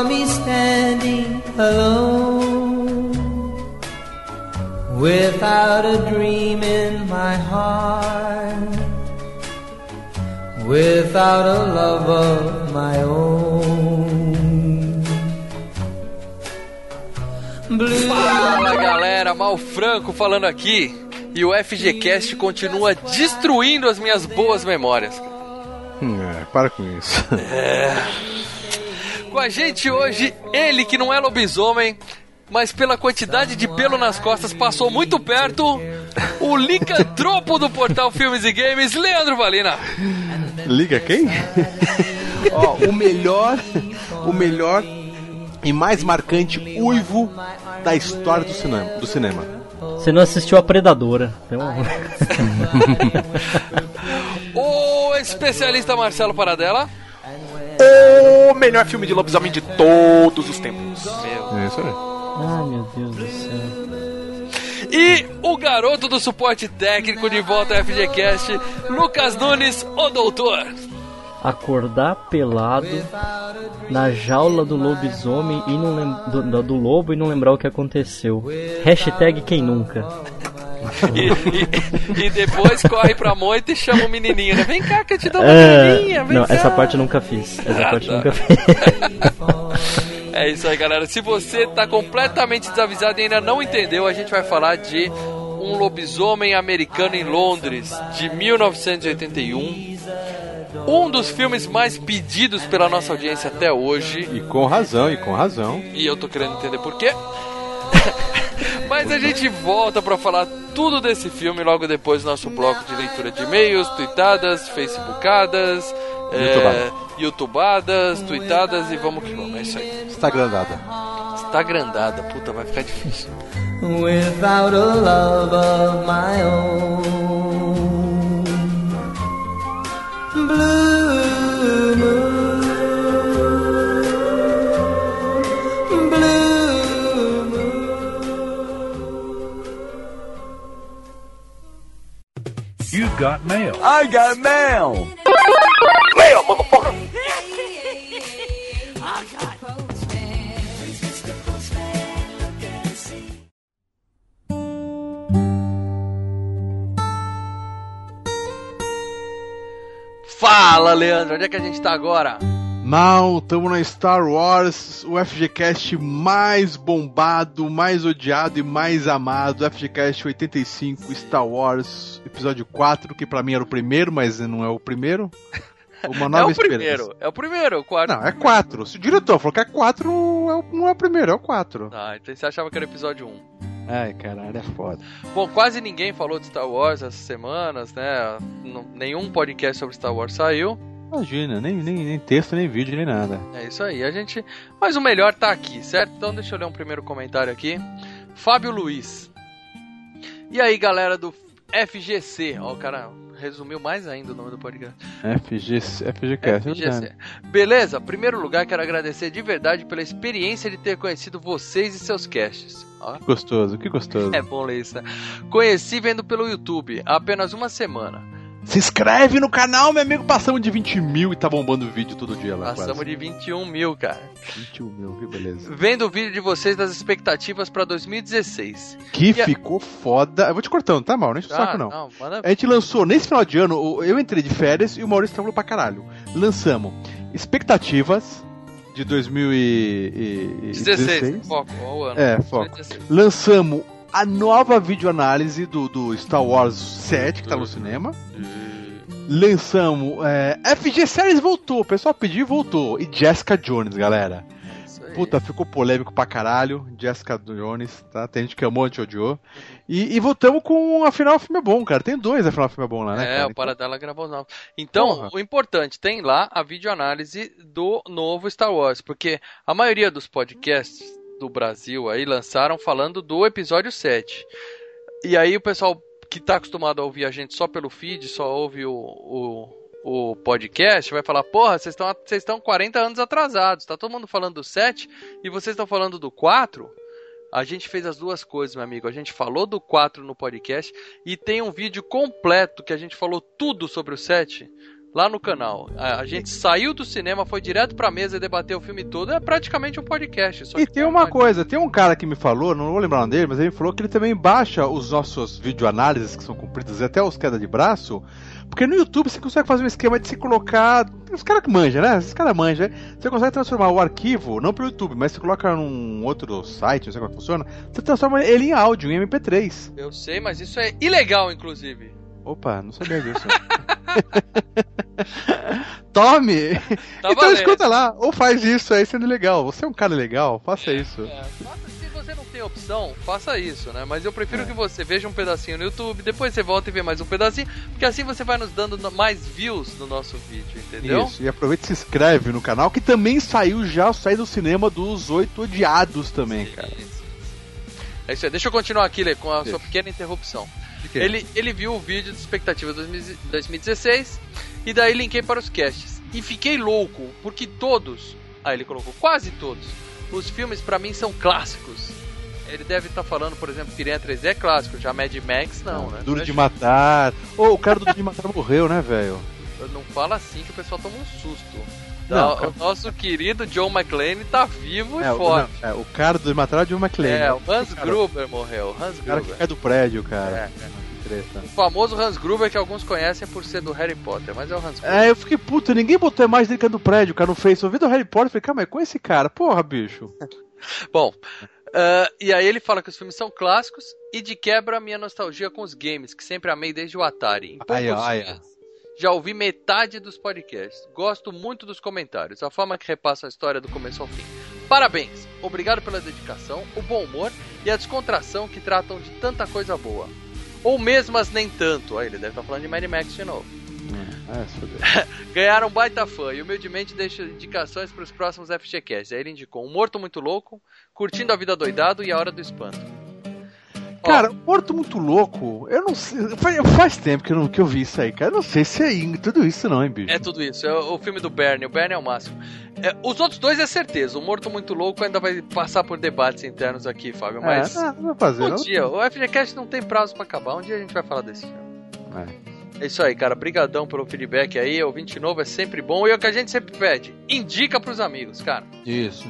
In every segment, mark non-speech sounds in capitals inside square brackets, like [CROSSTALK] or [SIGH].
saw me standing alone, without a dream in my heart, without a love of my own. Blue. Fala galera, Mal Franco falando aqui. E o FGCast continua destruindo as minhas boas memórias. É, para com isso. Com a gente hoje, ele que não é lobisomem, mas pela quantidade de pelo nas costas passou muito perto, o licantropo do portal Filmes e Games, Leandro Valina. Liga quem? [LAUGHS] Ó, o melhor, o melhor e mais marcante uivo da história do cinema. Do cinema. Você não assistiu a Predadora. Pelo amor. [LAUGHS] O especialista Marcelo Paradela. O melhor filme de lobisomem de todos os tempos. É isso aí. Ai meu Deus do céu. E o garoto do suporte técnico de volta ao FGCast, Lucas Nunes, o doutor. Acordar pelado na jaula do lobisomem e não do- do lobo e não lembrar o que aconteceu. Hashtag quem nunca. E, e- e depois corre pra moita e chama o menininho, né? Vem cá que eu te dou uma É, carinha, vem não, cá. essa parte eu nunca fiz. Essa Ah, parte eu tá. nunca fiz. [LAUGHS] É isso aí, galera. Se você tá completamente desavisado e ainda não entendeu, a gente vai falar de um lobisomem americano em Londres, de 1981. Um dos filmes mais pedidos pela nossa audiência até hoje. E com razão, e com razão. E eu tô querendo entender por quê. Mas a gente volta pra falar tudo desse filme logo depois do nosso bloco de leitura de e-mails, tweetadas, facebookadas, é, youtubadas, tweetadas e vamos que vamos. É isso aí. Instagramada. Está agrandada, puta, vai ficar difícil. without a love of my own. Blue got mail. I got mail! Fala, Leandro, onde é que a gente tá agora? Não, estamos na Star Wars, o FGCast mais bombado, mais odiado e mais amado. FGCast 85, Star Wars, episódio 4, que pra mim era o primeiro, mas não é o primeiro. Uma [LAUGHS] É nova o esperança. primeiro, é o primeiro, o quarto. Não, é 4. Se o diretor falou que é 4, não é o primeiro, é o 4. Ah, então você achava que era o episódio 1. Ai, caralho, é foda. Bom, quase ninguém falou de Star Wars essas semanas, né? Nenhum podcast sobre Star Wars saiu. Imagina, nem, nem, nem texto, nem vídeo, nem nada. É isso aí, a gente. Mas o melhor tá aqui, certo? Então deixa eu ler um primeiro comentário aqui. Fábio Luiz. E aí, galera do FGC? Ó, o cara resumiu mais ainda o nome do podcast. FG, FGCast, é. FGC. Beleza? Primeiro lugar, quero agradecer de verdade pela experiência de ter conhecido vocês e seus casts. Ó, Que gostoso, que gostoso. é bom ler isso, né? Conheci vendo pelo YouTube há apenas uma semana. Se inscreve no canal, meu amigo. Passamos de 20 mil e tá bombando o vídeo todo dia lá. Passamos de 21 mil, cara. de 21 mil, que beleza. Vendo o vídeo de vocês das expectativas pra 2016. Que E a- ficou foda. Eu vou te cortando, tá mal, não enche o saco Ah, não. não, manda A gente lançou nesse final de ano, eu entrei de férias e o Maurício trabalhou pra caralho. Lançamos expectativas de 2016. 16, foco, ó o ano. É, foco. 2016. Lançamos a nova videoanálise do, do Star Wars 7, que tá no cinema. Lançamos. É, FG Series voltou, o pessoal pediu e voltou. E Jessica Jones, galera. Puta, ficou polêmico pra caralho. Jessica Jones, tá? Tem gente que amou, gente odiou. E, e voltamos com afinal o filme é bom, cara. Tem dois afinal o filme é bom lá, né? É, cara? o Paradela gravou os novos. Então, Porra. o importante, tem lá a videoanálise do novo Star Wars, porque a maioria dos podcasts do Brasil aí lançaram falando do episódio 7. E aí o pessoal que tá acostumado a ouvir a gente só pelo feed, só ouve o, o, o podcast, vai falar, porra, vocês estão vocês estão 40 anos atrasados, tá todo mundo falando do 7 e vocês estão falando do 4? A gente fez as duas coisas, meu amigo. A gente falou do 4 no podcast e tem um vídeo completo que a gente falou tudo sobre o 7 lá no canal. A, a gente saiu do cinema, foi direto pra mesa e debateu o filme todo. É praticamente um podcast. E tem uma mais- coisa, tem um cara que me falou, não vou lembrar o nome dele, mas ele falou que ele também baixa os nossos videoanálises que são compridas, até os queda de braço, porque no YouTube você consegue fazer um esquema de se colocar. Os caras que manjam, né? Os caras manjam? Você consegue transformar o arquivo, não pelo YouTube, mas você coloca num outro site, não sei como é que funciona, você transforma ele em áudio, em MP3. Eu sei, mas isso é ilegal, inclusive. Opa, não sabia disso. [LAUGHS] Tome! Tá então valendo. escuta lá, ou faz isso aí sendo legal. Você é um cara legal, faça isso. É, se você não tem opção, faça isso, né? Mas eu prefiro É. que você veja um pedacinho no YouTube, depois você volta e vê mais um pedacinho, porque assim você vai nos dando mais views no nosso vídeo, entendeu? Isso, e aproveita e se inscreve no canal, que também saiu já, saiu do cinema dos Oito Odiados também, cara. Isso. É isso aí. Deixa eu continuar aqui, Lê, com a Deixa. sua pequena interrupção. Ele, ele viu o vídeo de expectativa 2000 2016 e daí linkei para os casts. E fiquei louco, porque todos, ah, ele colocou quase todos, os filmes pra mim são clássicos. Ele deve estar falando, por exemplo, Piranha 3D é clássico, já Mad Max não, né? Duro Não de matar. Ô, o cara do Duro de matar morreu, né, velho? Não fala assim que o pessoal toma um susto. Não, o nosso querido John McClane tá vivo É, e forte. não, é, o cara do matar é John McClane. É, o Hans cara, Gruber morreu. Hans O cara que Gruber. cai do prédio, cara. É, Que treta. O famoso Hans Gruber que alguns conhecem por ser do Harry Potter, mas é o Hans Gruber. É, eu fiquei puto, ninguém botou a imagem dele caindo do prédio, cara, no Face. Eu vi do Harry Potter e falei, calma, é com esse cara, porra, bicho. [LAUGHS] Bom, ah, e aí ele fala que os filmes são clássicos e de quebra a minha nostalgia com os games, que sempre amei desde o Atari. Em poucos aí, ó. dias, já ouvi metade dos podcasts. Gosto muito dos comentários, a forma que repassam a história do começo ao fim. Parabéns! Obrigado pela dedicação, o bom humor e a descontração que tratam de tanta coisa boa. Ou mesmo as nem tanto. Aí ele deve estar falando de Mad Max de novo. É, fodeu. [LAUGHS] Ganharam um baita fã e humildemente deixo indicações para os próximos FGCast. Aí ele indicou Um Morto Muito Louco, Curtindo a Vida Doidado e A Hora do Espanto. Cara, Morto Muito Louco, eu não sei. Faz, faz tempo que eu, não, que eu vi isso aí, cara. Eu não sei se é tudo isso, não, hein, bicho. é tudo isso, é o filme do Bernie, o Bernie é o máximo. É, os outros dois é certeza, o Morto Muito Louco ainda vai passar por debates internos aqui, Fábio, mas É, não, não vai fazer. um não. dia, o FGCast não tem prazo para acabar, um dia a gente vai falar desse filme. É isso aí, cara. Brigadão pelo feedback aí. Ouvinte novo é sempre bom. E é o que a gente sempre pede. Indica pros amigos, cara. Isso,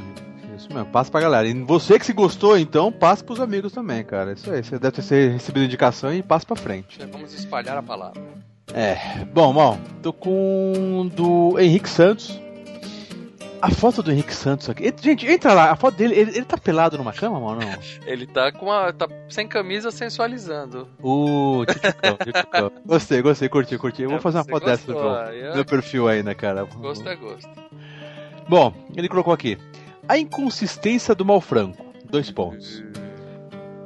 isso mesmo. Passa pra galera. E você que se gostou, então, passa pros amigos também, cara. Isso aí. Você deve ter recebido indicação e passa pra frente. Vamos espalhar a palavra. É. Bom, bom. Tô com do Henrique Santos. A foto do Henrique Santos aqui. Ent- Gente, entra lá. A foto dele, ele, ele tá pelado numa cama, mano? Não. [LAUGHS] Ele tá com tá sem camisa sensualizando. Uh, tchuchucão, [LAUGHS] tchuchucão. Gostei, gostei, curti, curti. Eu vou É, fazer uma foto dessa no meu, perfil ainda, cara. Gosto é gosto. Bom, ele colocou aqui. A inconsistência do Malfranco. Dois pontos.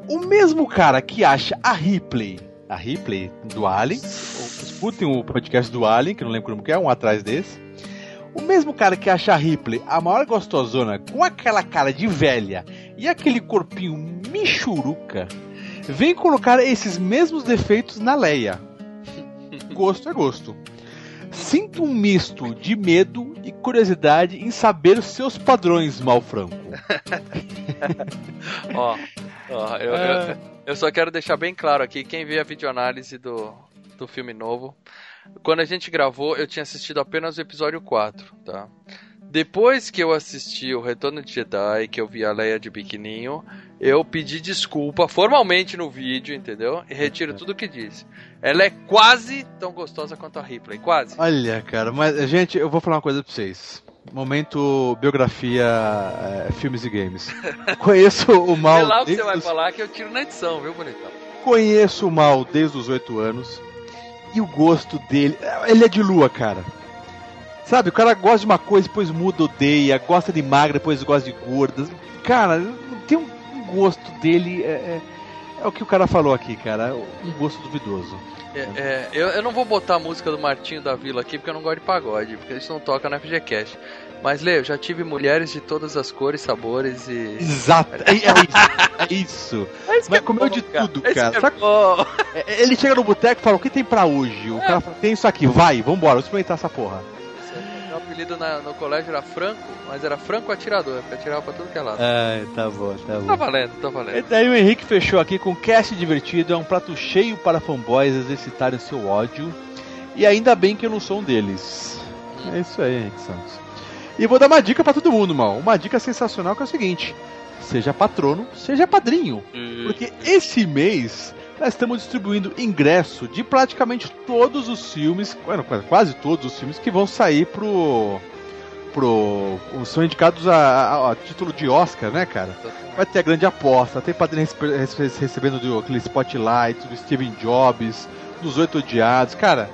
O mesmo cara que acha a Ripley, a Ripley do Alien, escutem o podcast do Alien, que não lembro como que é, um atrás desse. O mesmo cara que acha a Ripley a maior gostosona, com aquela cara de velha e aquele corpinho michuruca, vem colocar esses mesmos defeitos na Leia. Gosto é gosto. Sinto um misto de medo e curiosidade em saber os seus padrões, Malfranco. [LAUGHS] Ó, ó, eu, eu, eu só quero deixar bem claro aqui, quem vê a videoanálise do, do filme novo, quando a gente gravou, eu tinha assistido apenas o episódio 4, tá? Depois que eu assisti o Retorno de Jedi, que eu vi a Leia de biquininho, eu pedi desculpa formalmente no vídeo, entendeu? E retiro tudo o que disse. Ela é quase tão gostosa quanto a Ripley, quase. Olha, cara, mas, gente, eu vou falar uma coisa pra vocês. Momento biografia, é, filmes e games. [LAUGHS] Conheço o mal. Vê lá o que você desde vai os- falar que eu tiro na edição, viu, bonitão? Conheço o mal desde os 8 anos. E o gosto dele. Ele é de lua, cara. Sabe, o cara gosta de uma coisa, depois muda, odeia, gosta de magra, depois gosta de gorda. Cara, tem um gosto dele. É, é- é o que o cara falou aqui, cara. Um gosto duvidoso. É, é, eu, eu não vou botar a música do Martinho da Vila aqui porque eu não gosto de pagode, porque isso não toca no FGCast. Mas, Lê, eu já tive mulheres de todas as cores, sabores e. Exato, é, é isso. É isso. [LAUGHS] Vai comer de tudo, Esse cara. é é- Ele chega no boteco e fala: O que tem pra hoje? O cara fala: Tem isso aqui, vai, vambora, vamos experimentar essa porra. Meu apelido na- no colégio era Franco, mas era Franco Atirador, porque atirava pra tudo que é lado. É, tá bom, tá Tá valendo, tá valendo. E daí o Henrique fechou aqui com cast divertido, é um prato cheio para fanboys exercitarem seu ódio. E ainda bem que eu não sou um deles. É isso aí, Henrique Santos. E vou dar uma dica pra todo mundo, mal. Uma dica sensacional que é o seguinte: seja patrono, seja padrinho. Porque esse mês nós estamos distribuindo ingresso de praticamente todos os filmes, quase todos os filmes que vão sair pro. pro. são indicados a, a- a título de Oscar, né, cara? Vai ter a grande aposta, tem padrinho rece- rece- recebendo do, aquele spotlight do Steven Jobs, dos Oito Odiados. Cara,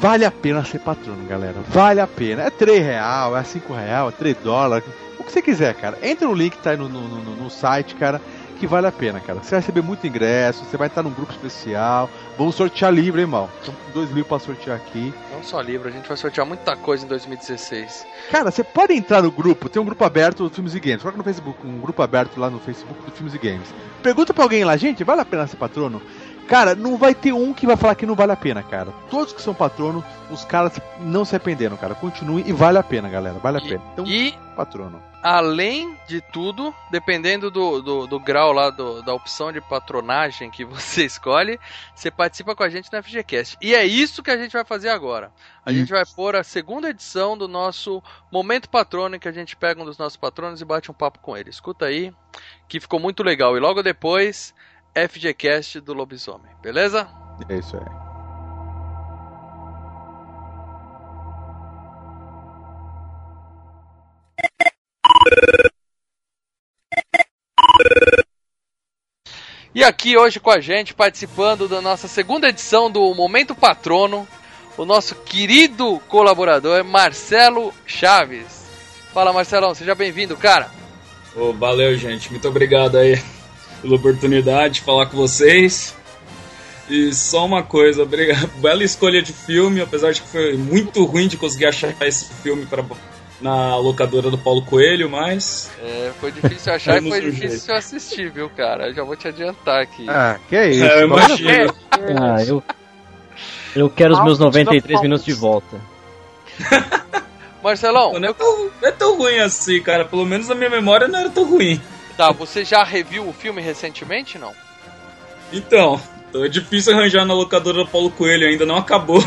vale a pena ser patrono, galera. Vale a pena. É 3 real, é 5 real, é 3 dólares. O que você quiser, cara. Entra no link que tá aí no, no, no- no site, cara. Que vale a pena, cara. Você vai receber muito ingresso, você vai estar num grupo especial. Vamos sortear livro, hein, mal? São dois livros pra sortear aqui. Não só livro, a gente vai sortear muita coisa em 2016. Cara, você pode entrar no grupo, tem um grupo aberto do Filmes e Games. Coloca no Facebook, um grupo aberto lá no Facebook do Filmes e Games. Pergunta pra alguém lá, gente, vale a pena ser patrono? Cara, não vai ter um que vai falar que não vale a pena, cara. Todos que são patrono, os caras não se arrependeram, cara. Continuem e vale a pena, galera. Vale a E- pena. Então, E, patrono. além de tudo, dependendo do, do, do grau lá, do- da opção de patronagem que [LAUGHS] você escolhe, você participa com a gente no FGCast. E é isso que a gente vai fazer agora. A gente vai pôr a segunda edição do nosso Momento Patrono, em que a gente pega um dos nossos patronos e bate um papo com ele. Escuta aí, que ficou muito legal. E logo depois, FGCast do Lobisomem, beleza? É isso aí. E aqui hoje com a gente, participando da nossa segunda edição do Momento Patrono, o nosso querido colaborador Marcelo Chaves. Fala Marcelão, seja bem-vindo, cara. Ô, valeu, gente. Muito obrigado aí pela oportunidade de falar com vocês. E só uma coisa, obrigado. [LAUGHS] Bela escolha de filme, apesar de que foi muito ruim de conseguir achar esse filme pra, na locadora do Paulo Coelho, mas. É, foi difícil achar e foi difícil jeito. assistir, viu, cara? Eu já vou te adiantar aqui. Ah, que é isso. É, eu imagino. Ah, eu. Eu quero os meus 93 minutos de volta. [LAUGHS] Marcelão, Não é, tão, não é tão ruim assim, cara. Pelo menos na minha memória não era tão ruim. Tá, você já reviu o filme recentemente, não? Então, então é difícil arranjar na locadora do Paulo Coelho, ainda não acabou.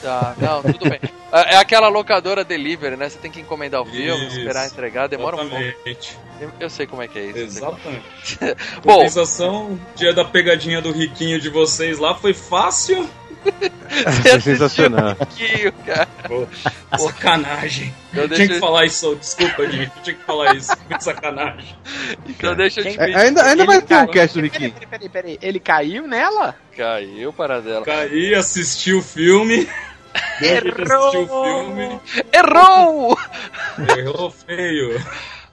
Tá, não, tudo bem. É é aquela locadora delivery, né? Você tem que encomendar o filme, Isso, esperar entregar, demora um pouco. Exatamente. Eu, eu sei como é que é isso. Exatamente. [LAUGHS] Bom, Compensação, dia da pegadinha do riquinho de vocês lá foi fácil. [LAUGHS] É sensacional. um pouquinho, cara. Sacanagem. Eu Eu tinha que falar isso, desculpa, gente. Eu tinha que falar isso. Muito sacanagem. Então deixa eu te É, pedir. ainda ainda vai ter um cast do Riquinho. peraí, peraí, peraí. Ele caiu nela? Caiu para dela. Caí, assisti o filme. [LAUGHS] Filme. Errou! Errou feio.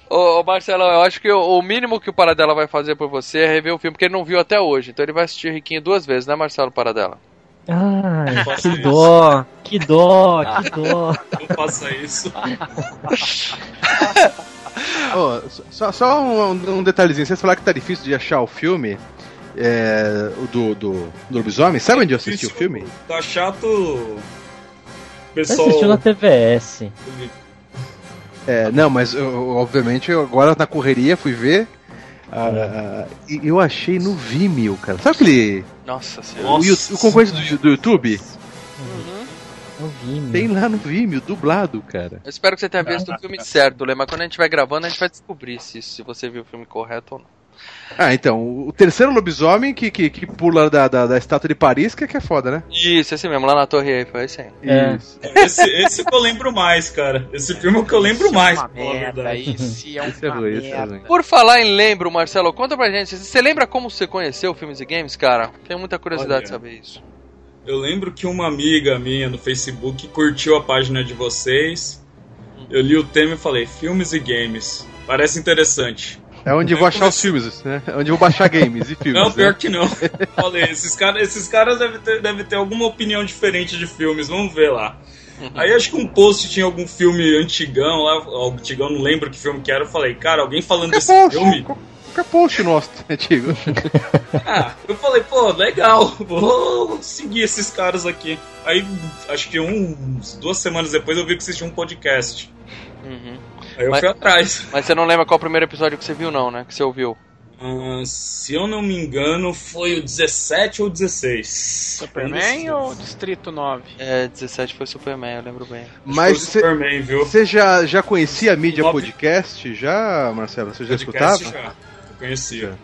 Ô, ô, Marcelão, eu acho que o, o mínimo que o Paradela vai fazer por você é rever o filme, porque ele não viu até hoje. Então ele vai assistir Riquinho duas vezes, né, Marcelo Paradela? Ai, que isso. dó, que dó, que dó. Não faça isso. Ô, só só um, um detalhezinho. Vocês falaram que tá difícil de achar o filme. É, o do, do, do lobisomem. Sabe onde eu assisti o filme? Tá chato. Pessoal. assistiu na TVS. É, não, mas eu, obviamente eu agora na correria fui ver. Ah, ah, e eu achei no Vimeo, cara. Sabe aquele. Nossa senhora. O, o concorrente do, do YouTube? Eu vi, meu. Tem lá no Vimeo, dublado, cara. Eu espero que você tenha visto o filme certo, Lê, mas quando a gente vai gravando, a gente vai descobrir se, se você viu o filme correto ou não. Ah, então, o terceiro lobisomem que, que, que pula da, da, da estátua de Paris, que é, que é foda, né? Isso, esse mesmo, lá na torre aí, foi esse aí. É. Isso. Esse, esse que eu lembro mais, cara. Esse filme é o que eu lembro mais, merda, [LAUGHS] esse é Esse é uma ruim, esse é ruim. Por falar em lembro, Marcelo, conta pra gente. Você lembra como você conheceu filmes e games, cara? Tenho muita curiosidade de Olha. saber isso. Eu lembro que uma amiga minha no Facebook curtiu a página de vocês. Eu li o tema e falei, filmes e games. Parece interessante. É onde eu vou achar os filmes, né? É onde eu vou baixar games e [LAUGHS] filmes. Não, pior né? que não. Falei, esses caras, esses caras devem ter, devem ter alguma opinião diferente de filmes, vamos ver lá. Aí acho que um post tinha algum filme antigão lá, antigão, não lembro que filme que era. Eu falei, cara, alguém falando Qualquer desse post, filme. qualquer post nosso, [LAUGHS] antigo. Ah, eu falei, pô, legal, vou seguir esses caras aqui. Aí, acho que uns duas semanas depois eu vi que vocês tinham um podcast. Uhum. Aí eu Mas- fui atrás. Mas você não lembra qual o primeiro episódio que você viu, não, né? Que você ouviu. Ah, se eu não me engano, foi o 17 ou 16. Superman ou Distrito 9? É, 17 foi Superman, eu lembro bem. Mas Foi você Superman, viu? você já, já conhecia a mídia podcast? Já, Marcelo? Você já Podcast escutava? já. Eu conhecia.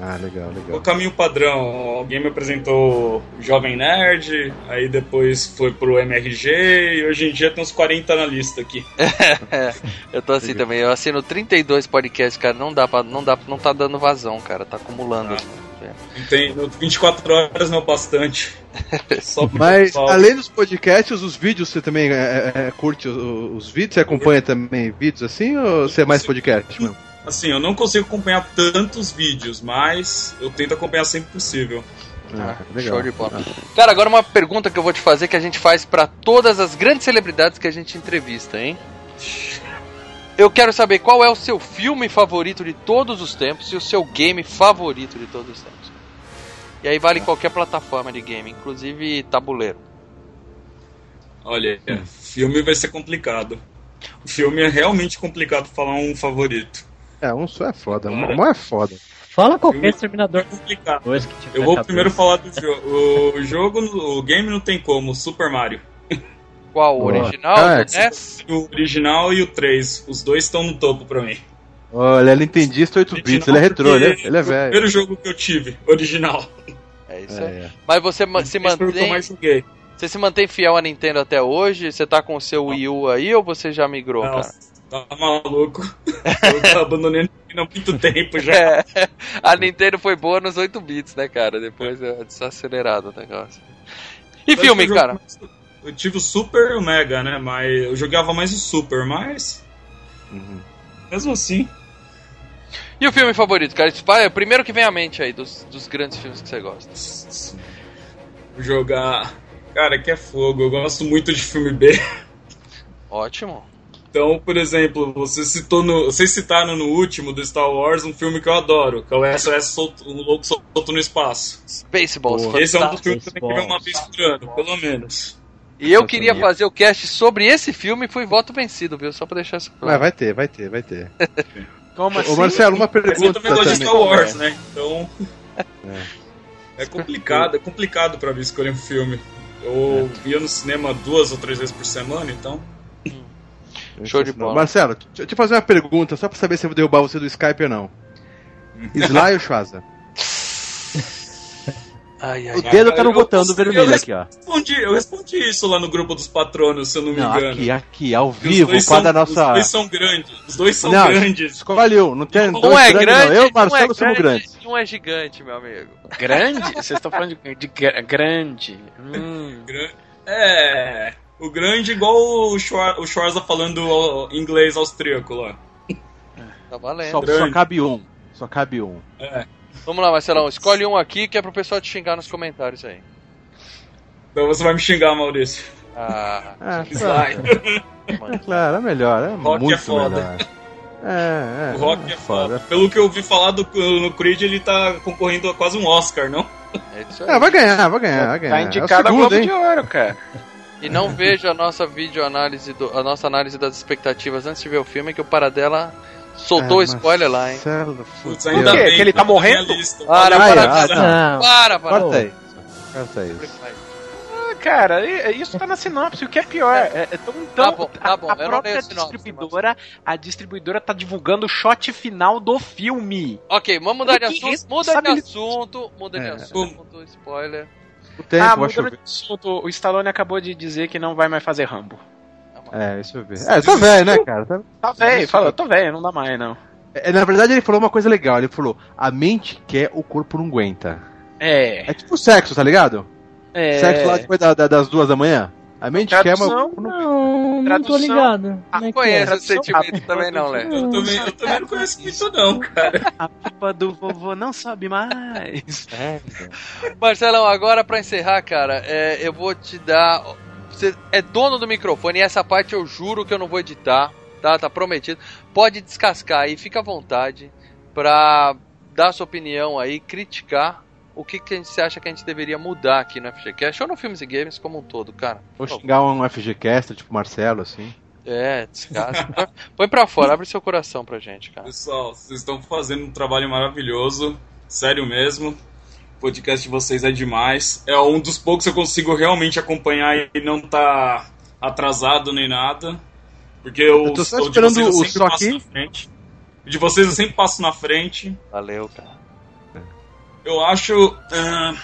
Ah, legal, O legal. caminho padrão, alguém me apresentou o Jovem Nerd, aí depois foi pro MRG e hoje em dia tem uns 40 na lista aqui. [LAUGHS] Eu tô assim também, eu assino 32 podcasts, cara, não dá pra, não dá, não tá dando vazão, cara, tá acumulando. Não Tem, no 24 horas não é o bastante. [LAUGHS] Só pro Mas, pessoal. além dos podcasts, os vídeos, você também é, é, curte os, os vídeos? Você acompanha também vídeos assim ou você é mais podcast mesmo? Assim, eu não consigo acompanhar tantos vídeos, mas eu tento acompanhar sempre possível. Ah, Show de bola. Cara, agora uma pergunta que eu vou te fazer que a gente faz pra todas as grandes celebridades que a gente entrevista, hein? Eu quero saber qual é o seu filme favorito de todos os tempos e o seu game favorito de todos os tempos. E aí vale qualquer plataforma de game, inclusive tabuleiro. Olha, filme vai ser complicado. O filme é realmente complicado falar um favorito. É, um só é foda, um um é foda. Fala qualquer Exterminador É complicado. 2 que tiver Eu vou primeiro falar do jogo. O jogo, o game não tem como, Super Mario. Qual? O Boa. original? Ah, NES? O original e o 3, os dois estão no topo pra mim. Olha, ele é Nintendista 8 bits, Original ele é retrô, ele é, ele é foi O velho. primeiro jogo que eu tive, original. É isso É, aí. é. Mas você se mantém. mais joguei. Você se mantém fiel à Nintendo até hoje? Você tá com o seu Wii U aí ou você já migrou, cara? Tá maluco. [LAUGHS] Eu abandonei há muito tempo já. [LAUGHS] É, a Nintendo foi boa nos 8 bits, né, cara? Depois é desacelerado o negócio. E Eu filme, cara? mais- Eu tive o Super e o Mega, né? Mas eu jogava mais o Super, mas. Uhum. Mesmo assim. E o filme favorito, cara? Isso vai- é o primeiro que vem à mente aí, dos, dos grandes filmes que você gosta. Jogar. Cara, que é fogo. Eu gosto muito de filme B. Ótimo. Então, por exemplo, você citou no, vocês citaram no último do Star Wars um filme que eu adoro, que é o SOS solto, um louco solto no espaço. Spaceballs, Esse é um dos filmes que eu tenho que ver uma vez por ano, pelo menos. E eu queria fazer o cast sobre esse filme e fui voto vencido, viu? Só pra deixar isso claro. vai ter, vai ter, vai ter. [LAUGHS] Como assim? Ô Marcelo, uma Mas eu pergunta também gosto de. Star Wars, né? Então. [LAUGHS] É complicado, é complicado pra mim escolher um filme. Eu via no cinema duas ou três vezes por semana, então. Show de Não, bola. Marcelo, deixa eu te fazer uma pergunta, só pra saber se eu vou derrubar você do Skype ou não. Sly ou Schwarza? [LAUGHS] Ai, ai, O dedo tá no botão do vermelho eu aqui, ó. Respondi, eu respondi isso lá no grupo dos patronos, se eu não me Não, engano. aqui, aqui, ao Os vivo, dois com a são- da Os nossa. dois são grandes. Os dois são Não, grandes. Um, não tem dois Um é grandes, grande, não. Eu e o um Marcelo é somos grande grandes. um é gigante, meu amigo. Grande? Vocês estão falando de, de gra- grande. [LAUGHS] Hum. Gran- É. O grande igual o, Schwar o Schwarza falando inglês austríaco lá. Tá valendo. Só, só cabe um. Só cabe um. É. Vamos lá, Marcelão. Escolhe um aqui que é pro pessoal te xingar nos comentários aí. Então você vai me xingar, Maurício. Ah, É, Sly. é claro, é melhor, é Rock muito é foda. melhor. É, é. O Rock é foda. Pelo que eu ouvi falar do, no Creed, ele tá concorrendo a quase um Oscar, não? é isso aí. É, vai ganhar, vai ganhar, vai ganhar. Tá É o indicado a segundo, Globo hein? de Ouro, cara. E não veja a nossa videoanálise, do, a nossa análise das expectativas antes de ver o filme, que o Paradela soltou o É, spoiler lá, hein? Putz, ainda quê? bem. Que ele tá morrendo? Para, para, para, Não. para, para. Corta isso. Corta isso. Ah, Cara, isso tá na sinopse. O que é pior? É, é tão, tão, Tá bom, tá bom, A, eu não própria leio a sinopse, distribuidora, a distribuidora tá divulgando o shot final do filme. Ok, vamos mudar de assunto. Muda de assunto. Muda de É. assunto. Spoiler. O tempo, ah, mudando de assunto, o Stallone acabou de dizer que não vai mais fazer Rambo. É, isso eu vi. É, tá velho, né, cara? Tá- Tá velho, falou, tô velho, não dá mais não. É, na verdade, ele falou uma coisa legal. Ele falou: a mente quer, o corpo não aguenta. É. É tipo sexo, tá ligado? É. Sexo lá depois da- da- das duas da manhã? A mente quer, mas. Tradução. Não, não tô Tradução. ligado. Como é que Conheço é? esse sentimento também não, Léo. Eu também, eu também não conheço muito, não, cara. [LAUGHS] A culpa do vovô não sabe mais. É, Marcelão, agora pra encerrar, cara, é, eu vou te dar. Você é dono do microfone e essa parte eu juro que eu não vou editar, tá? Tá prometido. Pode descascar aí, fica à vontade pra dar sua opinião aí, criticar o que, que a gente- você acha que a gente deveria mudar aqui no FGCast ou no Filmes e Games como um todo, cara. Vou xingar um FGCast, tipo Marcelo, assim. É, descasca. Põe- [LAUGHS] Põe pra fora, abre seu coração pra gente, cara. Pessoal, vocês estão fazendo um trabalho maravilhoso. Sério mesmo. O podcast de vocês é demais. É um dos poucos que eu consigo realmente acompanhar e não tá atrasado nem nada. Porque eu, Eu tô só o de esperando o sempre só passo aqui. na frente. O de vocês eu sempre passo na frente. Valeu, cara. Eu acho. ah,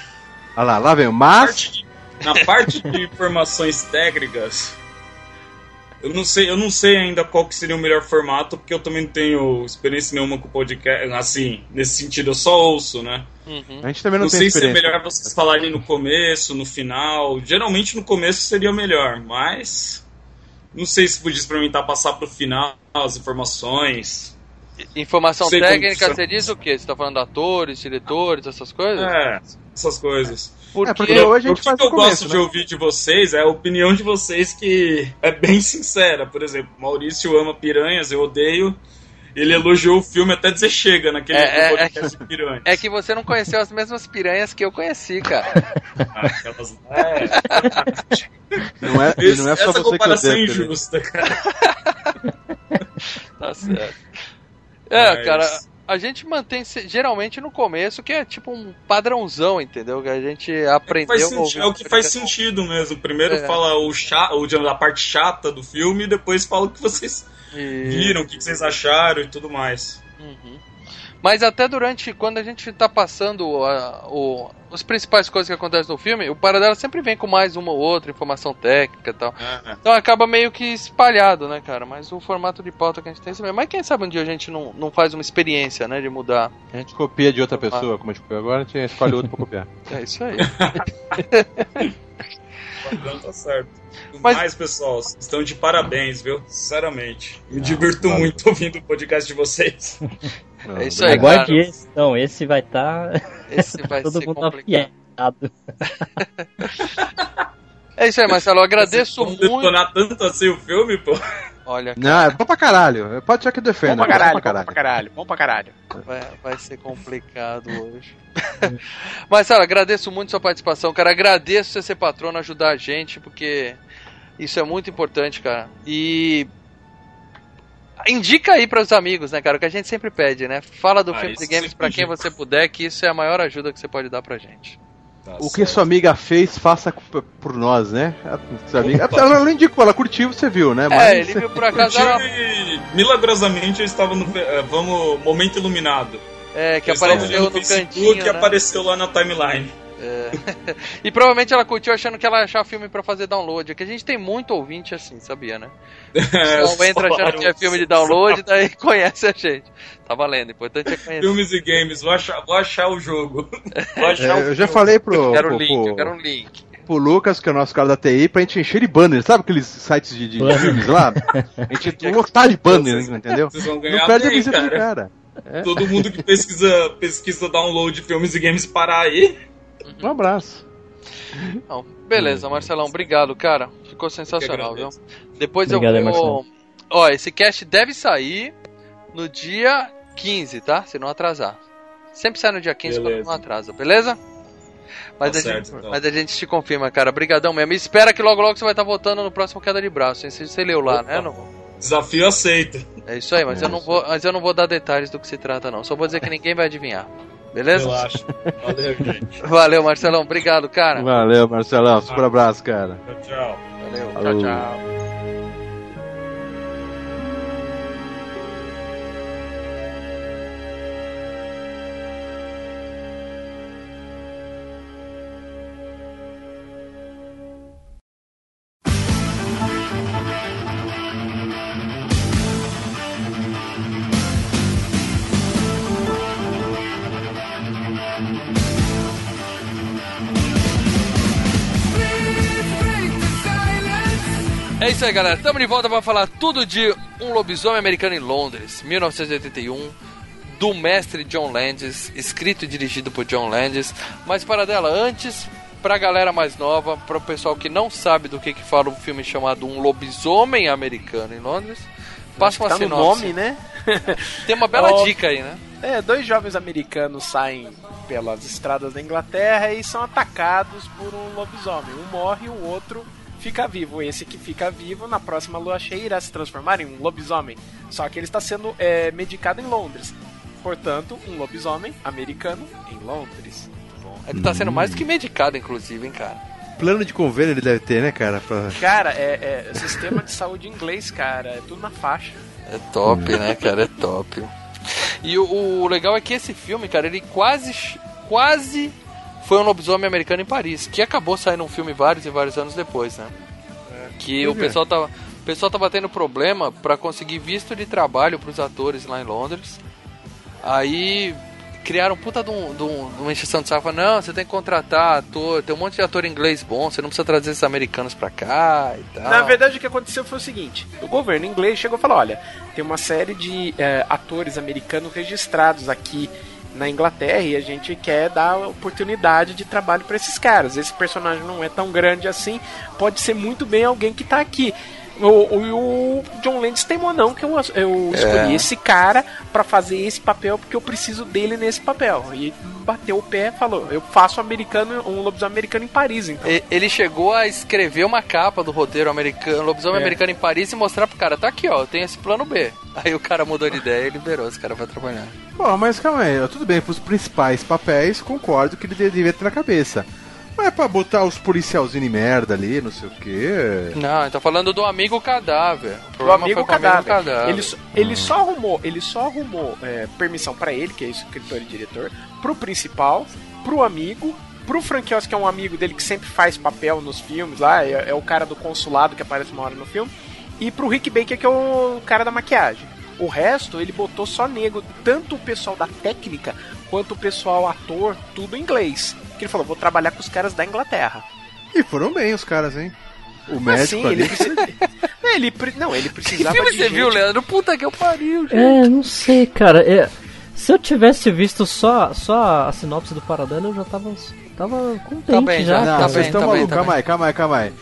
Olha lá, lá vem o Mas. parte de- na parte de [LAUGHS] informações técnicas, eu não sei, eu não sei ainda qual que seria o melhor formato, porque eu também não tenho experiência nenhuma com podcast, assim, nesse sentido, eu só ouço, né? Uhum. A gente também não, Não tem sei se é melhor vocês falarem no começo, no final. Geralmente no começo seria melhor, mas não sei se podia experimentar passar pro final as informações. Informação Sei técnica, você diz o quê? Você tá falando de atores, diretores, essas coisas? É, essas coisas. Porque, É, porque hoje a o gente que faz eu começo, gosto de né? ouvir de vocês é a opinião de vocês que é bem sincera. Por exemplo, Maurício ama piranhas, eu odeio. Ele elogiou o filme até dizer chega naquele É, é, podcast de piranhas. é que você não conheceu as mesmas piranhas que eu conheci, cara. Ah, aquelas- é, Não é, esse- não é só essa você que comparação é odeia, Felipe. injusta, cara. [LAUGHS] Tá certo. É, Mas- cara, a gente mantém geralmente no começo, que é tipo um padrãozão, entendeu? Que a gente aprendeu. Faz a senti- é o que faz sentido mesmo. Primeiro É. fala o cha, o, a parte chata do filme e depois fala o que vocês E- viram, o que vocês acharam e tudo mais. Uhum. Mas até durante, quando a gente tá passando a, o, as principais coisas que acontecem no filme, o Paradela sempre vem com mais uma ou outra informação técnica e tal. É. Então acaba meio que espalhado, né, cara? Mas o formato de pauta que a gente tem é mesmo. Mas quem sabe um dia a gente não, não faz uma experiência, né, de mudar. A gente copia de outra pessoa, como a gente copiou agora, a gente escolhe outro pra copiar. [LAUGHS] É isso aí. Então tá certo. [LAUGHS] Mas- Mais, pessoal, estão de parabéns, viu? Sinceramente. Me Ah, divirto valeu. muito [LAUGHS] ouvindo o podcast de vocês. Não, É isso aí, obrigado. Aguarde esse, não, esse vai estar Esse vai [LAUGHS] todo ser mundo complicado. [LAUGHS] É isso aí, Marcelo. Eu agradeço muito. detonar tanto assim o filme, pô. Olha, Não, é bom pra caralho. Pode ser que Bom defenda. pra é caralho, bom pra caralho, bom pra caralho. vai, vai ser complicado hoje. [LAUGHS] Marcelo, agradeço muito sua participação, cara. Agradeço você ser patrono, ajudar a gente, porque isso é muito importante, cara. E. Indica aí para os amigos, né, cara? O que a gente sempre pede, né? Fala do Ah, Filmes isso e Games pra quem você puder, que isso é a maior ajuda que você pode dar pra gente. Tá O que sua amiga fez, faça por nós, né? A sua amiga, ela não indicou, ela curtiu, você viu, né? É, ele viu por acaso. Curtiu Era, e, milagrosamente eu estava no. eh, Vamos. Momento iluminado. é, que Eu apareceu no Facebook cantinho. Né? apareceu lá na timeline. [LAUGHS] E provavelmente ela curtiu achando que ela ia achar filme pra fazer download. Que a gente tem muito ouvinte assim, sabia, né? É, [LAUGHS] Então entra achando que é filme de download, daí [LAUGHS] conhece a gente. Tá valendo, o importante é conhecer. Filmes e games, vou achar, vou achar o jogo. Vou achar o É, eu já falei pro, Eu quero pro, um link, eu quero um link. pro Lucas, que é o nosso cara da TI, pra gente encher de banner. Sabe aqueles sites de, de filmes lá? A gente lotar de banner, entendeu? Vocês vão Não ganhar perde a do cara. cara. Todo mundo que pesquisa, pesquisa download de filmes e games parar aí. Um abraço. Não, beleza, Marcelão, obrigado, cara. Ficou sensacional, viu? Depois Obrigado, eu vou. Ó, esse cast deve sair no dia 15, tá? Se não atrasar. Sempre sai no dia 15 quando Beleza. não atrasa, beleza? Mas, Tá a certo, gente, então. mas a gente te confirma, cara. Brigadão mesmo. E espera que logo logo você vai estar votando no próximo queda de braço. Hein? Você, você leu lá, Opa. né? Não? Desafio aceito. É isso aí, mas eu não vou, mas eu não vou dar detalhes do que se trata não. Só vou dizer que ninguém vai adivinhar. Beleza? Relaxa. Valeu, gente. [LAUGHS] Valeu, Marcelão. Obrigado, cara. Valeu, Marcelão. Super abraço, cara. Tchau, tchau. Valeu. Tchau, tchau. É isso aí, galera. Estamos de volta para falar tudo de Um Lobisomem Americano em Londres, 1981, do mestre John Landis, escrito e dirigido por John Landis. Mas para dela, antes, pra galera mais nova, para o pessoal que não sabe do que, que fala um filme chamado Um Lobisomem Americano em Londres, passa uma tá no sinopse. nome, né? [LAUGHS] Tem uma bela Ó, dica aí, né? É, dois jovens americanos saem pelas estradas da Inglaterra e são atacados por um lobisomem. Um morre e o outro fica vivo. Esse que fica vivo, na próxima lua cheia, irá se transformar em um lobisomem. Só que ele está sendo é, medicado em Londres. Portanto, um lobisomem americano em Londres. É que tá sendo mais do que medicado, inclusive, hein, cara. Plano de convênio ele deve ter, né, cara? Pra... Cara, é, é sistema de saúde inglês, cara. É tudo na faixa. É top, né, cara? É top. E o, o legal é que esse filme, cara, ele quase, quase foi um lobisomem americano em Paris, que acabou saindo um filme vários e vários anos depois, né? Que o Por quê? pessoal tava, o pessoal tava tendo problema pra conseguir visto de trabalho pros atores lá em Londres. Aí criaram puta de, um, de, um, de uma encheção de saco. Não, você tem que contratar ator, tem um monte de ator inglês bom, você não precisa trazer esses americanos pra cá e tal. Na verdade, o que aconteceu foi o seguinte: o governo inglês chegou e falou: olha, tem uma série de é, atores americanos registrados aqui na Inglaterra e a gente quer dar oportunidade de trabalho para esses caras. Esse personagem não é tão grande assim, pode ser muito bem alguém que tá aqui. O, o, o John Landis teimou não que eu, eu escolhi É. esse cara pra fazer esse papel porque eu preciso dele nesse papel. E bateu o pé e falou: eu faço americano, um lobisomem americano em Paris, então. E- Ele chegou a escrever uma capa do roteiro americano, Lobisomem É. Americano em Paris e mostrar pro cara, tá aqui ó, eu tenho esse plano B. Aí o cara mudou de ideia e liberou esse cara pra trabalhar. Bom, mas calma aí, tudo bem, pros principais papéis, concordo que ele devia ter na cabeça. Mas é pra botar os policialzinhos de merda ali, não sei o quê. Não, ele tá falando do amigo cadáver. O amigo o amigo cadáver. cadáver. Ele, só- ele só arrumou, ele só arrumou é, permissão pra ele, que é escritor e diretor, pro principal, pro amigo, pro Franquios, que é um amigo dele que sempre faz papel nos filmes lá, é, é o cara do consulado que aparece uma hora no filme, e pro Rick Baker, que é o cara da maquiagem. O resto ele botou só negro, tanto o pessoal da técnica quanto o pessoal ator, tudo em inglês. Que ele falou, vou trabalhar com os caras da Inglaterra. E foram bem os caras, hein? O médico sim, ali. ele, precisa... [LAUGHS] ele, pre- não, ele Que precisava filme de você gente viu, Leandro? Puta que eu pariu, gente. É, não sei, cara. É, se eu tivesse visto só, só a sinopse do Paradelo, eu já tava, tava contente Tá bem, já. já, Não, tá vocês estão tá malucos, tá calma aí, calma aí, calma aí.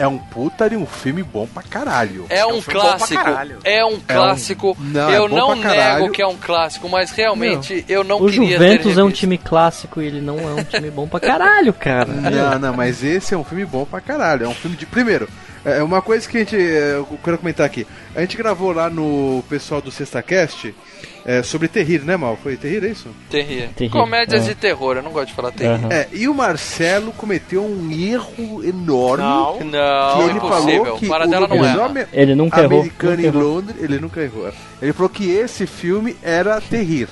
É um puta de um filme bom pra caralho. É um um filme bom pra clássico, caralho. é um clássico. Não, eu é não nego que é um clássico, mas realmente eu não O queria Juventus ter é um time clássico e ele não é um time bom pra caralho, cara. [LAUGHS] Não, não, mas esse é um filme bom pra caralho. É um filme de. Primeiro, é uma coisa que a gente. é, Eu quero comentar aqui. A gente gravou lá no pessoal do Sexta Cast é, sobre Terrir, né, Mal? Foi Terrir, é isso? Terrir. Terrir, Comédias é. de terror, eu não gosto de falar terrir. Aham. É, e o Marcelo cometeu um erro enorme. Não. que Não, ele impossível. falou que Para o dela não é. Ele nunca errou. americano em. Londres, ele nunca errou. Ele falou que esse filme era Terrir.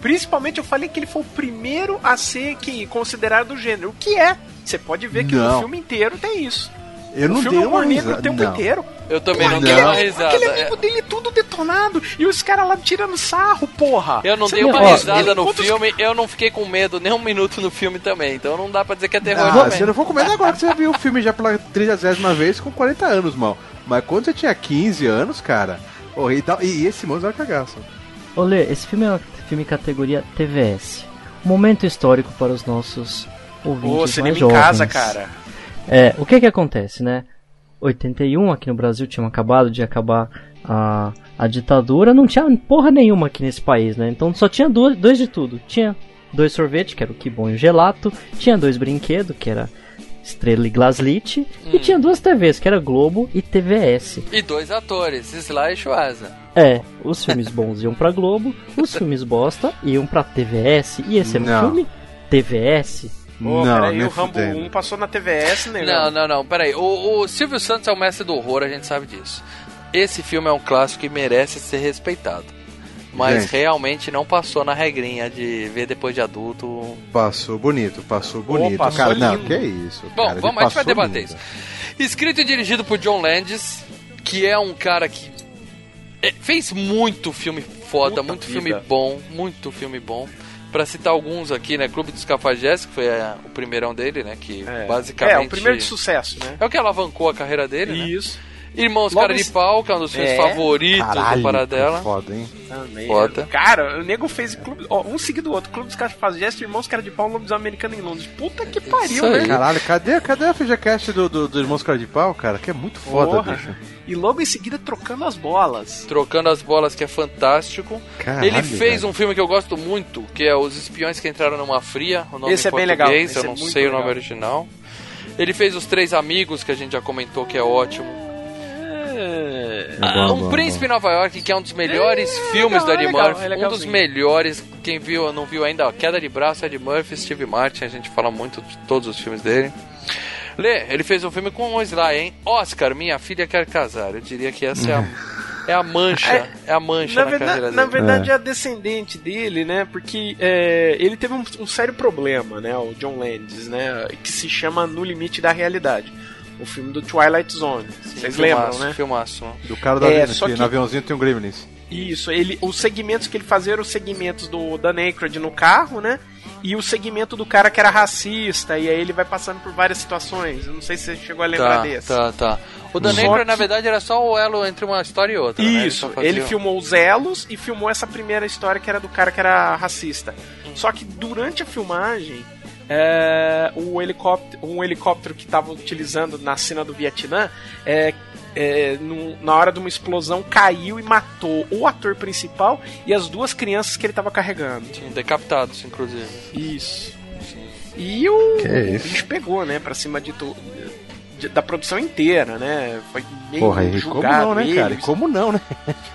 Principalmente eu falei que ele foi o primeiro a ser que, considerado do gênero. O que é? Você pode ver que Não. no filme inteiro tem isso. Eu o não filme dei é humor uma risada. o tempo não. inteiro. Eu também não Não. dei uma Aquele risada. amigo dele tudo detonado. E os caras lá tirando sarro, porra. Eu não Você dei uma ó, risada no filme, eu não fiquei com medo nem um minuto no filme também, então não dá pra dizer que é terror Ah, também. você não for comer agora que você viu o filme já pela 30 vez com 40 anos, mal. Mas quando você tinha 15 anos, cara. porra, e, tal- e esse moço era cagaço. Olê, esse filme é um filme categoria TVS. Momento histórico para os nossos ouvintes Ô, mais cinema em jovens. casa, cara. É, o que que acontece, né? 81 aqui no Brasil tinha acabado de acabar a, a ditadura, não tinha porra nenhuma aqui nesse país, né? Então só tinha duas, dois de tudo. Tinha dois sorvetes, que era o que bom e o gelato, tinha dois brinquedos, que era Estrela e Glaslit, e tinha duas TVs, que era Globo e TVS. E dois atores, Sly e Schwarza. É, os filmes bons iam pra Globo, os filmes bosta iam pra TVS, e esse era um filme TVS. Ô, não, peraí, o Rambo fudendo. 1 passou na TVS, né? Não, não, não, peraí. O, o Silvio Santos é o mestre do horror, a gente sabe disso. Esse filme é um clássico e merece ser respeitado. Mas Gente. realmente não passou na regrinha de ver depois de adulto. Passou bonito, passou bonito. passou cara, não, lindo. que isso. Bom, cara, vamos, a gente vai debater lindo. isso. Escrito e dirigido por John Landis, que é um cara que é, fez muito filme foda, Puta muito vida. filme bom, muito filme bom. Pra citar alguns aqui, né? Clube dos Cafajés, que foi é, o primeirão dele, né? Que É. basicamente. É, o primeiro de sucesso, né? É o que alavancou a carreira dele, né? Irmãos Logo Cara de Pau, que é um dos filmes É. favoritos do Caralho, Paradela. foda, hein? Também. Foda. Cara, o nego fez clube, ó, um seguido do outro. Clube dos Cafajestes, Irmãos Cara de Pau, Lobisomem Americano em Londres. Puta que pariu, aí. né? Caralho, cadê, cadê a FGCast do, do, do Irmãos Cara de Pau, cara? Que é muito foda, Porra. bicho. E logo em seguida trocando as bolas. Trocando as bolas, que é fantástico. Caralho, Ele fez velho. um filme que eu gosto muito, que é Os Espiões que Entraram numa Fria. O nome Esse em é bem legal, esse eu é não sei o legal. nome original. Ele fez Os Três Amigos, que a gente já comentou que é ótimo. É... Ah, bom, um Príncipe em Nova York, que é um dos melhores É, filmes legal, do Eddie é legal, Murphy. é um dos melhores. Quem viu, não viu ainda, ó, Queda de Braço, Eddie Murphy, Steve Martin. A gente fala muito de todos os filmes dele. Lê, ele fez um filme com o Sly, hein? Oscar, Minha Filha Quer Casar. Eu diria que essa é a, é a mancha. É, a mancha Na na, verdade, carreira na dele. verdade é. a descendente dele, né? Porque é, ele teve um, um sério problema, né? O John Landis, né? Que se chama No Limite da Realidade. O filme do Twilight Zone. Vocês lembram, filmaço, né? Filmaço. Do cara da É, só que que- no aviãozinho tem um Gremlins. Isso, ele, os segmentos que ele fazia eram os segmentos do Dan Aykroyd no carro, né? E o segmento do cara que era racista, e aí ele vai passando por várias situações. Eu não sei se você chegou a lembrar Tá, desse. tá, tá. O Dan Aykroyd, que- na verdade, era só o elo entre uma história e outra. né? Isso, só fazia- ele filmou os elos e filmou essa primeira história que era do cara que era racista. Hum. Só que durante a filmagem, é, o helicóptero, um helicóptero que estava utilizando na cena do Vietnã, é, é, no- na hora de uma explosão, caiu e matou o ator principal e as duas crianças que ele estava carregando. Sim, decapitados, inclusive. Isso. E o, o bicho pegou, né, pra cima de tu, de- da produção inteira, né? Foi meio Porra, e como julgado não, né, cara? Como não, né?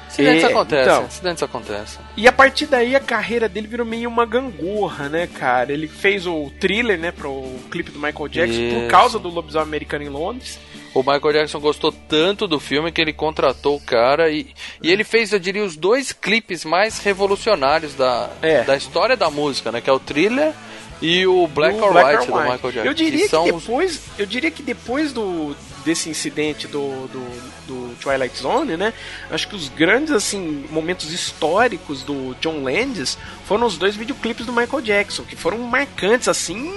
Acidentes É, acontecem, então. acidentes acontecem. E a partir daí a carreira dele virou meio uma gangorra, né, cara? Ele fez o thriller, né, pro clipe do Michael Jackson por Isso. causa do lobisomem americano em Londres. O Michael Jackson gostou tanto do filme que ele contratou o cara e, e ele fez, eu diria, os dois clipes mais revolucionários da, É. da história da música, né? Que é o Thriller e o Black or Black White or do White. Michael Jackson. Eu diria que, os- depois, eu diria que depois do desse incidente do, do, do Twilight Zone, né? Acho que os grandes assim momentos históricos do John Landis foram os dois videoclipes do Michael Jackson, que foram marcantes assim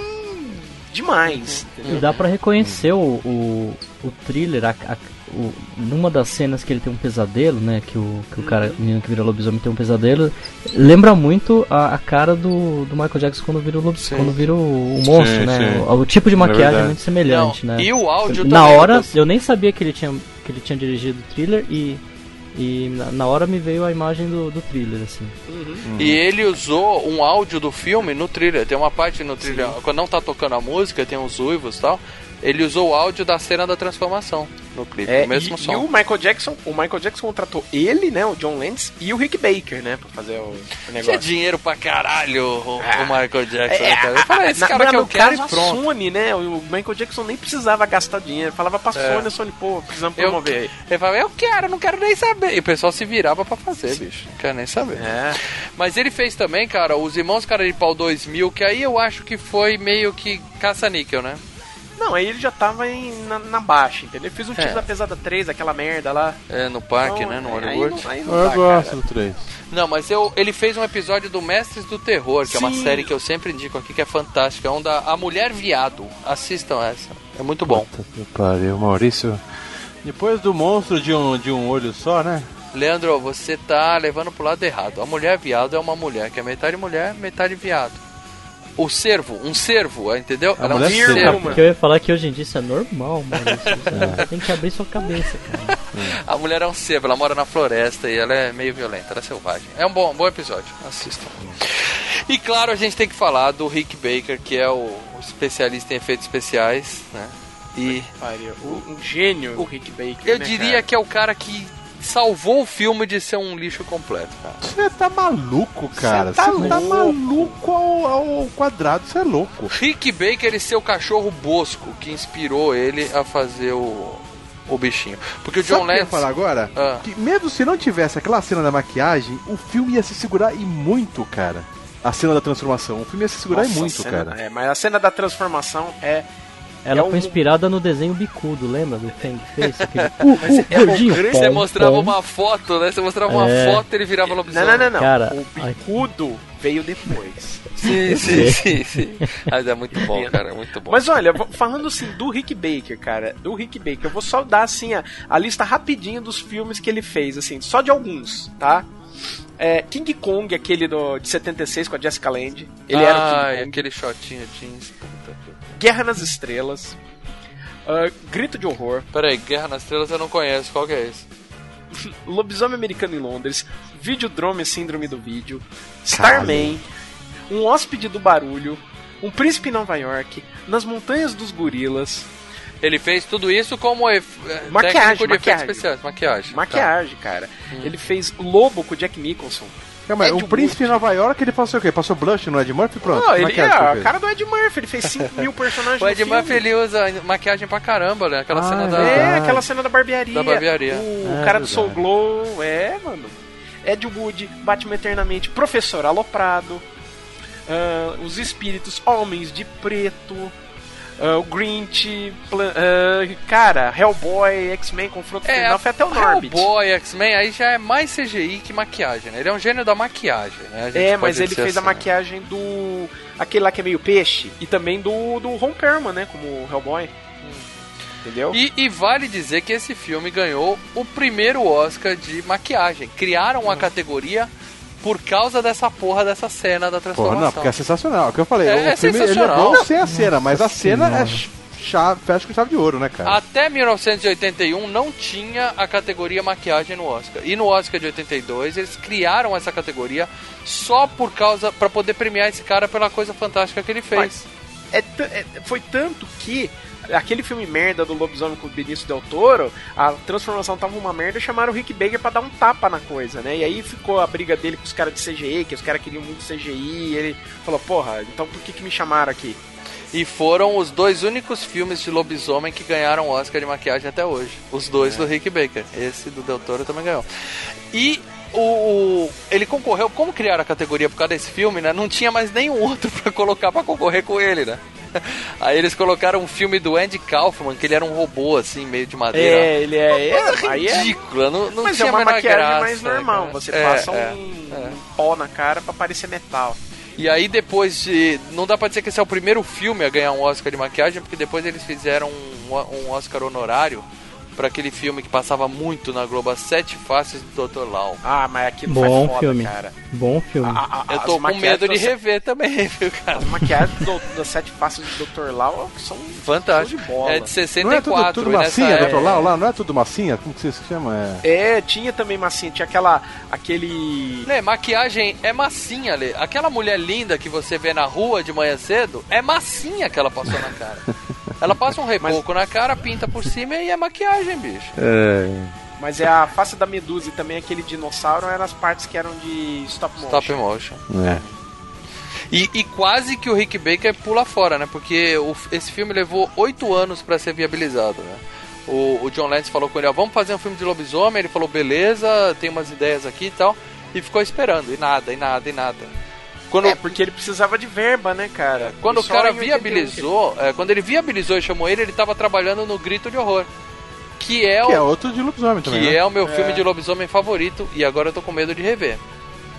demais. E entendeu? dá pra reconhecer o, o, o thriller, a, a- o- numa das cenas que ele tem um pesadelo, né? Que o, que o cara, o menino que vira lobisomem tem um pesadelo. Lembra muito a, a cara do, do Michael Jackson quando vira o, lobis, Sim. quando vira o, o monstro, Sim, né? sim. O, o tipo de maquiagem é muito semelhante, Não, né? E o áudio Na também, hora, eu nem sabia que ele tinha, que ele tinha dirigido o thriller e, e na, hora me veio a imagem do, do thriller, assim. E ele usou um áudio do filme no thriller. Tem uma parte no thriller, quando não tá tocando a música, tem uns uivos e tal. Ele usou o áudio da cena da transformação no clipe, É, o mesmo e, som. e o Michael Jackson, o Michael Jackson contratou ele, né, o John Landis e o Rick Baker, né, pra fazer o, o Tinha negócio. dinheiro pra caralho o, Ah. o Michael Jackson. É, cara? Eu falei, esse na- cara mas que eu quero caso, e pronto. Sony, né, o Michael Jackson nem precisava gastar dinheiro, falava pra É. Sony, a Sony, pô, precisamos Eu, promover aí. ele falava, eu quero, não quero nem saber. E o pessoal se virava pra fazer, bicho. Não quero nem saber. É. Mas ele fez também, cara, os Irmãos Cara de Pau 2000, que aí eu acho que foi meio que caça-níquel, né? Não, aí ele já tava em, na, na baixa, entendeu? Ele fez um É. Tiros da Pesada 3, aquela merda lá. É, no parque, Então, né? No aí Hollywood. não- aí não Eu dá, gosto cara. do 3. Não, mas eu, ele fez um episódio do Mestres do Terror, que é uma Sim. série que eu sempre indico aqui, que é fantástica. É um da A Mulher Viado. Assistam essa. É muito bom. Puta que pariu, Maurício. Depois do monstro de um, de um olho só, né? Leandro, você tá levando pro lado errado. A mulher viado é uma mulher, que é metade mulher, metade viado. O cervo, um cervo, entendeu? A Ela é um cervo. Porque eu ia falar que hoje em dia isso é normal, Maurício. Você Tem que abrir sua cabeça, cara. A mulher é um cervo, ela mora na floresta e ela é meio violenta, ela é selvagem. É um bom, bom episódio, assistam. E claro, a gente tem que falar do Rick Baker, que é o, especialista em efeitos especiais, né? E. O- Um gênio, o Rick Baker. eu né, diria cara? que é o cara que salvou o filme de ser um lixo completo, cara. Você tá maluco, cara. Cê tá Você tá louco. maluco ao, ao quadrado, você é louco. Rick Baker e seu cachorro Bosco, que inspirou ele a fazer o, o bichinho. Porque o Sabe John ia Lance. falar agora? Ah. Que mesmo se não tivesse aquela cena da maquiagem, o filme ia se segurar e muito, cara. A cena da transformação. O filme ia se segurar Nossa, e muito, cena- cara. É, mas a cena da transformação é. Ela É um- foi inspirada no desenho bicudo, lembra do Fang Face? Aquele, [LAUGHS] uh, uh, é gordinho. Você mostrava pom. uma foto, né? Você mostrava uma É. foto e ele virava Não, lobisomem. não, não, não. Cara, o bicudo veio depois. [LAUGHS] Sim, [LAUGHS] sim, sim, sim. Mas é muito bom, cara, é muito bom. Mas olha, falando assim do Rick Baker, cara, do Rick Baker, eu vou só dar assim a, a lista rapidinho dos filmes que ele fez, assim, só de alguns, tá? É, King Kong, aquele do, de 76 com a Jessica Lange. Ele era o King Ai, Kong. aquele shotinho jeans. Puta. Guerra nas Estrelas. ah, Grito de Horror. Peraí, Guerra nas Estrelas eu não conheço, qual que é esse? [LAUGHS] Lobisomem Americano em Londres, Videodrome Síndrome do Vídeo, Starman, Um Hóspede do Barulho, Um Príncipe em Nova York, Nas Montanhas dos Gorilas, Ele fez tudo isso como ef... eh, Maquiagem, de maquiagem. especiais, maquiagem. maquiagem, cara. Ele fez Lobo com Jack Nicholson. Aí, Ed o Príncipe Wood. de Nova York, ele passou o quê? Passou blush no Ed Murphy? Pronto. Não, ele é a fez. cara do Ed Murphy, ele fez 5 mil personagens. [LAUGHS] O Ed. Murphy ele usa maquiagem pra caramba, né? Aquela Ah, cena é da. É, aquela cena da barbearia. Da barbearia. O É, cara do Soul. Glow, é, mano. Ed Wood, Batman Eternamente, Professor Aloprado, ah, Os Espíritos, Homens de Preto, ah, o Grinch, ah, cara, Hellboy, X-Men, Confronto É, Final, foi até o Norbit. Hellboy, X-Men, aí já é mais CGI que maquiagem, né? Ele é um gênio da maquiagem, né? É, mas ele fez a assim. maquiagem do. aquele lá que é meio peixe, e também do, do Ron Perlman, né, como Hellboy. Entendeu? E, e vale dizer que esse filme ganhou o primeiro Oscar de maquiagem. Criaram Hum. uma categoria por causa dessa porra dessa cena da Porra, transformação. não, porque é sensacional. É o que eu falei, É, o é filme ele é bom sem a cena, mas a cena é ch- chave, fecha com chave de ouro, né, cara? Até 1981 não tinha a categoria maquiagem no Oscar. E no Oscar de 82 eles criaram essa categoria só por causa para poder premiar esse cara pela coisa fantástica que ele fez. Mas é é- foi tanto que aquele filme merda do lobisomem com o Benício Del Toro, a transformação tava uma merda e chamaram o Rick Baker pra dar um tapa na coisa, né? E aí ficou a briga dele com os caras de CGI, que os caras queriam muito CGI, e ele falou, porra, então por que que me chamaram aqui? E foram os dois únicos filmes de lobisomem que ganharam Oscar de maquiagem até hoje. Os dois do Rick Baker. Esse do Del Toro também ganhou. E o, o- ele concorreu, como criaram a categoria por causa desse filme, né? Não tinha mais nenhum [LAUGHS] outro pra colocar pra concorrer com ele, né? [LAUGHS] Aí eles colocaram um filme do Andy Kaufman, que ele era um robô, assim, meio de madeira. É, ele é, é Coisa aí é ridícula, não, não Mas tinha é uma maquiagem graça, mais normal. cara. Você É, passa é, um, é. um pó na cara pra parecer metal. E aí depois de. Não dá pra dizer que esse é o primeiro filme a ganhar um Oscar de maquiagem, porque depois eles fizeram um, um Oscar honorário pra aquele filme que passava muito na Globo, As Sete Faces do Dr. Lau. Ah, mas aquilo Bom foda, filme. cara. Bom filme. A- a- Eu tô com medo de rever também, [LAUGHS] viu, cara? As maquiagens do, das sete faces do Dr. Lau são Fantástico. show de bola. É de Não é 64, tudo, tudo nessa massinha, época- doutor Lau? Lá, não é tudo massinha? Como que você se chama? É... É, tinha também massinha, tinha aquela. aquele. Lê, maquiagem é massinha, Lê. Aquela mulher linda que você vê na rua de manhã cedo, é massinha que ela passou na cara. [LAUGHS] Ela passa um reboco na cara, pinta por cima e é maquiagem, bicho. Mas é a face da medusa e também aquele dinossauro eram as partes que eram de stop motion. Stop motion. É. E, e quase que o Rick Baker pula fora, né? Porque o- esse filme levou oito anos pra ser viabilizado, né? O, o John Lance falou com ele, ó, vamos fazer um filme de lobisomem. Ele falou, beleza, tem umas ideias aqui e tal. E ficou esperando, e nada, e nada, e nada. Quando, É, porque ele precisava de verba, né, cara? quando E o cara em 81 que ele- viabilizou, é, quando ele viabilizou e chamou ele, ele tava trabalhando no Grito de Horror. Que é, Que é o, outro de lobisomem também, que né? é o meu filme de lobisomem favorito. E agora eu tô com medo de rever.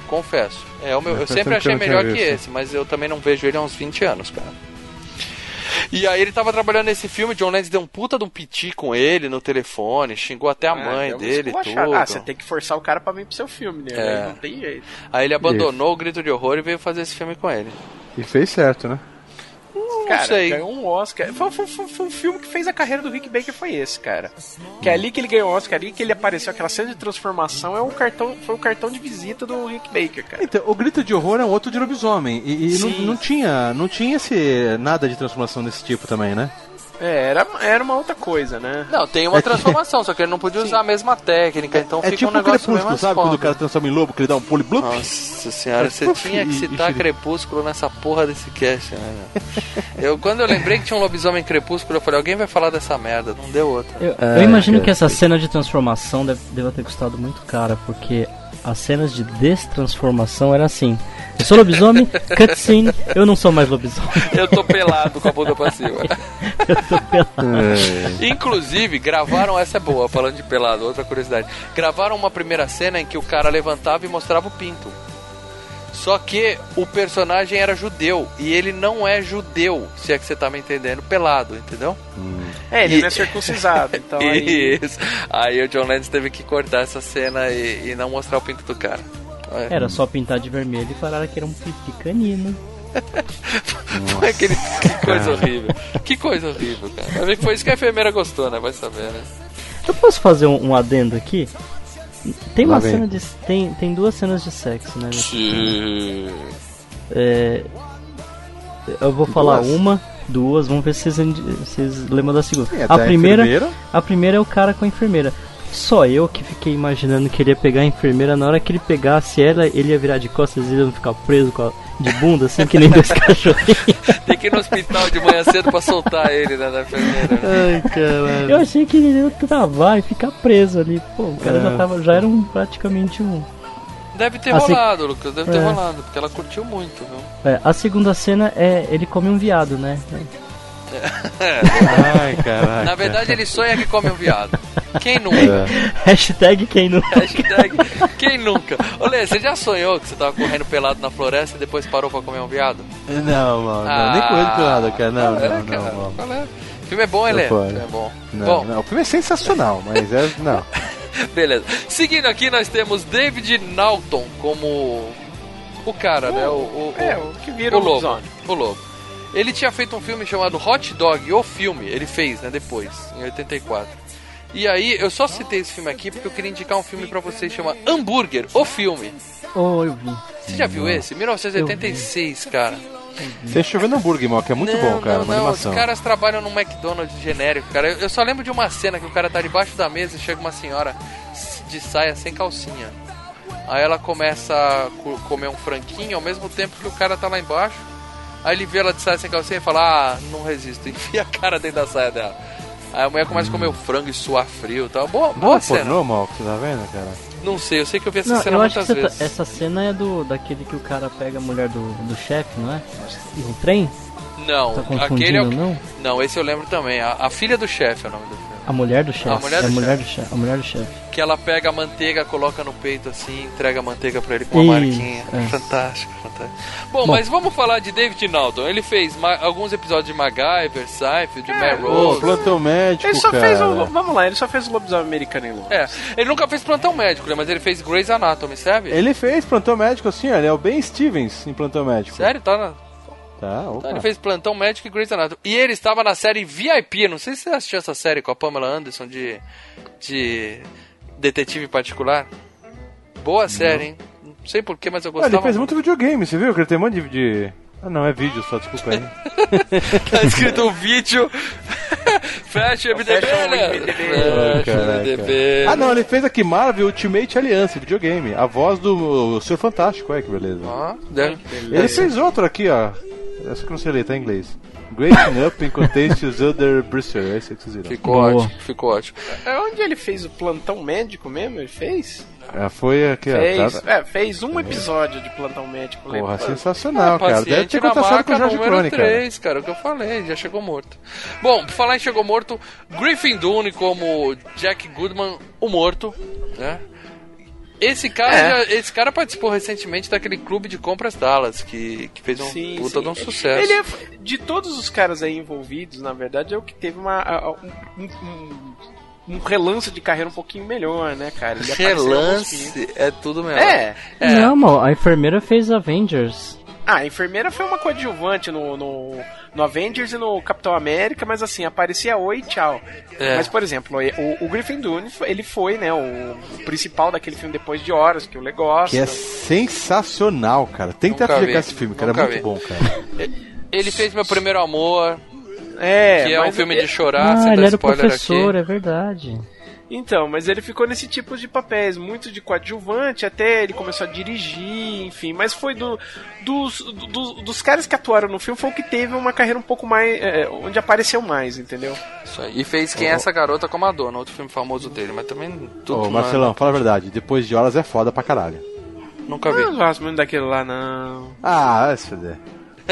Confesso. É o meu, eu Eu sempre achei melhor que esse, mas eu também não vejo ele há uns 20 anos, cara. E aí ele tava trabalhando nesse filme, John Lennon deu um puta de um piti com ele no telefone, xingou até a Ah, mãe uma dele e esculachada. tudo. Ah, você tem que forçar o cara pra vir pro seu filme, né? É. Não tem jeito. Aí ele abandonou o Grito de Horror e veio fazer esse filme com ele. E fez certo, né? Não Cara, sei. ganhou um Oscar. Foi, foi, foi, foi um filme que fez a carreira do Rick Baker, foi esse, cara. Que é ali que ele ganhou o Oscar, ali que ele apareceu, aquela cena de transformação, é o cartão, foi o cartão de visita do Rick Baker, cara. Então, o grito de horror é um outro de lobisomem. E, e não, não tinha, não tinha esse, nada de transformação desse tipo também, né? É, era, era uma outra coisa, né? Não, tem uma transformação, [LAUGHS] só que ele não podia usar a mesma técnica, então é fica tipo um negócio mais sabe? foda. Quando o cara transforma em lobo, que ele dá um pulo e blup. Nossa senhora, É você puff tinha que e- e citar xerife. Crepúsculo nessa porra desse cast, né? eu, quando eu lembrei que tinha um lobisomem Crepúsculo, eu falei, alguém vai falar dessa merda, não deu outra. Eu, É, eu imagino cara, que essa cena de transformação deve, deva ter custado muito cara, porque as cenas de destransformação eram assim. Eu sou lobisomem, cutscene, eu não sou mais lobisomem. Eu tô pelado com a bunda pra cima. [LAUGHS] Eu tô pelado. Inclusive, gravaram, essa é boa, falando de pelado, outra curiosidade. Gravaram uma primeira cena em que o cara levantava e mostrava o pinto. Só que o personagem era judeu e ele não é judeu, se é que você tá me entendendo, pelado, entendeu? É, ele E- não é circuncisado, então [LAUGHS] aí... Isso. Aí o John Lennon teve que cortar essa cena e, e não mostrar o pinto do cara. É. Era só pintar de vermelho e falaram que era um pipi canino. [LAUGHS] Foi aquele... Que coisa horrível. Que coisa horrível, cara. Vai ver que foi isso que a enfermeira gostou, né? Vai saber, né? Eu posso fazer um, um adendo aqui? Tem Lá uma vem. cena de. Tem, tem duas cenas de sexo, né? Sim. É, eu vou falar Duas? uma, duas, vamos ver se vocês, vocês lembram da segunda. Sim, a, a primeira, enfermeira. a primeira é o cara com a enfermeira. Só eu que fiquei imaginando que ele ia pegar a enfermeira, na hora que ele pegasse ela, ele ia virar de costas e ele ia ficar preso com a- de bunda, assim que nem dois [LAUGHS] cachorrinhos. Tem que ir no hospital de manhã cedo pra soltar ele, né, da enfermeira. né? Ai, caralho. Eu achei que ele ia travar e ficar preso ali. Pô, o cara É. já, tava, já era um, praticamente um. Deve ter Assim- rolado, Lucas, deve ter É. rolado, porque ela curtiu muito, viu? É, a segunda cena é ele come um viado, né? [LAUGHS] Ai, caralho. Na verdade, ele sonha que come um viado. [LAUGHS] Quem nunca? É. Hashtag quem não. Hashtag quem nunca? Ô Lê, você já sonhou que você tava correndo pelado na floresta e depois parou pra comer um viado? Não, mano, não, Ah, nem ele pelado, cara. Não, qual é, não, cara? não, mano. Qual é? O filme é bom, hein, Não Lê? O filme é bom. Não, bom, não, o filme é sensacional, mas é. Não. [LAUGHS] beleza. Seguindo aqui, nós temos David Naughton como o cara, né? O, o, É, o- o que vira o o lobo. lobisomem. O lobo. Ele tinha feito um filme chamado Hot Dog, o filme. Ele fez, né? Depois, em 84. E aí, eu só citei esse filme aqui porque eu queria indicar um filme pra vocês chama Hambúrguer, o filme. Oh, eu vi. Você já viu esse? 1986, cara. Você chovendo hambúrguer, mal, que é muito não, bom, cara. Não, uma não, animação. os caras trabalham num McDonald's genérico, cara. Eu, eu só lembro de uma cena que o cara tá debaixo da mesa e chega uma senhora de saia sem calcinha. Aí ela começa a co- comer um franquinho ao mesmo tempo que o cara tá lá embaixo. Aí ele vê ela de saia sem calcinha e fala: Ah, não resisto. [LAUGHS] Enfia a cara dentro da saia dela. Aí a mulher começa a comer o frango e suar frio e tal. Boa, Não boa é cena. pornô, mal, que tá vendo, cara? Não sei, eu sei que eu vi essa Não, cena eu acho que muitas tá- vezes. essa cena é do daquele que o cara pega a mulher do, do chefe, não é? No trem? Não, Tá aquele é confundindo, o... não? Não, esse eu lembro também. A, a filha do chefe é o nome do filme. A mulher do chefe. A mulher é do a mulher do chefe. A mulher do chefe. Que ela pega a manteiga, coloca no peito assim, entrega a manteiga pra ele com uma Isso, marquinha. é. Fantástico, fantástico. Bom, Bom. mas vamos falar de David Naughton. Ele fez alguns episódios de MacGyver, Seinfeld, de É, Ô, Melrose. plantão médico, Ele só cara. fez o. Vamos lá, ele só fez o lobisomem americano em Londres. É, ele nunca fez plantão médico, né? Mas ele fez Grey's Anatomy, sabe? Ele fez plantão médico assim, ó. Ele é o Ben Stevens em plantão médico. Sério, tá na... Tá, opa. Então ele fez plantão médico e Grey's Anatomy. E ele estava na série VIP. Não sei se você assistiu essa série com a Pamela Anderson de, de detetive particular. Boa série, hein? Não sei porquê, mas eu Ah, gostava. ele fez muito videogame, você viu? Que ele tem um monte de... de- Ah, não, é vídeo só, desculpa aí. [LAUGHS] Tá escrito um vídeo. [LAUGHS] Fecha o MDB, né? MDB. Ah, não, ele fez aqui Marvel Ultimate Alliance, videogame. A voz do Senhor Fantástico, olha que beleza. Ó, deve- Ele fez outro aqui, ó. Essa que eu não sei ler, tá em inglês. Great Up in Contentious Other Bristol. É esse que vocês viram. Ficou Boa. ótimo, ficou ótimo. É onde ele fez o plantão médico mesmo? Ele fez? Ah, foi aqui, ó. Fez, tá- é, fez um episódio de plantão médico. Porra, lembra? sensacional, cara. Deve ter na contrastado com o Jorge número Clooney, cara. 3, cara. O que eu falei, já chegou morto. Bom, por falar em chegou morto, Griffin Dunne como Jack Goodman, o morto, né? Esse cara, É. já- esse cara participou recentemente daquele clube de compras Dallas, que, que fez um Sim, puta sim. de um sucesso. Ele é, de todos os caras aí envolvidos, na verdade, é o que teve uma, um, um- um relance de carreira um pouquinho melhor, né, cara? Ele. Relance é tudo melhor. É. É. Não, mano, a enfermeira fez Avengers. Ah, a enfermeira foi uma coadjuvante no, no, no Avengers e no Capitão América, mas assim, aparecia oi e tchau. É. Mas, por exemplo, o, o Griffin Dunne, ele foi, né, o, principal daquele filme Depois de Horas, que o gosta. Que é sensacional, cara. Até vi, esse filme, cara. É muito vi. bom, cara. [LAUGHS] Ele fez Meu Primeiro Amor, É, que é um filme ele- de chorar, ah, sem ele dar era professor, aqui. é verdade. Então, mas ele ficou nesse tipo de papéis, muito de coadjuvante, até ele começou a dirigir, enfim, mas foi do, dos, do- dos caras que atuaram no filme, foi o que teve uma carreira um pouco mais. é, onde apareceu mais, entendeu? Isso aí. E fez Quem é essa garota como a dona, outro filme famoso dele, mas também tudo Ô, Marcelão, fala a verdade. Depois de horas é foda pra caralho. nunca vi. Não gosto muito daquele lá, não. Ah, vai se fuder.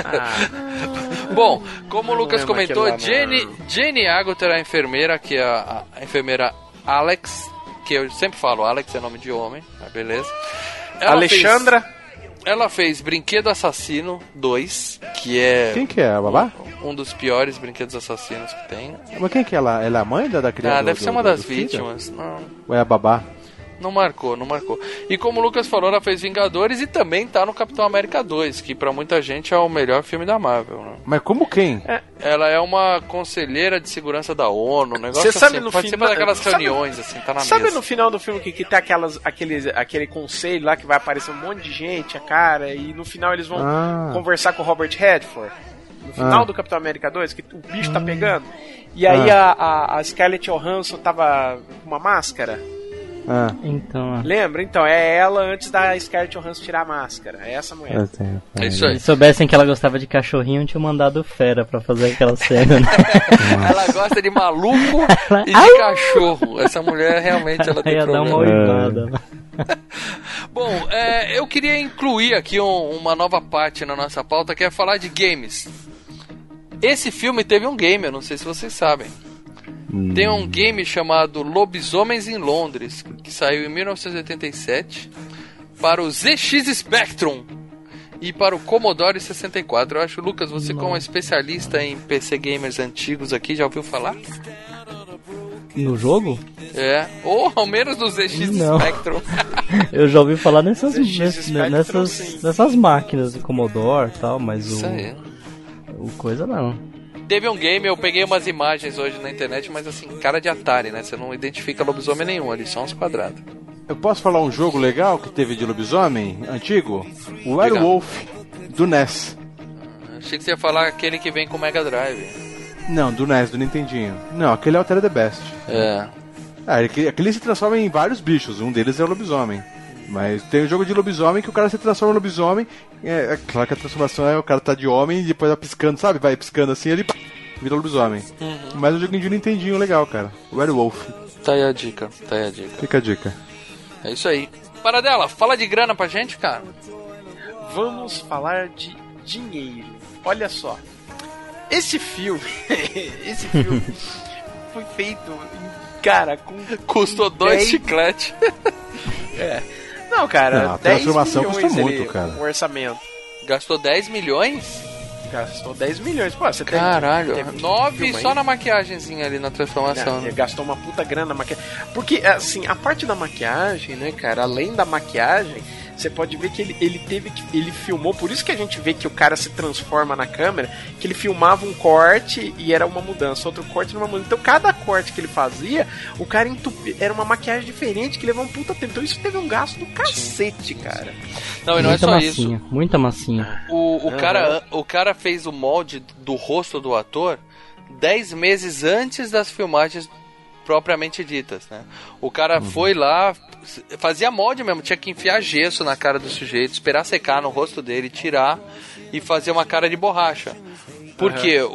Ah, Bom, como o Lucas comentou, Jenny. Jenny Agutter, a enfermeira, que é a, a enfermeira Alex, que eu sempre falo, Alex é nome de homem, mas beleza. Ela Alexandra. fez- ela fez Brinquedo Assassino 2, que é Quem que é? A babá? um dos piores brinquedos assassinos que tem. Mas quem que é ela? Ela é a mãe da, da criança? Ah, deve do- ser uma do- das do vítimas. Não, Ou é a babá? Não marcou, não marcou. E como o Lucas falou, ela fez Vingadores e também tá no Capitão América 2, que pra muita gente é o melhor filme da Marvel, né? Mas como quem? Ela é uma conselheira de segurança da ONU, um negócio Você sabe assim, no participa final- daquelas sabe- reuniões, assim, tá na Sabe mesa. no final do filme que, que tem aquelas, aqueles, aquele conselho lá que vai aparecer um monte de gente, a cara, e no final eles vão Ah. conversar com o Robert Redford? No final Ah. do Capitão América 2, que o bicho tá pegando. E aí a, a, a Scarlett Johansson tava com uma máscara. Ah, Então, ó. Lembra? Então, é ela antes da Scarlett Johansson tirar a máscara. É essa mulher. eu tenho. É isso Se aí. eles soubessem que ela gostava de cachorrinho, tinham mandado fera pra fazer aquela cena, né? [LAUGHS] Ela gosta de maluco [LAUGHS] Ela- e de cachorro. Essa mulher realmente ela tem Ia dar uma problema. né? [LAUGHS] Bom, é, eu queria incluir aqui um- uma nova parte na nossa pauta que é falar de games. Esse filme teve um game, eu não sei se vocês sabem. Tem um game chamado Lobisomens em Londres, que saiu em 1987 para o ZX Spectrum e para o Commodore 64. Eu acho, Lucas, você como especialista em PC gamers antigos aqui, já ouviu falar? No jogo? É, ou ao menos do ZX Não. Spectrum. [LAUGHS] Eu já ouvi falar nessas, ZX ness- Spectrum, nessas, nessas máquinas do Commodore e tal, mas Isso o, aí. o coisa não. Teve um game, eu peguei umas imagens hoje na internet, mas assim, cara de Atari, né? Você não identifica lobisomem nenhum ali, só uns quadrados. Eu posso falar um jogo legal que teve de lobisomem antigo? O Werewolf do NES. Achei que você ia falar aquele que vem com Mega Drive. Não, do NES, do Nintendinho. Não, aquele é o Terra the Best. É. Ah, ele- aquele se transforma em vários bichos, um deles é o lobisomem. Mas tem um jogo de lobisomem que o cara se transforma em lobisomem. É, é claro que a transformação é o cara tá de homem e depois vai piscando, sabe? Vai piscando assim ele vira lobisomem. Mas é um joguinho de Nintendinho legal, cara. Werewolf. Tá aí a dica, tá aí a dica. Fica a dica. É isso aí. Paradela, fala de grana pra gente, cara. Vamos falar de dinheiro. Olha só. Esse filme. [LAUGHS] esse filme foi feito, em- cara, com. Custou dois chicletes. [LAUGHS] Não, cara, Não, a 10 transformação milhões custa muito, cara. O orçamento. Gastou 10 milhões? Gastou 10 milhões. Pô, você tem. Caralho, teve 9 filme só aí? na maquiagemzinha ali na transformação. Não, né? ele gastou uma puta grana na maquiagem. Porque, assim, a parte da maquiagem, né, cara, além da maquiagem, você pode ver que ele, ele teve que. Ele filmou, por isso que a gente vê que o cara se transforma na câmera, que ele filmava um corte e era uma mudança, outro corte era uma mudança. Então, cada corte que ele fazia, o cara entupia. Era uma maquiagem diferente que levava um puta tempo. Então, isso teve um gasto do cacete, cara. Não, e não é muita só massinha, isso. muita massinha. O, o, cara, o cara fez o molde do rosto do ator 10 meses antes das filmagens propriamente ditas, né? O cara foi lá, fazia molde mesmo, tinha que enfiar gesso na cara do sujeito, esperar secar no rosto dele, tirar e fazer uma cara de borracha. Porque o,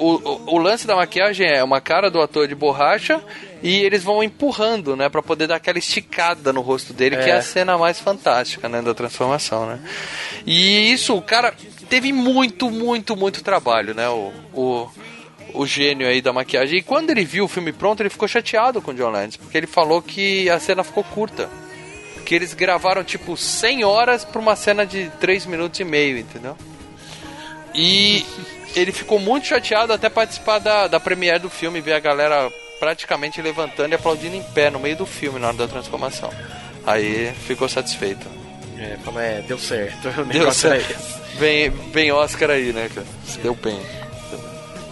o, o lance da maquiagem é uma cara do ator de borracha e eles vão empurrando, né, Pra poder dar aquela esticada no rosto dele, que é É. a cena mais fantástica, né, da transformação, né? E isso, o cara teve muito, muito, muito trabalho, né? O, o, o gênio aí da maquiagem. E quando ele viu o filme pronto, ele ficou chateado com o John Landis, porque ele falou que a cena ficou curta. Que eles gravaram tipo 100 horas pra uma cena de 3 minutos e meio, entendeu? E [LAUGHS] ele ficou muito chateado até participar da, da premiere do filme, ver a galera praticamente levantando e aplaudindo em pé no meio do filme na hora da transformação. Aí ficou satisfeito. É, falou, é, deu certo. [LAUGHS] Deu certo. Vem, vem Oscar aí, né, cara? Deu bem.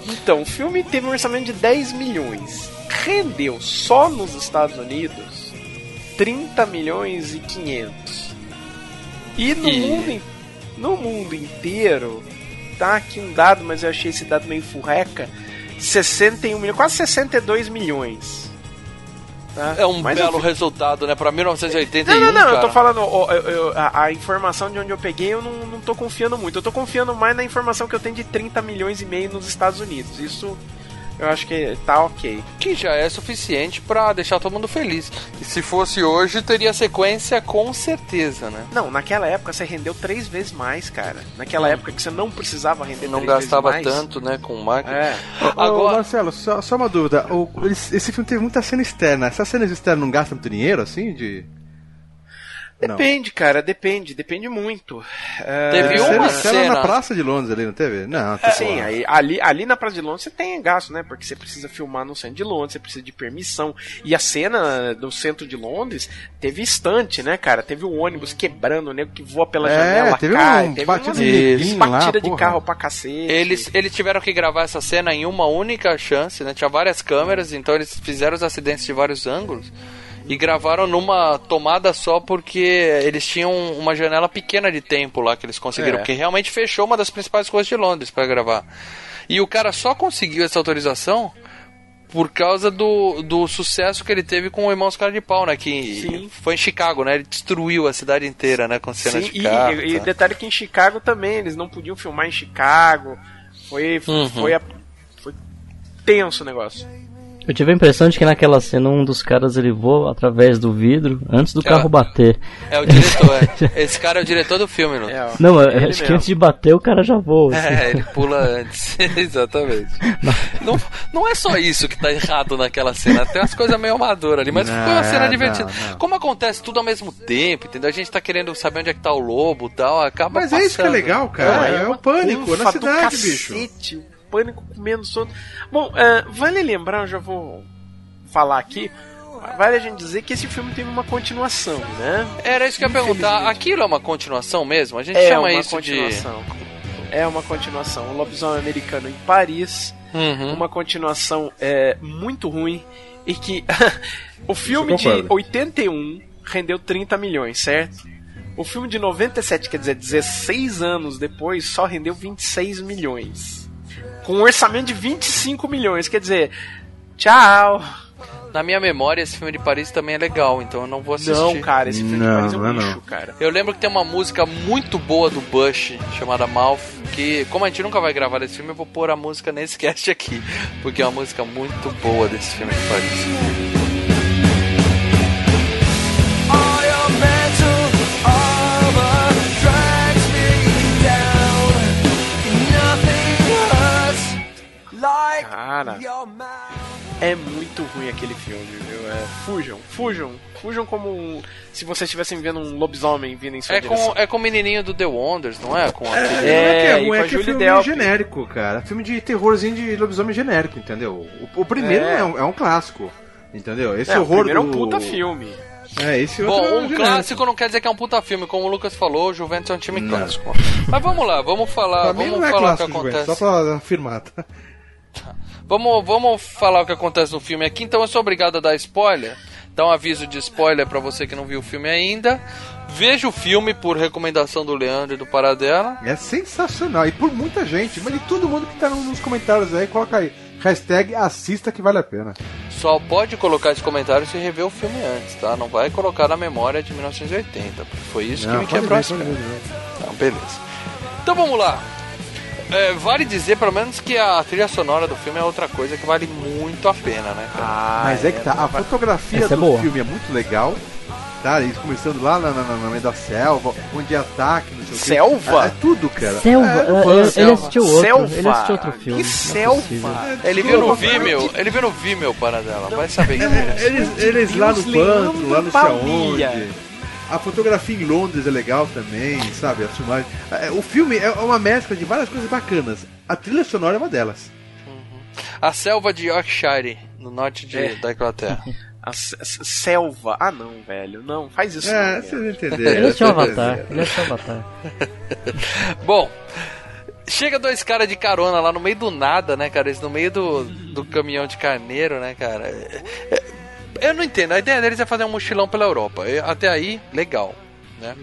Então, o filme teve um orçamento de 10 milhões. Rendeu só nos Estados Unidos 30 milhões e 500. E no, E- Mundo, no mundo inteiro, tá aqui um dado, mas eu achei esse dado meio furreca: 61 milhões, quase 62 milhões. Tá? É um Mas belo eu- resultado, né? Pra 1981. Não, não, não, eu cara. tô falando, ó, eu- eu- a, a informação de onde eu peguei eu não, não tô confiando muito. Eu tô confiando mais na informação que eu tenho de 30 milhões e meio nos Estados Unidos. Isso eu acho que tá ok. Que já é suficiente pra deixar todo mundo feliz. E se fosse hoje, teria sequência com certeza, né? Não, naquela época você rendeu três vezes mais, cara. Naquela época que você não precisava render Não três gastava vezes mais. tanto, né, com marketing. É. Ô, Agora, Marcelo, só, só uma dúvida. O- esse filme teve muita cena externa. Essas cenas externas não gastam muito dinheiro, assim? De... Não. Depende, cara, depende, depende muito. É, Teve uma cena cena- na Praça de Londres ali, não teve? Não, tá Sim, aí, ali, ali na Praça de Londres você tem gasto, né? Porque você precisa filmar no centro de Londres, você precisa de permissão. E a cena do centro de Londres teve estante, né, cara? Teve o ônibus quebrando, o nego que voa pela É, janela, teve cai, um teve batido umas batida lá, de porra. carro pra cacete. Eles, eles tiveram que gravar essa cena em uma única chance, né? Tinha várias câmeras, então eles fizeram os acidentes de vários ângulos e gravaram numa tomada só porque eles tinham uma janela pequena de tempo lá que eles conseguiram, É. porque realmente fechou uma das principais coisas de Londres para gravar. E o cara só conseguiu essa autorização por causa do, do sucesso que ele teve com o Irmãos Cara de Pau, né? Que Sim. foi em Chicago, né? Ele destruiu a cidade inteira, né? Com cenas Sim, de e, carro. e, e tá. detalhe que em Chicago também, eles não podiam filmar em Chicago. Foi, Uhum. foi, a- foi tenso o negócio. Eu tive a impressão de que naquela cena um dos caras ele voa através do vidro antes do É. carro bater. É o diretor, [LAUGHS] é. Esse cara é o diretor do filme, Lu. É, Não, ele acho que mesmo. antes de bater o cara já voa. assim. É, ele pula antes. [LAUGHS] Exatamente. [LAUGHS] Não, não é só isso que tá errado naquela cena. Tem umas coisas meio amadoras ali, mas Não, foi uma cena não, divertida. não. Como acontece tudo ao mesmo tempo, entendeu? A gente tá querendo saber onde é que tá o lobo e tal, acaba Mas é isso que é passando. legal, cara. É, uma o pânico na do cidade, bicho. Pânico comendo solto. Bom, é, vale lembrar, eu já vou falar aqui. Vale a gente dizer que esse filme teve uma continuação, né? Era isso que eu ia perguntar. Aquilo é uma continuação mesmo? A gente É chama uma isso continuação. É uma continuação. O lobisomem americano em Paris. de. Uhum. Uma continuação é, muito ruim. E que [LAUGHS] o filme de concordo. 81 rendeu 30 milhões, certo? O filme de 97, quer dizer, 16 anos depois, só rendeu 26 milhões. Com um orçamento de 25 milhões, quer dizer, tchau. Na minha memória, esse filme de Paris também é legal, então eu não vou assistir. Não, cara, esse filme Não, de Paris é um não é lixo, não. cara. Eu lembro que tem uma música muito boa do Bush, chamada Mouth, que, como a gente nunca vai gravar esse filme, eu vou pôr a música nesse [LAUGHS] cast aqui, porque é uma música muito boa desse filme de Paris. Cara. É muito ruim aquele filme, viu? É, fujam, fujam, fujam como um, se vocês estivessem vendo um lobisomem vindo em sua É direção. com, é com o menininho do The Wonders, não é? Com É, aquele... é que é e ruim, é a que é filme Delpy. genérico, cara. Filme de terrorzinho de lobisomem genérico, entendeu? O, o primeiro É. é. um, é um clássico, entendeu? Esse É, o horror primeiro é um do... puta filme. É, esse outro é Bom, um genérico. clássico não quer dizer que é um puta filme, como o Lucas falou, o Juventus é um time Não. clássico. Mas vamos lá, vamos falar, Pra mim vamos não é falar o que clássico, Juventus, acontece. só pra afirmar, tá? Vamos, vamos falar o que acontece no filme aqui, então eu sou obrigado a dar spoiler. Então aviso de spoiler pra você que não viu o filme ainda. Veja o filme por recomendação do Leandro e do Paradela. É sensacional, e por muita gente, mas de todo mundo que tá no- nos comentários aí, coloca aí, hashtag assista que vale a pena. Só pode colocar esse comentário se rever o filme antes, tá? Não vai colocar na memória de 1980, porque foi isso que me quebrou ver, as pernas. ver. Então, beleza. Então vamos lá. É, vale dizer, pelo menos, que a trilha sonora do filme é outra coisa que vale muito a pena, né, cara? Ah, Mas é que tá, a fotografia Essa é do boa. filme é muito legal. Tá, eles começando lá na, na, na, no meio da selva, onde é ataque, não sei o quê. Selva? É, é tudo, cara. Selva, É, é, van, ele, ele selva. assistiu outro, Selva? ele assistiu outro filme. Que não é selva? possível. Ele viu no Vimeo, ele viu no Vimeo, Paradela. Vai saber quem É, é. eles, eles lá no pântano, lá não sei. A fotografia em Londres é legal também, sabe? As filmagens. É, O filme é uma mescla de várias coisas bacanas. A trilha sonora é uma delas. A selva de Yorkshire, no norte de, É. da Inglaterra. [LAUGHS] A se- se- selva. Ah, não, velho. Não, faz isso. É, não, vocês velho. entenderam. Ele assistiu vocês Avatar, ele assistiu Avatar. [LAUGHS] Bom, chega dois caras de carona lá no meio do nada, né, cara? Eles no meio do, do caminhão de carneiro, né, cara? É- é- eu não entendo. A ideia deles é fazer um mochilão pela Europa. Até aí, legal, né?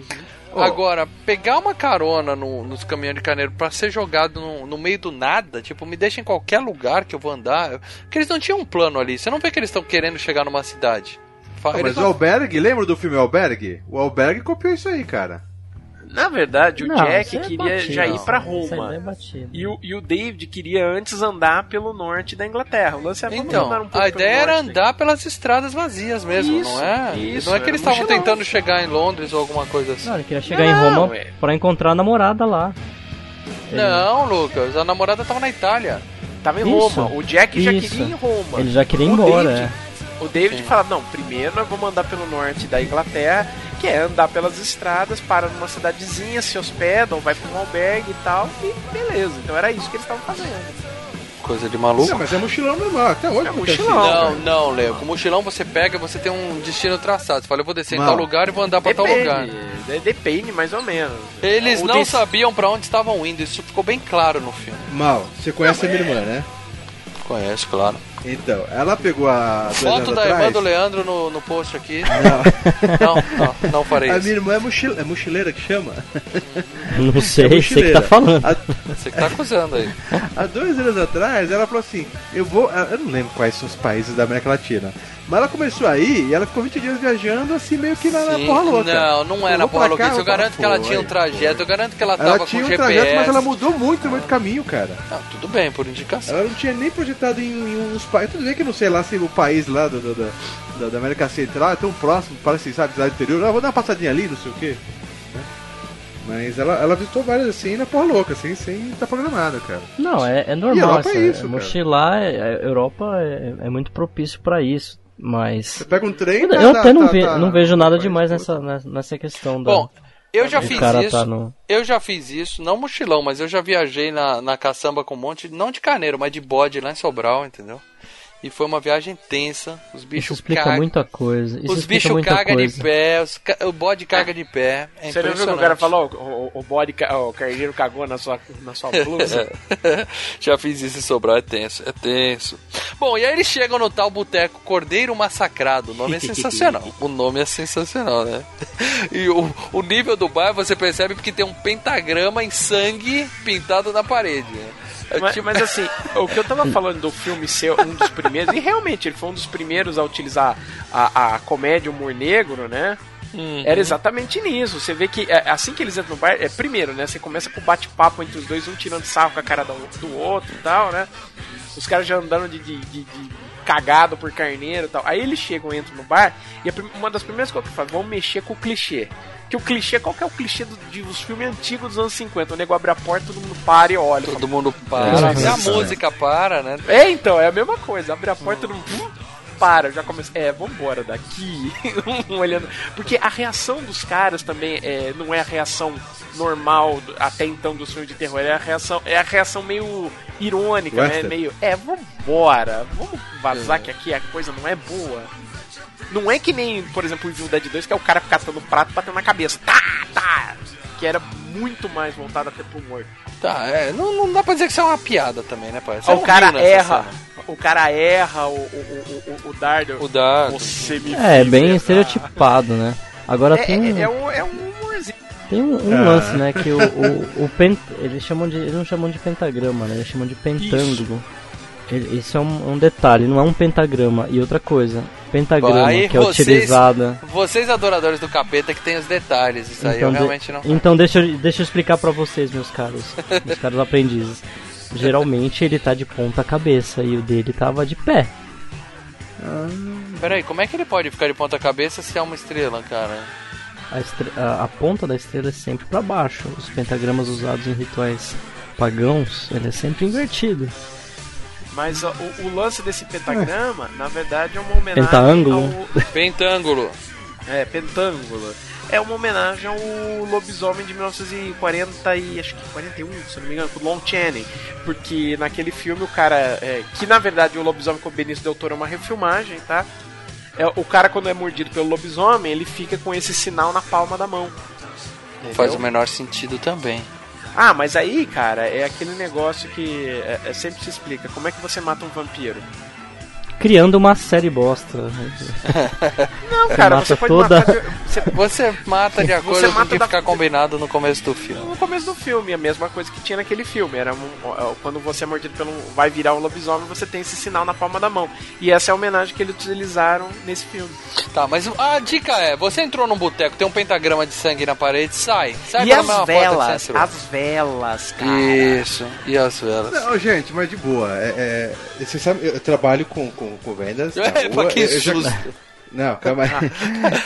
Ó. Agora, pegar uma carona no- nos caminhões de carneiro pra ser jogado no, no meio do nada, tipo, me deixa em qualquer lugar que eu vou andar. Porque eles não tinham um plano ali. Você não vê que eles estão querendo chegar numa cidade. Fa- Ah, mas o não- Albergue, lembra do filme Albergue? O Albergue copiou isso aí, cara. Na verdade, o Não, Jack é queria batido, já ir é Roma. batida. E o, e o David queria antes andar pelo norte da Inglaterra. O lance é vamos Então, andar um pouco a ideia era norte andar pelas estradas vazias mesmo, Isso, não é? isso, não é que era eles estavam tentando chegar em Londres ou alguma coisa assim. Não, ele queria chegar Não, em Roma é. pra encontrar a namorada lá. Não, Lucas, a namorada tava na Itália. Tava em Isso, Roma. O Jack já queria ir em Roma. Ele já queria ir embora, David- é. O David Sim. fala, não, primeiro nós vamos andar pelo norte da Inglaterra que é andar pelas estradas, para numa cidadezinha, se hospedam, vai para um albergue e tal, e beleza. Então era isso que eles estavam fazendo. Coisa de maluco. Não, mas é mochilão normal, até hoje É mochilão. Não, cara. não, Leo. Com mochilão você pega, você tem um destino traçado. Você fala, eu vou descer em Não. tal lugar e vou andar pra tal lugar. de- depende mais ou menos. Eles O não desse- sabiam pra onde estavam indo, isso ficou bem claro no filme. Mal, você conhece a minha irmã, né? Conhece, claro. Então, ela pegou a. Foto da atrás, irmã do Leandro no, no post aqui. Não. [LAUGHS] Não, não, não farei A isso. minha irmã é, mochil... é mochileira que chama? Não sei, [LAUGHS] é sei que tá falando. Há, Você que tá acusando aí. [LAUGHS] há dois anos atrás, ela falou assim: Eu vou. Eu não lembro quais são os países da América Latina. Mas ela começou aí e ela ficou 20 dias viajando assim, meio que na, na porra louca. Não, não é Eu na porra cá, louca. Eu garanto que ela tinha um Foi, trajeto, eu garanto que ela tava Ela com tinha um GPS. trajeto, mas ela mudou muito no meio do caminho, cara. Não, tudo bem, por indicação. Ela não tinha nem projetado em, em uns países. Tudo bem que eu não sei lá se o país lá do, do- do- da, América Central é tão próximo, parece, sabe, cidade interior. Ah, vou dar uma passadinha ali, não sei o quê. né? Mas ela, ela visitou várias assim na porra louca, assim, sem estar programada, cara. Não, é, é E normal. Europa é essa- isso, cara. mochilar, é- a Europa é, é muito propício pra isso. Mas. Você pega um trem. Eu, tá- eu tá- até não, tá- ve- tá- não vejo nada demais todo. nessa, nessa- questão da. Bom, eu já do fiz cara isso. tá no. Eu já fiz isso, não mochilão, mas eu já viajei na, na caçamba com um monte, não de carneiro, mas de bode lá em Sobral, entendeu? E foi uma viagem tensa. Os Isso bichos explica cagam. muita coisa. Isso Os bichos cagam de pé, os ca- o bode caga de pé. É Você não viu que o cara falou? O, o, o bode, ca- o carneiro cagou na sua, na sua blusa? [LAUGHS] Já fiz isso em Sobral, é tenso, é tenso. Bom, e aí eles chegam no tal boteco Cordeiro Massacrado. O nome é [LAUGHS] sensacional. O nome é sensacional, né? E o, o nível do bar você percebe porque tem um pentagrama em sangue pintado na parede. né? Mas, mas assim, o que eu tava falando do filme ser um dos primeiros, e realmente ele foi um dos primeiros a utilizar a, a comédia, o humor negro, né? Uhum. Era exatamente nisso. Você vê que é, assim que eles entram no bar, é primeiro, né? Você começa com o bate-papo entre os dois, um tirando sarro com a cara do, outro e tal, né? Os caras já andando de, de- de- de cagado por carneiro e tal. Aí eles chegam, entram no bar, e prim- uma das primeiras coisas que fazem, vão mexer com o clichê. Que o clichê, qual que é o clichê do- de, dos filmes antigos dos anos 50? O nego abre a porta, todo mundo para e olha. Todo mundo para. É, e a é. música para, né? É, então, é a mesma coisa. Abre a porta e não. hum, Para, já começa. É, vambora daqui. [LAUGHS] Olhando. Porque a reação dos caras também é, não é a reação normal do- até então dos filmes de terror. É a reação, é a reação meio irônica, né? Western. Meio. É, vambora. Vamos vazar que aqui a coisa não é boa. Não é que nem, por exemplo, o Evil Dead 2, que é o cara catando prato e batendo na cabeça. Tá, tá! Que era muito mais voltado até pro humor. Tá, é, não, não dá pra dizer que isso é uma piada também, né, pai? Você o não cara riu nessa erra. cena. O cara erra o, o, o, o, o dardo. O dardo. Você me É, bem errar. estereotipado, né? Agora É, tem um, é, é um, é um humorzinho. tem um, um Ah. lance, né? Que o, o, o pent, eles chamam de. Eles não chamam de pentagrama, né? Eles chamam de pentângulo. Ele- Isso é um, um detalhe, não é um pentagrama. E outra coisa, pentagrama que é vocês- utilizada. Vocês adoradores do capeta que tem os detalhes, isso aí eu de- realmente não. então deixa, eu- deixa eu explicar pra vocês, meus caros, [LAUGHS] meus caros aprendizes. Geralmente ele tá de ponta cabeça e o dele tava de pé. Peraí, como é que ele pode ficar de ponta cabeça se é uma estrela, cara? A, estre- a- a ponta da estrela é sempre pra baixo. Os pentagramas usados em rituais pagãos, ele é sempre invertido. Mas ó, o, o lance desse pentagrama, na verdade, é uma homenagem Pentaângulo? ao. Pentângulo. É, pentângulo. É uma homenagem ao lobisomem de 1940 e acho que 41, se não me engano, com o Lon Chaney. Porque naquele filme o cara. é, que na verdade o lobisomem com o Benício Del Toro é uma refilmagem, tá? É, o cara, quando é mordido pelo lobisomem, ele fica com esse sinal na palma da mão. Faz o Entendeu? menor sentido também. Ah, mas aí, cara, é aquele negócio que é, é- sempre se explica. Como é que você mata um vampiro? Criando uma série bosta. [LAUGHS] Não, Você cara, mata você pode toda- matar de, [LAUGHS] você- Você mata de acordo Você com o que da- ficar combinado no começo do filme. no começo do filme, a mesma coisa que tinha naquele filme. Era um- ó, quando você é mordido pelo. vai virar um lobisomem, você tem esse sinal na palma da mão. E essa é a homenagem que eles utilizaram nesse filme. Tá, mas a dica é: você entrou num boteco, tem um pentagrama de sangue na parede, sai. Sai e as velas, as velas, cara. Isso, e as velas. Não, gente, mas de boa. É, é, você sabe, eu trabalho com, com, com vendas. É, rua, pra que eu já- susto. [LAUGHS] Não, calma aí.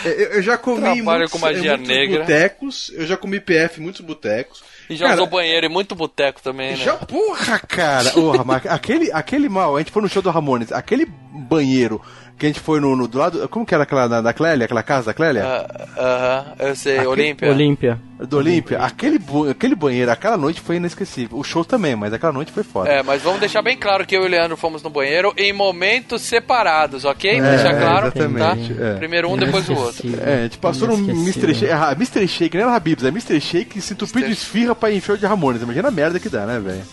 [LAUGHS] eu, já comi Trabalho muitos, com magia em muitos negra. botecos. Eu já comi PF em muitos botecos. E já Cara, usou banheiro e muito boteco também, né? Já, porra, cara! Porra, [LAUGHS] aquele, aquele mal, a gente foi no show do Ramones, aquele banheiro Que a gente foi no, no- do lado. Como que era aquela da, da Clélia? Aquela casa da Clélia? Ah, Aham, eu sei, Olímpia. Olímpia. Do Olímpia. Aquele, aquele banheiro, aquela noite foi inesquecível. O show também, mas aquela noite foi foda. É, mas vamos deixar bem claro que eu e o Leandro fomos no banheiro em momentos separados, ok? É, deixar claro, exatamente, tá? é. Primeiro um, depois o outro. É, a gente passou no. Mr. Shake. Ah, Mr. Shake, não era Habibs, é Mr. Shake se entupir de esfirra pra encher de Ramones. Imagina a merda que dá, né, velho?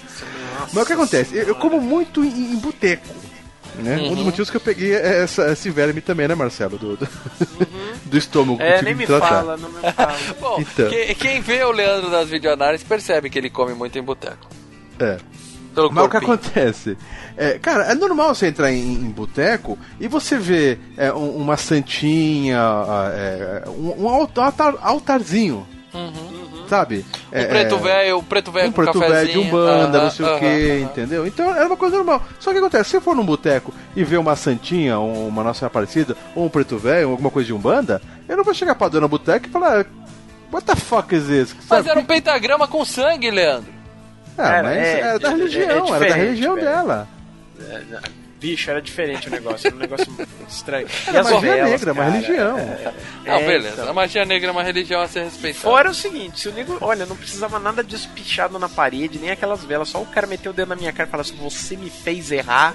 Mas o que acontece? Eu, eu como muito em, em boteco. Né? Um Uhum. dos motivos que eu peguei é essa, esse verme também, né, Marcelo? Do, do, [LAUGHS] do estômago. É, nem me tratar. fala, não me fala. [LAUGHS] Bom, Então. que- quem vê o Leandro das videoanálises percebe que ele come muito em boteco. É. Pelo Mas o que corpinho. acontece? É, cara, é normal você entrar em, em boteco e você ver é, um- uma santinha, ah, é, um, um altar- altarzinho, sabe? Um É, preto é, velho, um preto velho um com preto velho de umbanda, aham, não sei o aham, que, aham. entendeu? Então era uma coisa normal. Só que acontece, se você for num boteco e ver uma santinha, uma nossa Aparecida, ou um preto velho, ou alguma coisa de umbanda, eu não vou chegar pra dona boteco e falar, what the fuck is this? Mas Sabe? era um pentagrama com sangue, Leandro. Ah, Era, mas é, era da é- é religião, era da religião dela. Bicho, era diferente o negócio, era um negócio estranho. E Era as magia velas, negra, uma cara, religião. Não, É, beleza. então. A magia negra é uma religião a ser respeitada. Fora o seguinte, se o nego, olha, não precisava nada disso pichado na parede, nem aquelas velas, só o cara meteu o dedo na minha cara e falou assim, você me fez errar.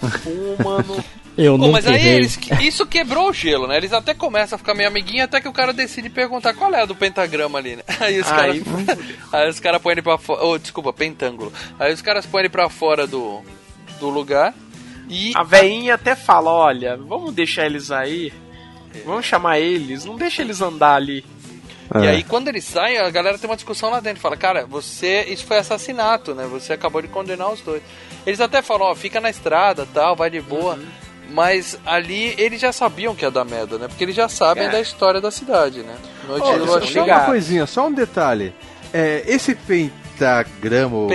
Pô, mano. [LAUGHS] Eu Pô, não mas aí errei. eles, isso quebrou o gelo, né? Eles até começam a ficar meio amiguinhos até que o cara decide perguntar qual é a do pentagrama ali, né? [LAUGHS] Aí os caras. Aí, [LAUGHS] Aí os caras põem ele pra fora. Oh, desculpa, pentângulo. Aí os caras põem ele pra fora do, do lugar. E. A veinha até fala, olha, vamos deixar eles aí, vamos chamar eles, não deixa eles andar ali. E É. aí, quando eles saem, a galera tem uma discussão lá dentro. Fala, cara, você. Isso foi assassinato, né? Você acabou de condenar os dois. Eles até falam, ó, fica na estrada tal, vai de boa. Mas ali eles já sabiam que ia dar merda, né? Porque eles já sabem É. da história da cidade, né? Noite lua só, só uma coisinha, só um detalhe. É, esse pentagrama.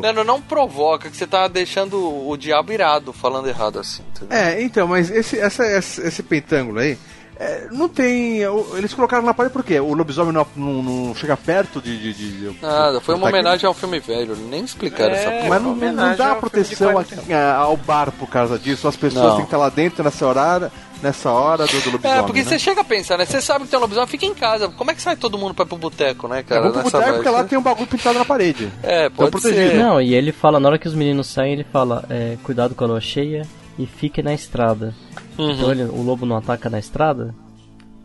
Leandro, não provoca que você tá deixando o diabo irado falando errado assim, entendeu? É, então, mas esse, essa, esse, esse pentângulo aí. É, não tem. o- Eles colocaram na parede por quê? O lobisomem não, não, não chega perto de. de, de- Nada, foi uma homenagem ao filme velho, nem explicaram É, essa porra. Mas não, não dá proteção 40 aqui, a- ao bar por causa disso. As pessoas Não. têm que estar lá dentro nessa hora, nessa hora do, do lobisomem. É, porque né? você chega a pensar, né? Você sabe que tem um lobisomem, fica em casa. Como é que sai todo mundo pra ir pro boteco, né, É, cara? vamos pro boteco porque lá tem um bagulho pintado na parede. É, Então, pode protegido. ser. Não, e ele fala, na hora que os meninos saem, ele fala, é, cuidado com a lua cheia e fique na estrada. Uhum. Então ele- o lobo não ataca na estrada?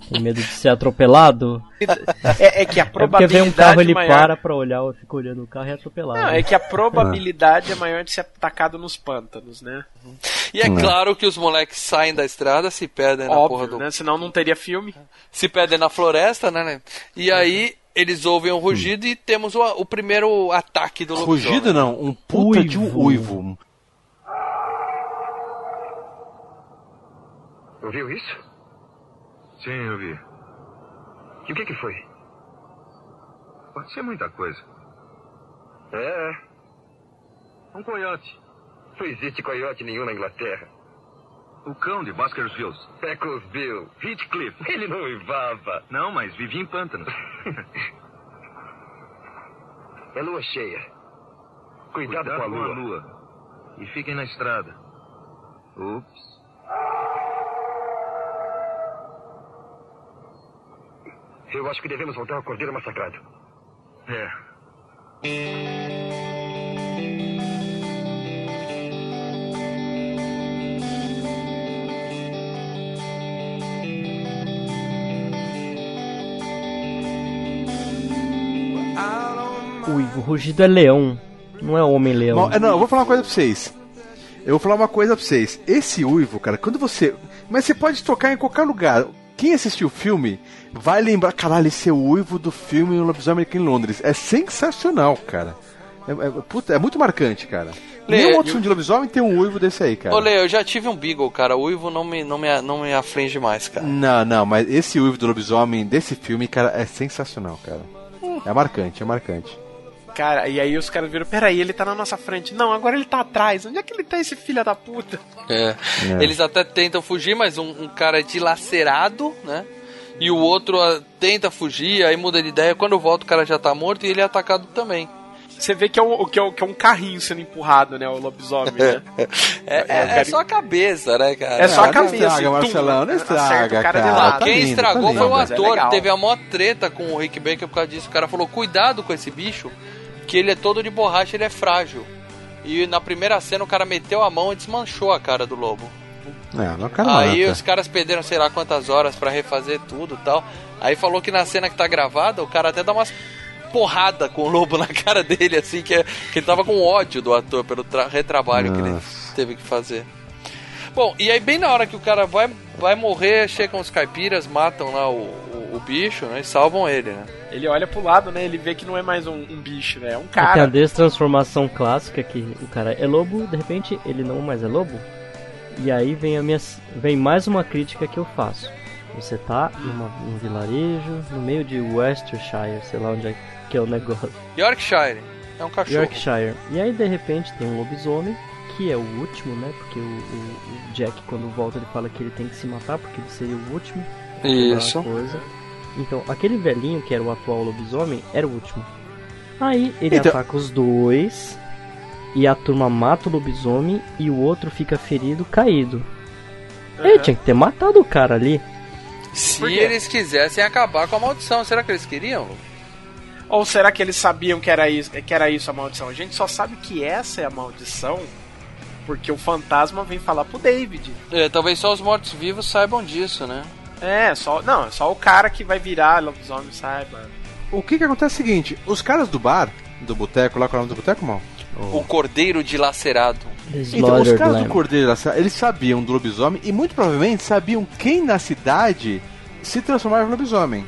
Tem medo de ser atropelado? [LAUGHS] É, é que a É porque probabilidade vem um carro, ele maior... para pra olhar, eu fico olhando o carro e é atropelado. Não, é que a [LAUGHS] probabilidade é maior de ser atacado nos pântanos, né? E é claro que os moleques saem da estrada, se perdem na porra Óbvio, do. né? Senão não teria filme. Se perdem na floresta, né? né? E aí eles ouvem um rugido e temos o, o primeiro ataque do lobisomem. Rugido não, um puta de um Uivo. Ouviu isso? Sim, eu vi. E o que, que foi? Pode ser muita coisa. É. Um coiote. Não existe coiote nenhum na Inglaterra. O cão de Baskerville. Beaconsville. Heathcliff. Ele não uivava. Não, mas vivia em pântanos. é lua cheia. Cuidado, com, a lua. E fiquem na estrada. Ups. Eu acho que devemos voltar ao Cordeiro Massacrado. É. O rugido é leão, não é homem-leão. É, não, eu vou falar uma coisa pra vocês. Eu vou falar uma coisa pra vocês. Esse uivo, cara, quando você. Mas você pode tocar em qualquer lugar. Quem assistiu o filme vai lembrar, caralho, esse é o uivo do filme O Lobisomem aqui em Londres. É sensacional, cara. É, é- puta, é muito marcante, cara. Lê, Nenhum outro eu- filme de lobisomem tem um uivo desse aí, cara. Ô, Leo, eu já tive um Beagle, cara. O Uivo não me, não me, não me aflige mais, cara. Não, não, mas esse uivo do lobisomem desse filme, cara, é sensacional, cara. É marcante, é marcante. Cara, e aí os caras viram, peraí, ele tá na nossa frente. Não, agora ele tá atrás. Onde é que ele tá, esse filho da puta? É. É. Eles até tentam fugir, mas um, um cara é dilacerado, né? E o outro ah, tenta fugir, aí muda de ideia. Quando volta, o cara já tá morto e ele é atacado também. Você vê que é, um, que, é um, que é um carrinho sendo empurrado, né? O lobisomem, né? [LAUGHS] É, é- é só a cabeça, né, cara? É só a não cabeça. estraga, tum, Marcelão, não estraga, o cara de cara. lado. Tá Quem lindo, estragou tá foi o é ator. Teve a maior treta com o Rick Baker por causa disso. O cara falou: cuidado com esse bicho, que ele é todo de borracha, ele é frágil. E na primeira cena o cara meteu a mão e desmanchou a cara do lobo. É, Aí os caras perderam sei lá quantas horas pra refazer tudo e tal. Aí falou que na cena que tá gravada, o cara até dá umas porrada com o lobo [LAUGHS] na cara dele, assim, que, é- que ele tava com ódio do ator pelo tra- retrabalho que ele Nossa. teve que fazer. Bom, e aí bem na hora que o cara vai, vai morrer, chegam os caipiras, matam lá o, o, bicho, né? E salvam ele, né? Ele olha pro lado, né? Ele vê que não é mais um, um bicho, né? É um Aí Tem a cara. destransformação clássica que o cara é lobo, de repente ele não mais é lobo. E aí vem a minha vem mais uma crítica que eu faço. Você tá numa, num vilarejo, no meio de Westershire, sei lá onde é que é o negócio. Yorkshire. É um cachorro. Yorkshire. E aí de repente tem um lobisomem, que é o último, né? Porque o, o- o Jack quando volta ele fala que ele tem que se matar porque ele seria o último. Isso. Coisa. Então, aquele velhinho que era o atual lobisomem era o último. Aí ele Então- ataca os dois e a turma mata o lobisomem e o outro fica ferido, caído. Ele tinha que ter matado o cara ali. Se eles quisessem acabar com a maldição, será que eles queriam? Ou será que eles sabiam que era, isso, que era isso a maldição? A gente só sabe que essa é a maldição porque o fantasma vem falar pro David. É, talvez só os mortos-vivos saibam disso, né? É, só. Não, é só o cara que vai virar lobisomem saiba. O que que acontece é o seguinte, os caras do bar, do boteco, lá qual é o nome do boteco, mal? O cordeiro dilacerado. Então, os caras do. Cordeiro, eles sabiam do lobisomem e muito provavelmente sabiam quem na cidade se transformava em lobisomem.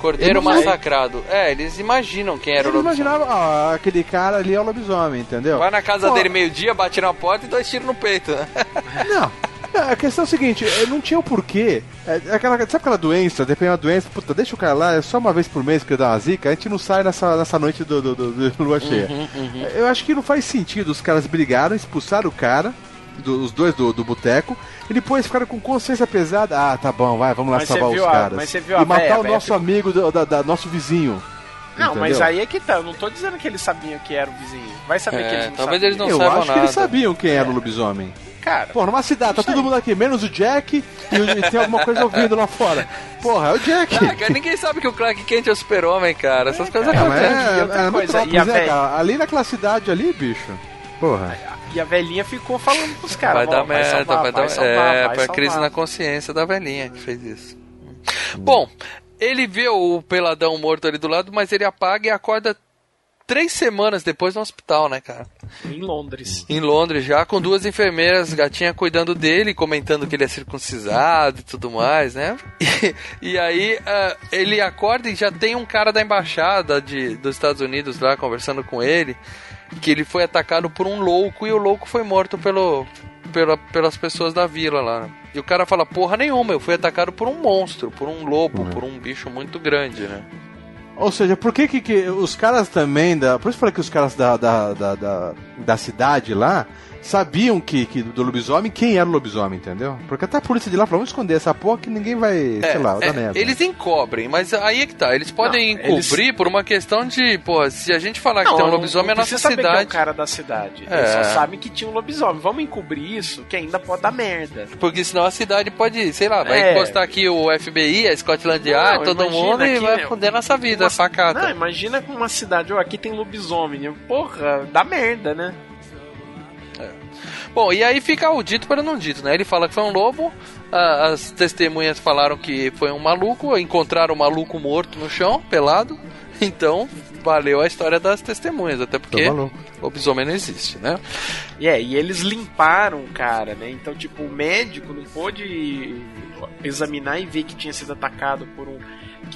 Cordeiro sei. massacrado. É, eles imaginam quem era Eles o lobisomem. imaginavam, ah, aquele cara ali é o lobisomem, entendeu? Vai na casa Pô, dele meio-dia, bate na porta e dois tiros no peito. né? Não. [LAUGHS] A questão é o seguinte, eh, não tinha o porquê. É, aquela, sabe aquela doença? Depende da doença, puta, deixa o cara lá, é só uma vez por mês que dá uma zica, a gente não sai nessa, nessa noite do, do, do- do [LAUGHS] lua cheia. Eu acho que não faz sentido. Os caras brigaram, expulsaram o cara, do- os dois do, do boteco, e depois ficaram com consciência pesada. Ah, tá bom, vai, vamos lá Mas salvar você os a- caras. mas você viu a e matar véia, a o véia nosso ficou- amigo, do, da, da- nosso vizinho. Não, mas Entendeu? aí é que tá. Eu não tô dizendo que eles sabiam que era o vizinho. Vai saber É, que eles não talvez sabiam. eles não Eu acho que eles nada. sabiam quem era o lobisomem. Cara, Pô, numa cidade, tá todo aí. mundo aqui, menos o Jack e, o- e tem alguma coisa ouvindo lá fora. Porra, é o Jack. Ah, cara, ninguém sabe que o Clark Kent é o super-homem, cara. Essas coisas É, mas acontecem. é, é, é coisa, a né, véia? cara? Ali naquela cidade ali, bicho. Porra. e a velhinha ficou falando pros caras. vai dar merda, salvar, vai dar. salvar, é, vai pra salvar. crise na consciência da velhinha que fez isso. Bom, ele vê o peladão morto ali do lado, mas ele apaga e acorda três semanas depois no hospital, né, cara? Em Londres. Em Londres, já com duas enfermeiras, gatinha cuidando dele, comentando que ele é circuncisado e tudo mais, né? E, e aí ah, ele acorda e já tem um cara da embaixada de, dos Estados Unidos lá conversando com ele, que ele foi atacado por um louco e o louco foi morto pelo, pela- pelas pessoas da vila lá. né? E o cara fala, porra nenhuma, eu fui atacado por um monstro, por um lobo, por um bicho muito grande, né? Ou seja, por que, que, que os caras também da. Por isso eu falei que os caras da, da, da, da, da cidade lá sabiam que, que do lobisomem quem era o lobisomem, entendeu? Porque até a polícia de lá falou, vamos esconder essa porra que ninguém vai, sei lá, dar É, merda. eles encobrem, mas aí é que tá. Eles podem Não, eles- encobrir por uma questão de, pô, se a gente falar que Não, tem um lobisomem na nossa precisa saber que é cidade. o cara da cidade. É. Eles só sabem que tinha um lobisomem. Vamos encobrir isso, que ainda pode dar merda. Porque senão a cidade pode, sei lá, vai É. encostar aqui o FBI, a Scotland Yard, todo mundo e que, vai né, foder nossa vida, uma- facata. Não, imagina com uma cidade, ó, aqui tem lobisomem. Porra, dá merda, né? Bom, e aí fica o dito para não dito, né? Ele fala que foi um lobo, a- as testemunhas falaram que foi um maluco, encontraram o maluco morto no chão, pelado. [LAUGHS] Então, valeu a história das testemunhas, até porque lobisomem não existe, né? E é, e eles limparam o cara, né? Então, tipo, o médico não pôde examinar e ver que tinha sido atacado por um.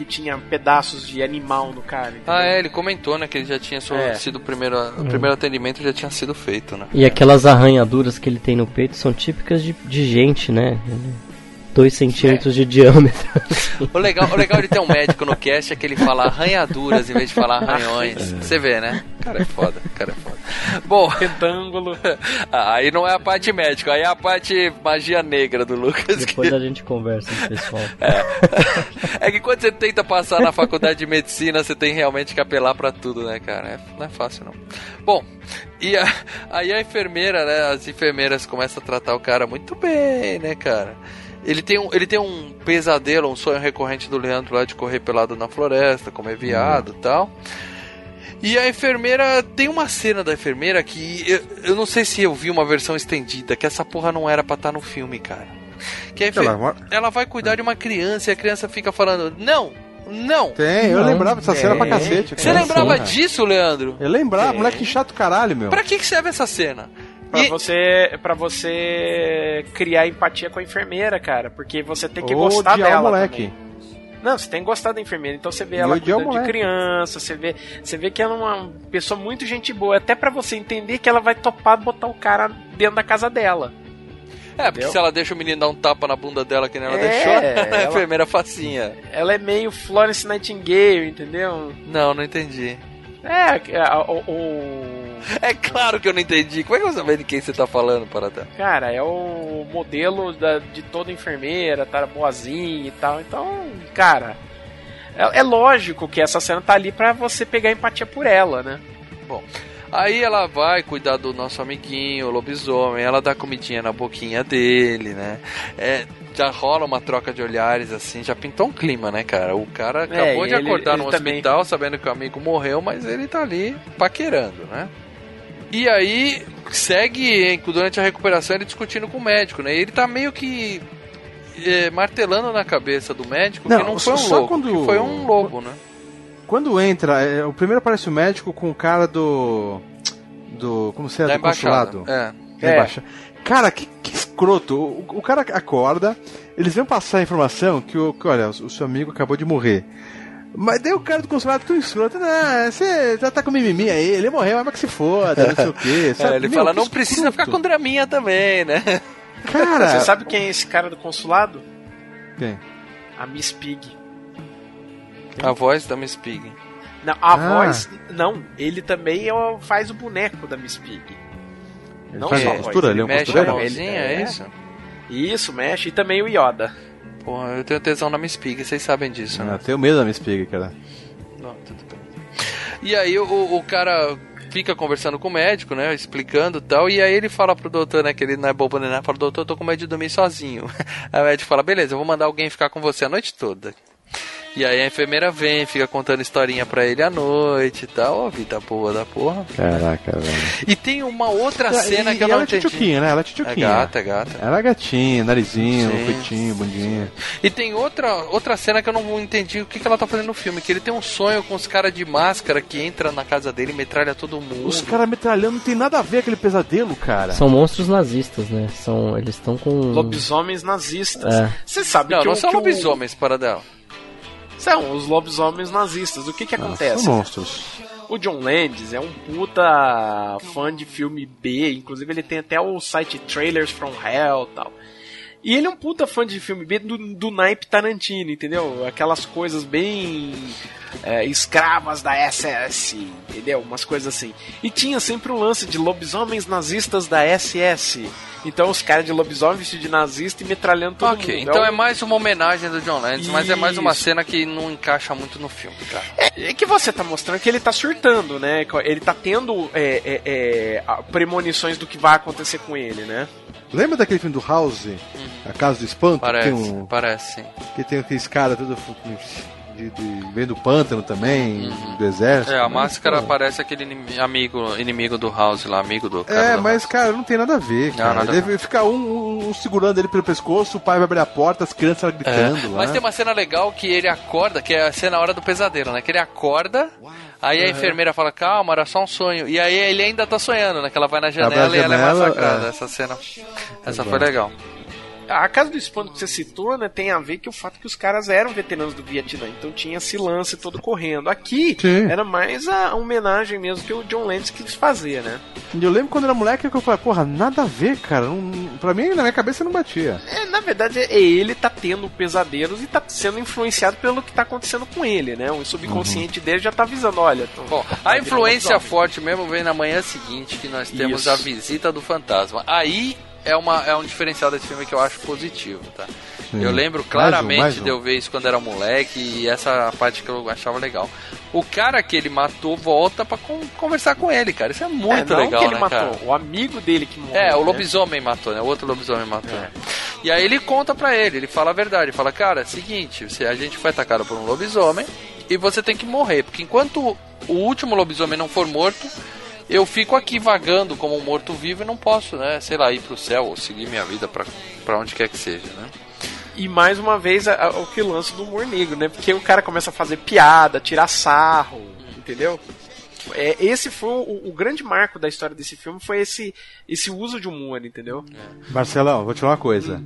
Que tinha pedaços de animal no cara. entendeu? Ah, é, ele comentou, né, que ele já tinha É. sido o primeiro, o primeiro atendimento já tinha sido feito, né? E aquelas arranhaduras que ele tem no peito são típicas de, de gente, né? Ele 2 centímetros de diâmetro. [LAUGHS] O legal, o legal de ter um médico no cast é que ele fala arranhaduras em vez de falar arranhões. Você vê, né? Cara é foda, cara é foda. Bom, Retângulo. [LAUGHS] aí não é a parte médica, aí é a parte magia negra do Lucas. Depois a gente conversa com o pessoal. [LAUGHS] É que quando você tenta passar na faculdade de medicina, você tem realmente que apelar pra tudo, né, cara? É- não é fácil, não. Bom, e a- aí a enfermeira, né? As enfermeiras começam a tratar o cara muito bem, né, cara? Ele tem, um, ele tem um pesadelo, um sonho recorrente do Leandro lá de correr pelado na floresta, comer viado e tal. E a enfermeira. Tem uma cena da enfermeira que. Eu, eu não sei se eu vi uma versão estendida, que essa porra não era pra estar no filme, cara. Que a enfer- Ela- ela vai cuidar de uma criança e a criança fica falando: Não, não. Tem, eu Não. lembrava dessa cena pra cacete. Você cara. lembrava disso, Leandro? Eu lembrava, moleque chato caralho, meu. Pra que, que serve essa cena? Pra E- você, pra você criar empatia com a enfermeira, cara. Porque você tem que Ou gostar dela. moleque. também. Não, você tem que gostar da enfermeira. Então você vê ela cuidando de criança, você vê, você vê que ela é uma pessoa muito gente boa. Até pra você entender que ela vai topar botar o cara dentro da casa dela. É, porque Entendeu? se ela deixa o menino dar um tapa na bunda dela que nem ela É, deixou, [LAUGHS] a ela- enfermeira facinha. Ela é meio Florence Nightingale, entendeu? Não, não entendi. É, a- o, o- [LAUGHS] É claro que eu não entendi. Como é que você sabe de quem você tá falando, Paratá? Cara, é o modelo da- de toda enfermeira, tá boazinha e tal. Então, cara, é, é lógico que essa cena tá ali pra você pegar empatia por ela, né? Aí ela vai cuidar do nosso amiguinho, o lobisomem, ela dá comidinha na boquinha dele, né? É, já rola uma troca de olhares assim, já pintou um clima, né, cara? O cara acabou e de ele- acordar ele no também- hospital sabendo que o amigo morreu, mas ele tá ali paquerando, né? E aí segue durante a recuperação ele discutindo com o médico, né? E ele tá meio que é, martelando na cabeça do médico Não, que não foi um lobo, quando- foi um lobo, né? Quando entra, é, o primeiro aparece o médico com o cara do. Do. Como se é? da do embaixada. consulado. É. Da É. Cara, que, que escroto. O, o cara acorda, eles vão passar a informação que, o, que olha, o, seu amigo acabou de morrer. Mas daí o cara do consulado tão escroto, não, você já tá com mimimi aí, ele morreu, mas que se foda, não sei o quê. Sabe? É, ele Meu, fala, que não precisa ficar com draminha também, né? Cara, Você sabe quem é esse cara do consulado? Quem? A Miss Pig. A voz da Miss Pig. Não, a Ah. voz. Não, ele também é o- faz o boneco da Miss Pig. Ele Não faz só uma a voz, costura, ele é um mexe a costureiro? mãozinha, é, É. isso? Isso, mexe. E também o Yoda. Porra, eu tenho tesão na Miss Pig, vocês sabem disso, Eu né? tenho medo da Miss Pig, cara. Não, tudo bem. E aí o, o cara fica conversando com o médico, né? Explicando e tal. E aí ele fala pro doutor, né? Que ele não é bobo nem nada. Fala, doutor, eu tô com medo de dormir sozinho. [LAUGHS] Aí o médico fala, beleza, eu vou mandar alguém ficar com você a noite toda. E aí a enfermeira vem, fica contando historinha pra ele à noite e tal. Ó, vida boa da porra. Caraca, velho. E tem uma outra cena e, que eu não ela é entendi. tchutchuquinha, né? Ela é É tchutchuquinha. gata, é gata. Ela é gatinha, narizinho, Sim. peitinho, bundinha. E tem outra, outra cena que eu não entendi o que, que ela tá fazendo no filme. Que ele tem um sonho com os caras de máscara que entra na casa dele e metralha todo mundo. Os caras metralhando não tem nada a ver aquele pesadelo, cara. São monstros nazistas, né? São, eles estão com. Lobisomens nazistas. É. Você sabe Não, que não são que o- lobisomens para dela. São os lobisomens nazistas. O que que Ah, acontece? são monstros. O John Landis é um puta fã de filme B, inclusive ele tem até o site Trailers from Hell e tal. E ele é um puta fã de filme B do, do naipe Tarantino, entendeu? Aquelas coisas bem é, escravas da SS, entendeu? Umas coisas assim. E tinha sempre o lance de lobisomens nazistas da SS. Então os caras de lobisomem vestidos de nazista e metralhando todo ok, mundo. então um- é mais uma homenagem do John Landis, mas é mais uma cena que não encaixa muito no filme, cara. É que você tá mostrando que ele tá surtando, né? Ele tá tendo é, é, é, premonições do que vai acontecer com ele, né? Lembra daquele filme do House? A Casa do Espanto? Parece, Que tem, um, parece que tem aqueles caras tudo de, de, vem do pântano também, do exército. É, a Mas, máscara pô, parece aquele inimi- amigo, inimigo do House lá, amigo do cara. É, do mas House. cara, não tem nada a ver, cara. nada a Deve ficar um, um- segurando ele pelo pescoço, o pai vai abrir a porta, as crianças É, gritando lá. Mas tem uma cena legal que ele acorda, que é a cena hora do pesadelo, né? Que ele acorda, aí a enfermeira fala, calma, era só um sonho. E aí ele ainda tá sonhando, né? Que ela vai na janela Abre a e ela é janela, massacrada. é. Essa cena, essa foi legal. A Casa do Espanto que você citou, né, tem a ver que o fato que os caras eram veteranos do Vietnã, então tinha esse lance todo correndo. Aqui Sim. era mais a homenagem mesmo que o John Landis quis fazer, né? Eu lembro quando era moleque que eu falei, porra, nada a ver, cara. Não, pra mim, na minha cabeça, não batia. É, na verdade, é ele tá tendo pesadelos e tá sendo influenciado pelo que tá acontecendo com ele, né? O subconsciente dele já tá avisando, olha. tô- Bom, tá a influência forte mesmo vem na manhã seguinte, que nós temos Isso. a visita do fantasma. Aí é, uma, é um diferencial desse filme que eu acho positivo, tá? Sim. Eu lembro Mais um, claramente mais um. de eu ver isso quando era moleque e essa parte que eu achava legal. O cara que ele matou volta pra con- conversar com ele, cara. Isso é muito É, não legal, que ele né, matou, cara? o amigo dele que morreu. É, o né? lobisomem matou, né? O outro lobisomem matou. É. E aí ele conta pra ele, ele fala a verdade, ele fala, cara, seguinte, você, a gente foi atacado por um lobisomem e você tem que morrer, porque enquanto o último lobisomem não for morto, eu fico aqui vagando como um morto-vivo e não posso, né, sei lá, ir pro céu ou seguir minha vida pra, pra onde quer que seja, né? E mais uma vez a- a- o que lança do humor negro, né? Porque o cara começa a fazer piada, tirar sarro, entendeu? É, esse foi o, o grande marco da história desse filme, foi esse, esse uso de humor, entendeu? Marcelão, vou te falar uma coisa.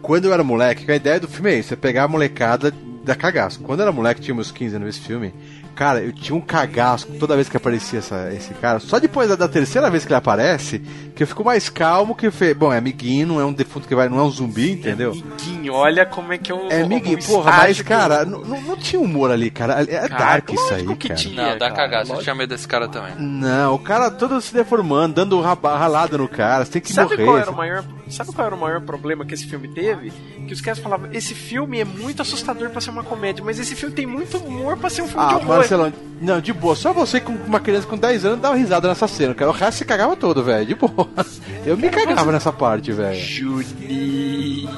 Quando eu era moleque, a ideia do filme é isso: é pegar a molecada da cagaço. Quando eu era moleque, tinha meus 15 anos nesse filme. Cara, eu tinha um cagaço toda vez que aparecia essa- esse cara. Só depois da, da terceira vez que ele aparece, que eu fico mais calmo que. Fe... Bom, é amiguinho, não é um defunto que vai. Não é um zumbi, entendeu? Amiguinho, olha como é que eu. É amiguinho, porra, mas, cara, não, não não tinha humor ali, cara. É dark isso aí, que cara. tinha. Não, dá cara, cagaço, eu tinha medo desse cara também. Não, o cara todo se deformando, dando ralada no cara, você tem que Sabe morrer. qual, era o maior, sabe qual era o maior problema que esse filme teve? Que os caras falavam, esse filme é muito assustador pra ser uma comédia, mas esse filme tem muito humor pra ser um filme de Ah, horror. Marcelão, não, de boa. Só você com uma criança com 10 anos dá uma risada nessa cena, cara. O resto se cagava todo, velho. De boa. [LAUGHS] Eu me cagava nessa parte, velho. Juninho.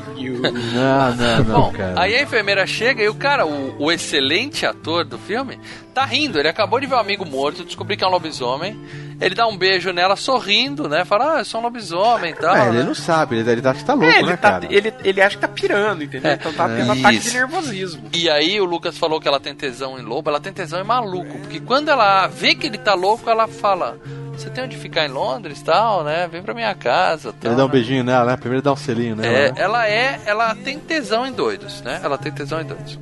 Não, [LAUGHS] não, não, Bom, cara. aí a enfermeira chega e o cara, o, o excelente ator do filme, tá rindo. Ele acabou de ver um amigo morto, descobrir que é um lobisomem. Ele dá um beijo nela sorrindo, né? Fala, ah, eu sou um lobisomem e tal. É, né? ele não sabe, ele, ele acha que tá louco, É, ele, né, tá, cara? ele, ele acha que tá pirando, entendeu? É, então tá tendo é. ataque de nervosismo. E aí o Lucas falou que ela tem tesão em lobo, ela tem tesão em maluco, porque quando ela vê que ele tá louco, ela fala: "Você tem onde ficar em Londres, tal, né? Vem pra minha casa, tal". Ele dá um né? beijinho nela, né? Primeiro dá um selinho nela. É, né? ela é, ela tem tesão em doidos, né? Ela tem tesão em doidos.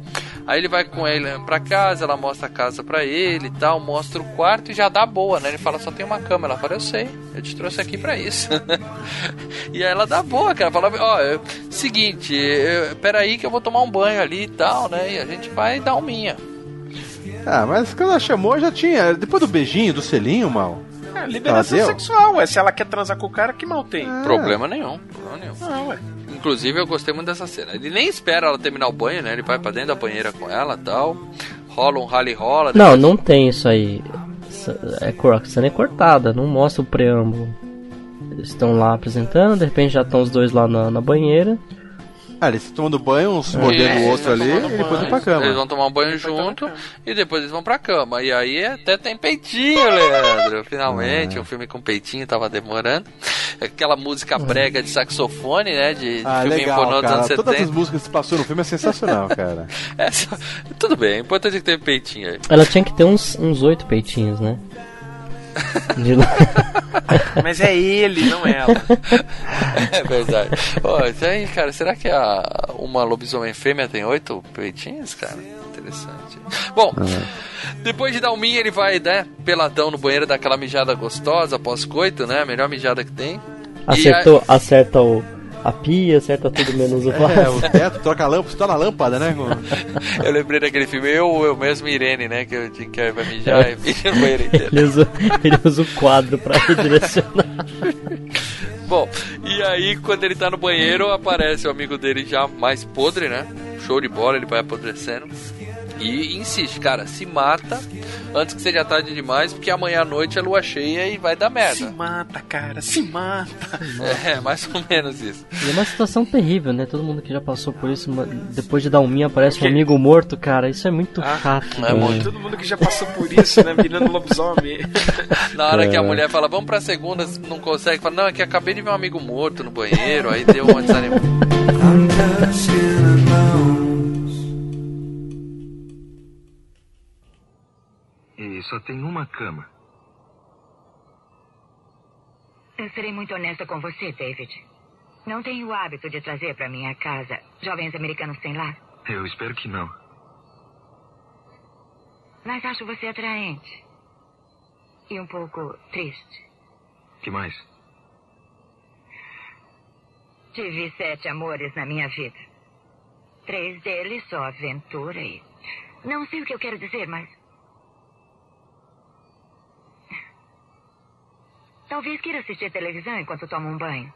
Aí ele vai com ele pra casa, ela mostra a casa pra ele e tal, mostra o quarto e já dá boa, né? Ele fala, só tem uma cama. Ela fala, eu sei, eu te trouxe aqui pra isso. [LAUGHS] e aí ela dá boa, cara. Fala, ó, eu- seguinte, eu, peraí que eu vou tomar um banho ali e tal, né? E a gente vai dar um minha. Ah, mas quando ela chamou já tinha. Depois do beijinho, do selinho, mal. É, liberação sexual, ué. Se ela quer transar com o cara, que mal tem? Problema nenhum, problema nenhum. Não, ué. Inclusive, eu gostei muito dessa cena. Ele nem espera ela terminar o banho, né? Ele vai pra dentro da banheira com ela e tal. Rola um rally rola. Não, não tem isso aí. É, a cena é cortada, não mostra o preâmbulo. Eles estão lá apresentando, de repente já estão os dois lá na, na banheira. Ah, eles estão tomando banho, um se mordendo o outro ali, e depois vão pra cama. Eles vão tomar um banho junto e depois eles vão pra cama. E aí até tem peitinho, Leandro. Finalmente, É. um filme com peitinho, tava demorando. Aquela música brega de saxofone, né? De, de Ah, filme legal, pornô dos anos Todas 70. as músicas que passou no filme é sensacional, [LAUGHS] cara. É, só- tudo bem, o importante é que teve peitinho aí. Ela tinha que ter uns, uns oito peitinhos, né? De. [LAUGHS] Mas é ele, não ela. [LAUGHS] É verdade. Ó, isso aí, cara, será que a, uma lobisomem fêmea tem oito peitinhos, cara? Interessante. Bom, depois de dar um minha, ele vai, né, peladão no banheiro, dar aquela mijada gostosa, pós-coito, né? A melhor mijada que tem. Acertou, acerta o, a pia, acerta tudo menos o [LAUGHS] vaso. É, o teto, troca a lâmpada, estoura a lâmpada, né? [LAUGHS] Eu lembrei daquele filme, eu, eu mesmo Irene, né? Que eu tinha que vai mijar e mija no banheiro inteiro. Ele usa, ele usa o quadro pra [LAUGHS] redirecionar. Bom, e aí quando ele tá no banheiro, aparece o amigo dele já mais podre, né? Show de bola, ele vai apodrecendo. E insiste, cara, se mata antes que seja tarde demais, porque amanhã à noite é lua cheia e vai dar Se merda. mata, cara, se mata. [LAUGHS] É, mais ou menos isso. E é uma situação terrível, né? Todo mundo que já passou por isso, depois de dar um minha, aparece um amigo morto, cara. Isso é muito chato. é muito. Todo mundo que já passou por isso, né? Virando lobisomem. [LAUGHS] Na hora que a É. mulher fala, vamos pra segunda, não consegue, fala, não, é que acabei de ver um amigo morto no banheiro, aí deu uma desanimada. E só tem uma cama. Eu serei muito honesta com você, David. Não tenho o hábito de trazer para minha casa jovens americanos sem lar. Eu espero que não. Mas acho você atraente. E um pouco triste. que mais? Tive sete amores na minha vida. Três deles só aventura e. Não sei o que eu quero dizer, mas. Talvez queira assistir televisão enquanto toma um banho.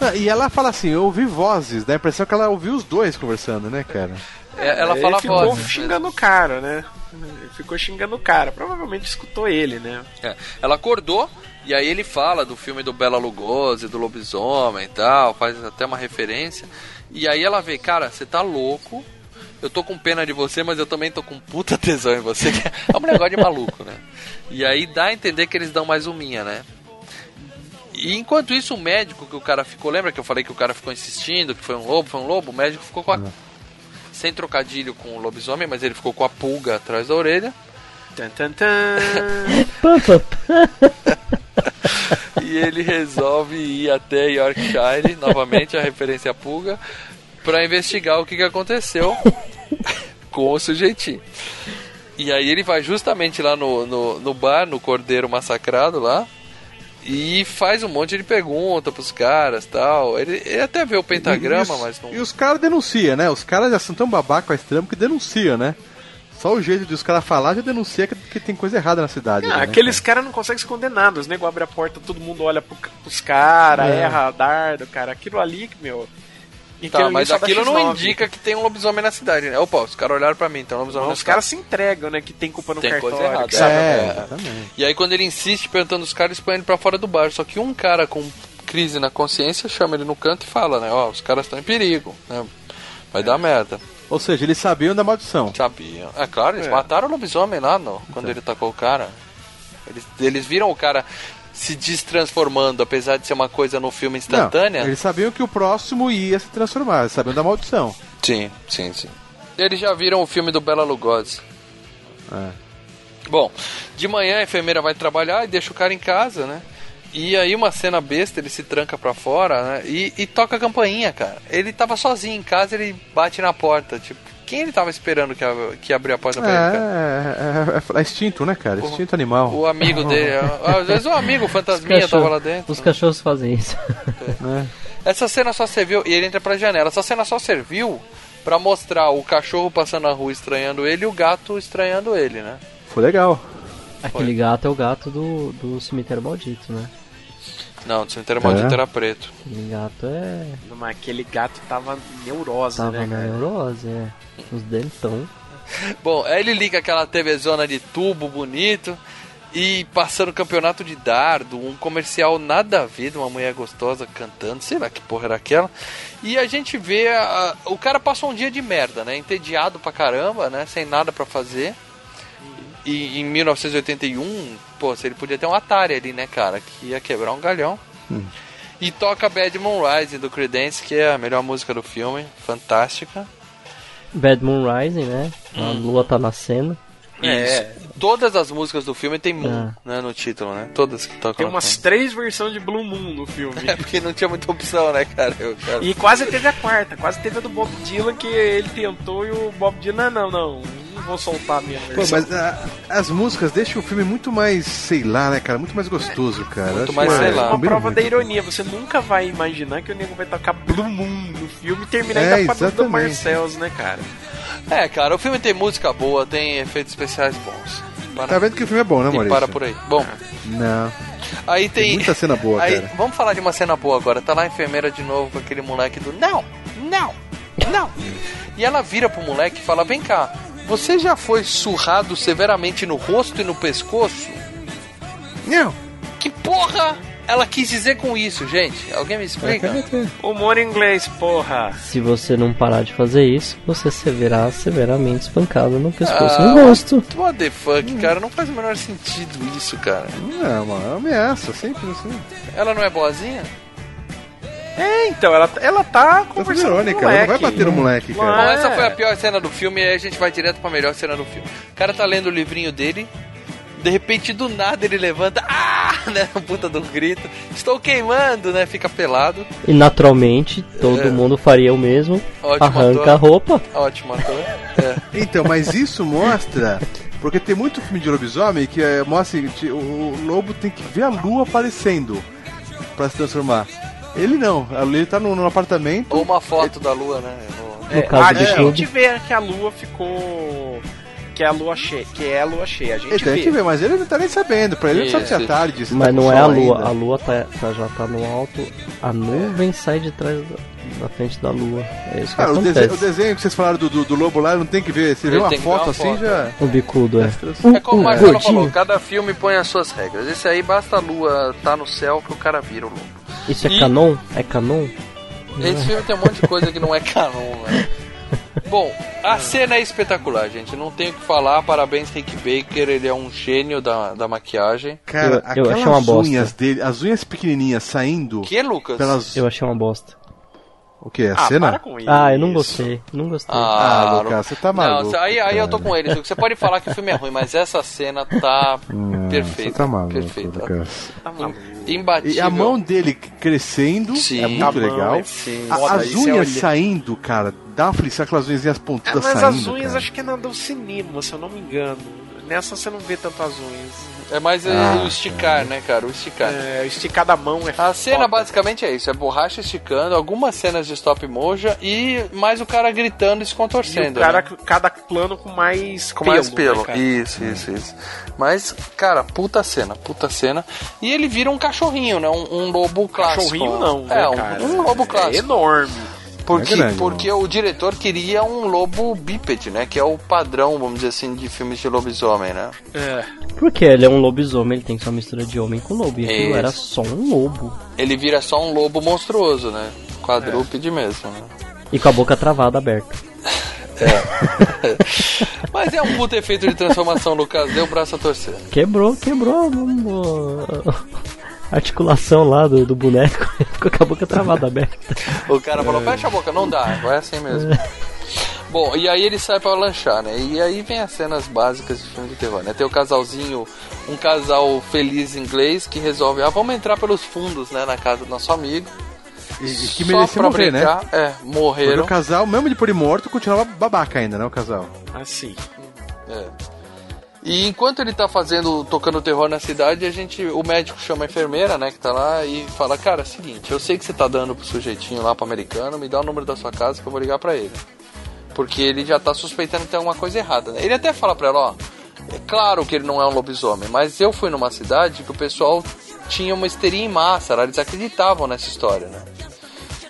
Ah, E ela fala assim, eu ouvi vozes, dá a impressão que ela ouviu os dois conversando, né, cara? É, ela Ele fala ficou vozes. xingando o cara, né? Ele ficou xingando o cara. Provavelmente escutou ele, né? É, ela acordou e aí ele fala do filme do Bela Lugosi, do lobisomem e tal, faz até uma referência. E aí ela vê, cara, você tá louco. Eu tô com pena de você, mas eu também tô com puta tesão em você. que [LAUGHS] É um negócio de maluco, né? E aí dá a entender que eles dão mais uminha, né? E enquanto isso, o médico que o cara ficou, lembra que eu falei que o cara ficou insistindo que foi um lobo, foi um lobo? O médico ficou com a. Sem trocadilho com o lobisomem, mas ele ficou com a pulga atrás da orelha. Tan, tan, tan. [LAUGHS] [LAUGHS] E ele resolve ir até Yorkshire, novamente a referência à pulga, para investigar o que, que aconteceu [LAUGHS] com o sujeitinho. E aí ele vai justamente lá no, no, no bar, no Cordeiro Massacrado lá, e faz um monte de pergunta pros caras tal. Ele, ele até vê o pentagrama, E os- mas não. E os caras denunciam, né? Os caras já são tão babaca com a extremo que denunciam, né? Só o jeito de os caras falar já denuncia que, que tem coisa errada na cidade. Ah, né, aqueles caras não conseguem se condenar. Os nego abre a porta, todo mundo olha pro, pros caras, É. erra dardo, cara. Aquilo ali, meu. E Tá, mas aquilo não X9. indica que tem um lobisomem na cidade, né? Opa, os caras olharam pra mim, tem um lobisomem Não, na os caras se entregam, né? Que tem culpa no Tem cartório. coisa errada. que sabe- É, É. exatamente. E aí quando ele insiste perguntando os caras, eles põem ele pra fora do bar. Só que um cara com crise na consciência chama ele no canto e fala, né? Ó, os caras estão em perigo, né? Vai dar merda. Ou seja, eles sabiam da maldição. Sabiam. É claro, eles É. mataram o lobisomem lá no, quando ele tacou o cara. Eles, eles viram o cara se destransformando, apesar de ser uma coisa no filme instantânea. Não, eles sabiam que o próximo ia se transformar, eles sabiam da maldição. Sim, sim, sim. Eles já viram o filme do Bela Lugosi. É. Bom, de manhã a enfermeira vai trabalhar e deixa o cara em casa, né? E aí uma cena besta, ele se tranca pra fora, né? E, e toca a campainha, cara. Ele tava sozinho em casa, ele bate na porta, tipo, quem ele tava esperando que, a- que abriu a porta pra ele, cara? É, é, é, é instinto, né, cara? Instinto animal. O amigo [LAUGHS] dele, às vezes o amigo, o fantasminha Cachorro- tava lá dentro. Os cachorros fazem isso. né? Essa cena só serviu, e ele entra pra janela, essa cena só serviu pra mostrar o cachorro passando na rua estranhando ele e o gato estranhando ele, né? Foi legal. Aquele gato é o gato do, do cemitério maldito, né? Não, o cemitério maldito É? era preto. Aquele gato é. Mas aquele gato tava neurose, Tava né, cara? neurose, é. Os dentão. [LAUGHS] Bom, aí ele liga aquela TV zona de tubo bonito e passando campeonato de dardo, um comercial nada a ver de uma mulher gostosa cantando, sei lá que porra era aquela. E a gente vê a- o cara passou um dia de merda, né? Entediado pra caramba, né? Sem nada pra fazer. E em 1981, pô, se ele podia ter um Atari ali, né, cara, que ia quebrar um galhão. E toca Bad Moon Rising do Creedence, que é a melhor música do filme, fantástica. Bad Moon Rising, né? A Hum. lua tá nascendo. Isso. Todas as músicas do filme tem Moon, Ah. né, no título, né? Todas que tocam Tem umas três versões de Blue Moon no filme. [LAUGHS] É porque não tinha muita opção, né, cara? Eu, cara... E quase teve a quarta, quase teve a do Bob Dylan que ele tentou e o Bob Dylan, não, não, não vou soltar a minha Pô, versão. mas ah, as músicas deixam o filme muito mais, sei lá, né, cara? Muito mais gostoso, cara. Muito Acho mais, sei é, lá. uma combina prova muito. da ironia, você nunca vai imaginar que o nego vai tocar Blue Moon no filme e terminar É, ainda com a do. Marcels, né, cara? É, cara, o filme tem música boa, tem efeitos especiais bons. Para, Tá vendo que o filme é bom, né, e Maurício? para por aí. Bom, Não. aí tem. Tem muita cena boa, aí, cara. Vamos falar de uma cena boa agora. Tá lá a enfermeira de novo com aquele moleque do. Não! Não! Não! E ela vira pro moleque e fala: Vem cá, você já foi surrado severamente no rosto e no pescoço? Não. Que porra ela quis dizer com isso, gente? Alguém me explica? Humor em inglês, porra. Se você não parar de fazer isso, você será severamente espancado no pescoço e Ah, no rosto. What the fuck, cara? Não faz o menor sentido isso, cara. Não, é uma ameaça, sempre assim. Ela não é boazinha? É, então, ela, ela tá conversando com o irônica, ela não vai moleque. bater no moleque, cara. Bom, essa É. foi a pior cena do filme e aí a gente vai direto pra melhor cena do filme. O cara tá lendo o livrinho dele, de repente do nada ele levanta, ah, [LAUGHS] né, puta um grito, estou queimando, né, fica pelado. E naturalmente, todo É. mundo faria o mesmo. Ótimo arranca ator. a roupa. Ótimo ator. É. [LAUGHS] Então, mas isso mostra. Porque tem muito filme de lobisomem que é, mostra que o, o lobo tem que ver a lua aparecendo pra se transformar. Ele não, ele tá no, no apartamento. Ou uma foto da lua, né? No É, caso a do gente vê que a lua ficou. Que é a lua cheia. Que é a lua cheia. A gente Ele tem vê. que ver, mas ele não tá nem sabendo. Pra ele não sabe se é Isso. tarde. se Mas tá não é a lua, ainda. a lua tá, tá- já tá no alto, a nuvem sai de trás da, da frente da lua. É isso que o, acontece. desenho, o desenho que vocês falaram do, do, do lobo lá, não tem que ver. Você vê Ele uma que ver foto uma assim foto. já. O bicudo, é. É como o Um Marcelo gordinho. falou, cada filme põe as suas regras. Esse aí basta a lua tá no céu que o cara vira o lobo. Isso é E- canon? É canon? Esse filme tem um monte de coisa que não é canon, né? Bom, a cena é espetacular, gente. Não tenho o que falar. Parabéns, Rick Baker. Ele é um gênio da, da maquiagem. Cara, Eu- eu achei aquelas uma bosta. unhas dele, as unhas pequenininhas saindo. Que, Lucas? Pelas... Eu achei uma bosta. O que? A Ah, cena? para com isso. Ah, eu não gostei. Não gostei. Ah, não- Lucas, você tá Não, maluco. aí, aí eu tô com ele. Você pode falar que o filme é ruim, mas essa cena tá [LAUGHS] Não, perfeita. Você tá maluco, perfeita. Lucas. Tá maluco. Imbatível. E a mão dele crescendo Sim. é muito legal. é Sim. A- foda, as é unhas olhar. saindo, cara, dá uma aflição, aquelas unhas É, pontudas mas saindo. as unhas cara. acho que é na do cinema, se eu não me engano. Nessa você não vê tanto as unhas. É mais Ah, o esticar, né, cara? O esticar. É, o esticar da mão é A cena foda. basicamente é isso: é borracha esticando, algumas cenas de stop motion e mais o cara gritando e se E contorcendo. o cara, né? cada plano com mais Com pelo, mais pelo. né, isso, isso, isso. Mas, cara, puta cena, puta cena. E ele vira um cachorrinho, né? Um, um lobo clássico. Cachorrinho não, É, né, um, cara? um lobo É clássico. enorme. Porque, É grande, porque o diretor queria um lobo bípede, né? Que é o padrão, vamos dizer assim, de filmes de lobisomem, né? É. Porque ele é um lobisomem, ele tem só mistura de homem com lobo. E aquilo era só um lobo. Ele vira só um lobo monstruoso, né? Quadrúpede mesmo, né? E com a boca travada aberta. [LAUGHS] [LAUGHS] Mas é um puto efeito de transformação, Lucas. Deu o braço a torcer. Quebrou, quebrou articulação lá do, do boneco. [LAUGHS] Ficou com a boca travada aberta. O cara falou, fecha a boca, não dá, vai assim mesmo. Bom, e aí ele sai pra lanchar, né? E aí vem as cenas básicas de filme de terror, né? Tem o casalzinho, um casal feliz inglês que resolve, ah, vamos entrar pelos fundos, né, na casa do nosso amigo. E, e que Só merecia pra morrer, né? brincar. É, Porque morreram. o casal, mesmo de por ele morto, continuava babaca ainda, né? O casal. Assim. É. E enquanto ele tá fazendo, tocando terror na cidade, a gente, o médico chama a enfermeira, né, que tá lá e fala, cara, é seguinte, eu sei que você tá dando pro sujeitinho lá pro americano, me dá o número da sua casa que eu vou ligar pra ele. Porque ele já tá suspeitando que tem alguma coisa errada, né? Ele até fala pra ela, ó, é claro que ele não é um lobisomem, mas eu fui numa cidade que o pessoal tinha uma histeria em massa, eles acreditavam nessa história, né?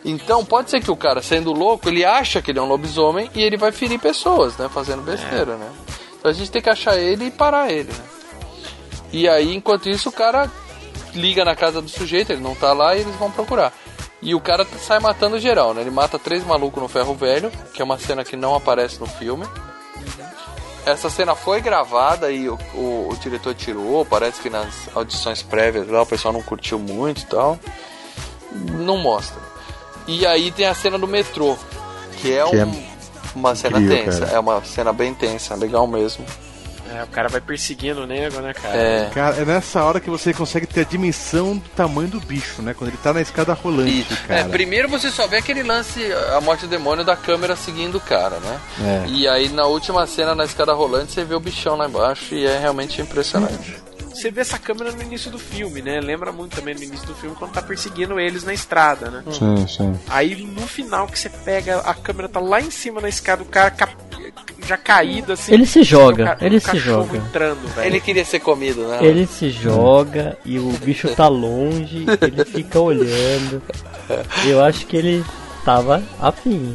Então pode ser que o cara, sendo louco, ele acha que ele é um lobisomem e ele vai ferir pessoas, né? Fazendo besteira, né? A gente tem que achar ele e parar ele, né? E aí, enquanto isso, o cara liga na casa do sujeito, ele não tá lá e eles vão procurar. E o cara sai matando geral, né? Ele mata três malucos no ferro velho, que é uma cena que não aparece no filme. Essa cena foi gravada e o, o, o diretor tirou, parece que nas audições prévias lá o pessoal não curtiu muito e tal. Não mostra. E aí tem a cena do metrô, que é, Que é um- uma cena incrível, tensa. cara. É uma cena bem tensa, legal mesmo. É, o cara vai perseguindo o nego, né, cara? É. Cara, é nessa hora que você consegue ter a dimensão do tamanho do bicho, né? Quando ele tá na escada rolante, cara. É, primeiro você só vê aquele lance, a morte do demônio da câmera seguindo o cara, né? É. E aí na última cena na escada rolante você vê o bichão lá embaixo e é realmente impressionante. Você vê essa câmera no início do filme, né? Lembra muito também no início do filme quando tá perseguindo eles na estrada, né? Sim, sim. Aí no final que você pega, a câmera tá lá em cima na escada, o cara cap- já caído assim. Ele se joga, ele o se joga. entrando, velho. Ele queria ser comido, né? Ele se joga e o bicho tá longe, ele fica olhando. Eu acho que ele tava afim.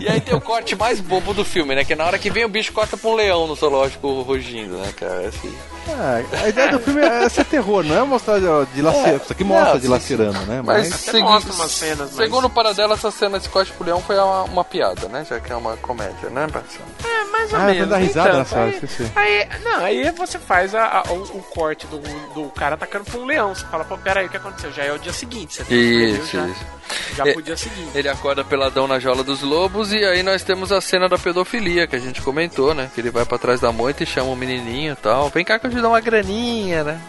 E aí tem o corte mais bobo do filme, né? Que na hora que vem o bicho corta pra um leão no zoológico rugindo, né, cara? Assim. Ah, a ideia do filme é ser terror, não é mostrar de, de lacerando. Isso aqui mostra Não, de lacerando, né? Mas, Mas, segui- mostra umas cenas, mas- segundo o Paradela, essa cena de corte pro leão foi uma, uma piada, né? Já que é uma comédia, né, Marcelo? É, mas Mais ou Ah, menos. dar risada tanto. nessa hora, aí, esqueci. aí, não, aí você faz a- a- o, o corte do, do cara atacando pra um leão. Você fala, pô, peraí, o que aconteceu? Já é o dia seguinte. Você Isso, já, isso. já É, pro dia seguinte. Ele acorda peladão na jaula dos lobos e aí nós temos a cena da pedofilia que a gente comentou, né? Que ele vai pra trás da moita e chama o menininho e tal. Vem cá que eu te dou uma graninha, né?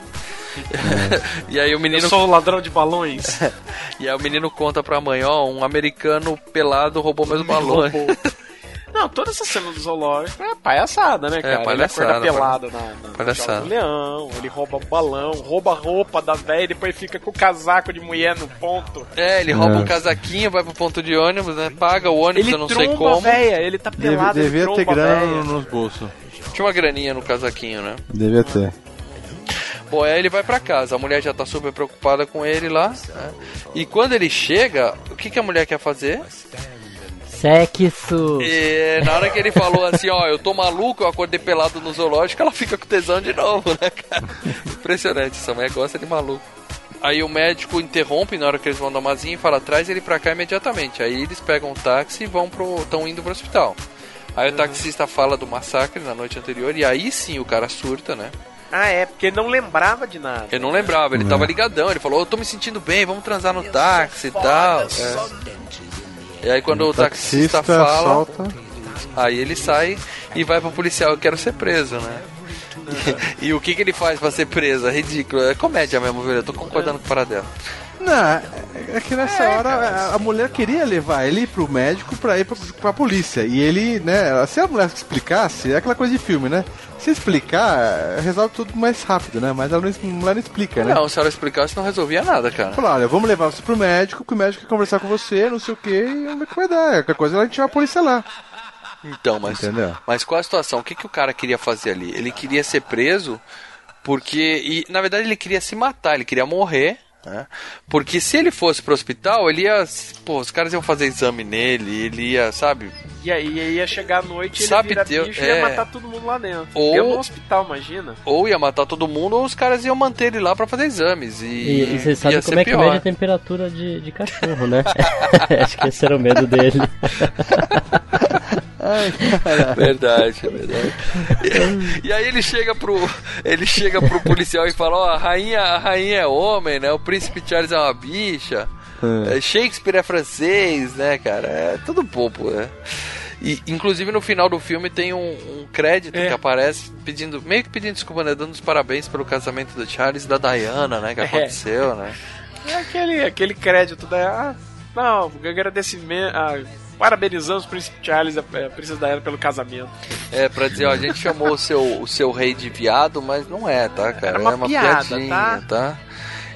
e aí o menino Eu sou o ladrão de balões. [LAUGHS] e aí o menino conta pra mãe, ó, um americano pelado roubou meus balões. roubou. [LAUGHS] Não, toda essa cena do zoológico é palhaçada, né, cara? palhaçada, ele acorda pelado na, na palhaçada. do leão, ele rouba o balão, rouba a roupa da velha e depois fica com o casaco de mulher no ponto. É, ele rouba É. um casaquinho, vai pro ponto de ônibus, né? Paga o ônibus, Ele eu não sei como. a véia, ele tá Deve- pelado, ele devia ter grana nos bolsos. Tinha uma graninha no casaquinho, né? Devia ter. Bom, aí ele vai pra casa, a mulher já tá super preocupada com ele lá. né? E quando ele chega, o que, que a mulher quer fazer? Sexo. E na hora que ele falou assim, ó, eu tô maluco, eu acordei pelado no zoológico, ela fica com tesão de novo, né, cara? Impressionante, essa mulher gosta de maluco. Aí o médico interrompe na hora que eles vão dar uma e fala, traz ele pra cá imediatamente. Aí eles pegam um táxi e vão pro. estão indo pro hospital. Aí o taxista fala do massacre na noite anterior, e aí sim o cara surta, né? Ah, é, porque ele não lembrava de nada. Ele não lembrava, ele tava ligadão, ele falou, eu tô me sentindo bem, vamos transar no táxi e tal. É. E aí quando o taxista, fala, solta. aí ele sai e vai pro policial, eu quero ser preso, né? E, [LAUGHS] e o que que ele faz pra ser preso? É ridículo, é comédia mesmo, viu? Eu tô concordando com o paradelo. Não, é é que nessa hora a- a mulher queria levar ele pro médico pra ir pra, pra polícia. E ele, né, se a mulher explicasse, é aquela coisa de filme, né? Se explicar, resolve tudo mais rápido, né? Mas ela não, a mulher não explica, né? Não, se ela explicasse não resolvia nada, cara. Falou, olha, vamos levar você pro médico, que o médico quer conversar com você, não sei o que, e vamos ver o que vai dar. Qualquer coisa a gente vai a polícia lá. Então, mas, Entendeu? mas qual a situação? O que, que o cara queria fazer ali? Ele queria ser preso porque. E, na verdade, ele queria se matar, ele queria morrer. Né? Porque se ele fosse pro hospital, ele ia. Pô, os caras iam fazer exame nele, ele ia, sabe? E aí ia chegar à noite e Sabe ele vira bicho e ia é. matar todo mundo lá dentro. Ou- Eu no hospital, imagina. Ou ia matar todo mundo, ou os caras iam manter ele lá pra fazer exames. E, E, e você sabe como é que pior. mede a temperatura de, de cachorro, né? [LAUGHS] Acho que esse era o medo dele. [LAUGHS] [LAUGHS] Verdade, é verdade. E, e aí ele chega pro. Ele chega pro policial e fala, ó, a rainha, a rainha é homem, né? O príncipe Charles é uma bicha. É, Shakespeare é francês, né, cara? É tudo bobo, né? E, inclusive no final do filme tem um, um crédito É. que aparece pedindo, meio que pedindo desculpa, né? Dando os parabéns pelo casamento do Charles e da Diana, né? Que É. aconteceu, né? É aquele, aquele crédito da. Ah, não, agradecimento. Ah, parabenizamos o príncipe Charles e a, a princesa Diana pelo casamento. É, pra dizer, ó, a gente chamou o seu, o seu rei de viado, mas não é, tá, cara? Era uma é uma piada, piadinha, tá? tá?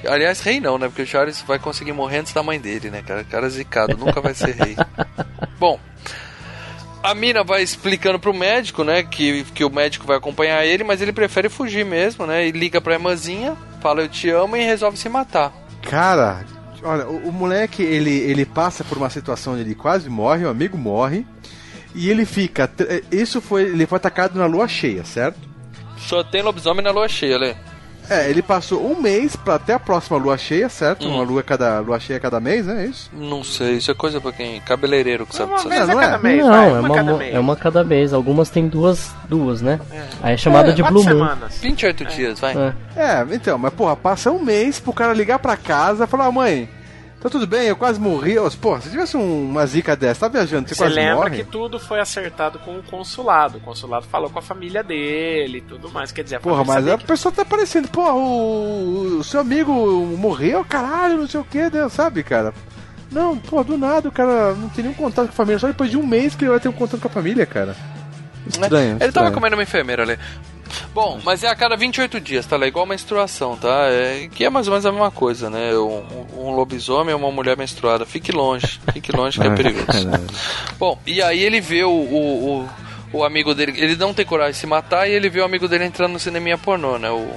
Aliás, rei não, né? Porque o Charles vai conseguir morrer antes da mãe dele, né, cara? Cara é zicado, nunca vai ser rei. [LAUGHS] Bom, a mina vai explicando pro médico, né, que, que o médico vai acompanhar ele, mas ele prefere fugir mesmo, né? E liga pra irmãzinha, fala eu te amo e resolve se matar. Cara, olha, o, o moleque, ele, ele passa por uma situação onde ele quase morre, o amigo morre, e ele fica. tr- Isso foi. Ele foi atacado na lua cheia, certo? Só tem lobisomem na lua cheia, Lê. É, ele passou um mês pra até a próxima lua cheia, certo? Hum. Uma lua, cada, lua cheia cada mês, né? É isso? Não sei, isso é coisa pra quem? Cabeleireiro que sabe Uma disso. não a é? cada mês, não, vai, é, uma uma, cada mês. é uma cada mês. Algumas tem duas, duas, né? Aí é chamada de Quatro Blue Moon. semanas. 28 dias, vai. É. É, então, mas porra, passa um mês pro cara ligar pra casa e falar, "Ah, mãe, tá tudo bem, eu quase morri. Ô, Porra, se tivesse um- uma zica dessa, tá viajando, você, Você quase lembra morre. que tudo foi acertado com o consulado. O consulado falou com a família dele e tudo mais. Quer dizer, a Porra, mas a que- pessoa tá parecendo, porra, o, o seu amigo morreu, caralho, não sei o que, sabe, cara? Não, porra, do nada o cara não tem nenhum contato com a família, só depois de um mês que ele vai ter um contato com a família, cara. Estranho. Ele tava comendo uma enfermeira ali. Bom, mas é a cada 28 dias, tá? lá, Igual menstruação, tá? É, que é mais ou menos a mesma coisa, né? Um, um lobisomem é uma mulher menstruada. Fique longe, fique longe que é Ah, perigoso. caralho. Bom, e aí ele vê o, o, o, o amigo dele, ele não tem coragem de se matar e ele vê o amigo dele entrando no cineminha pornô, né? O,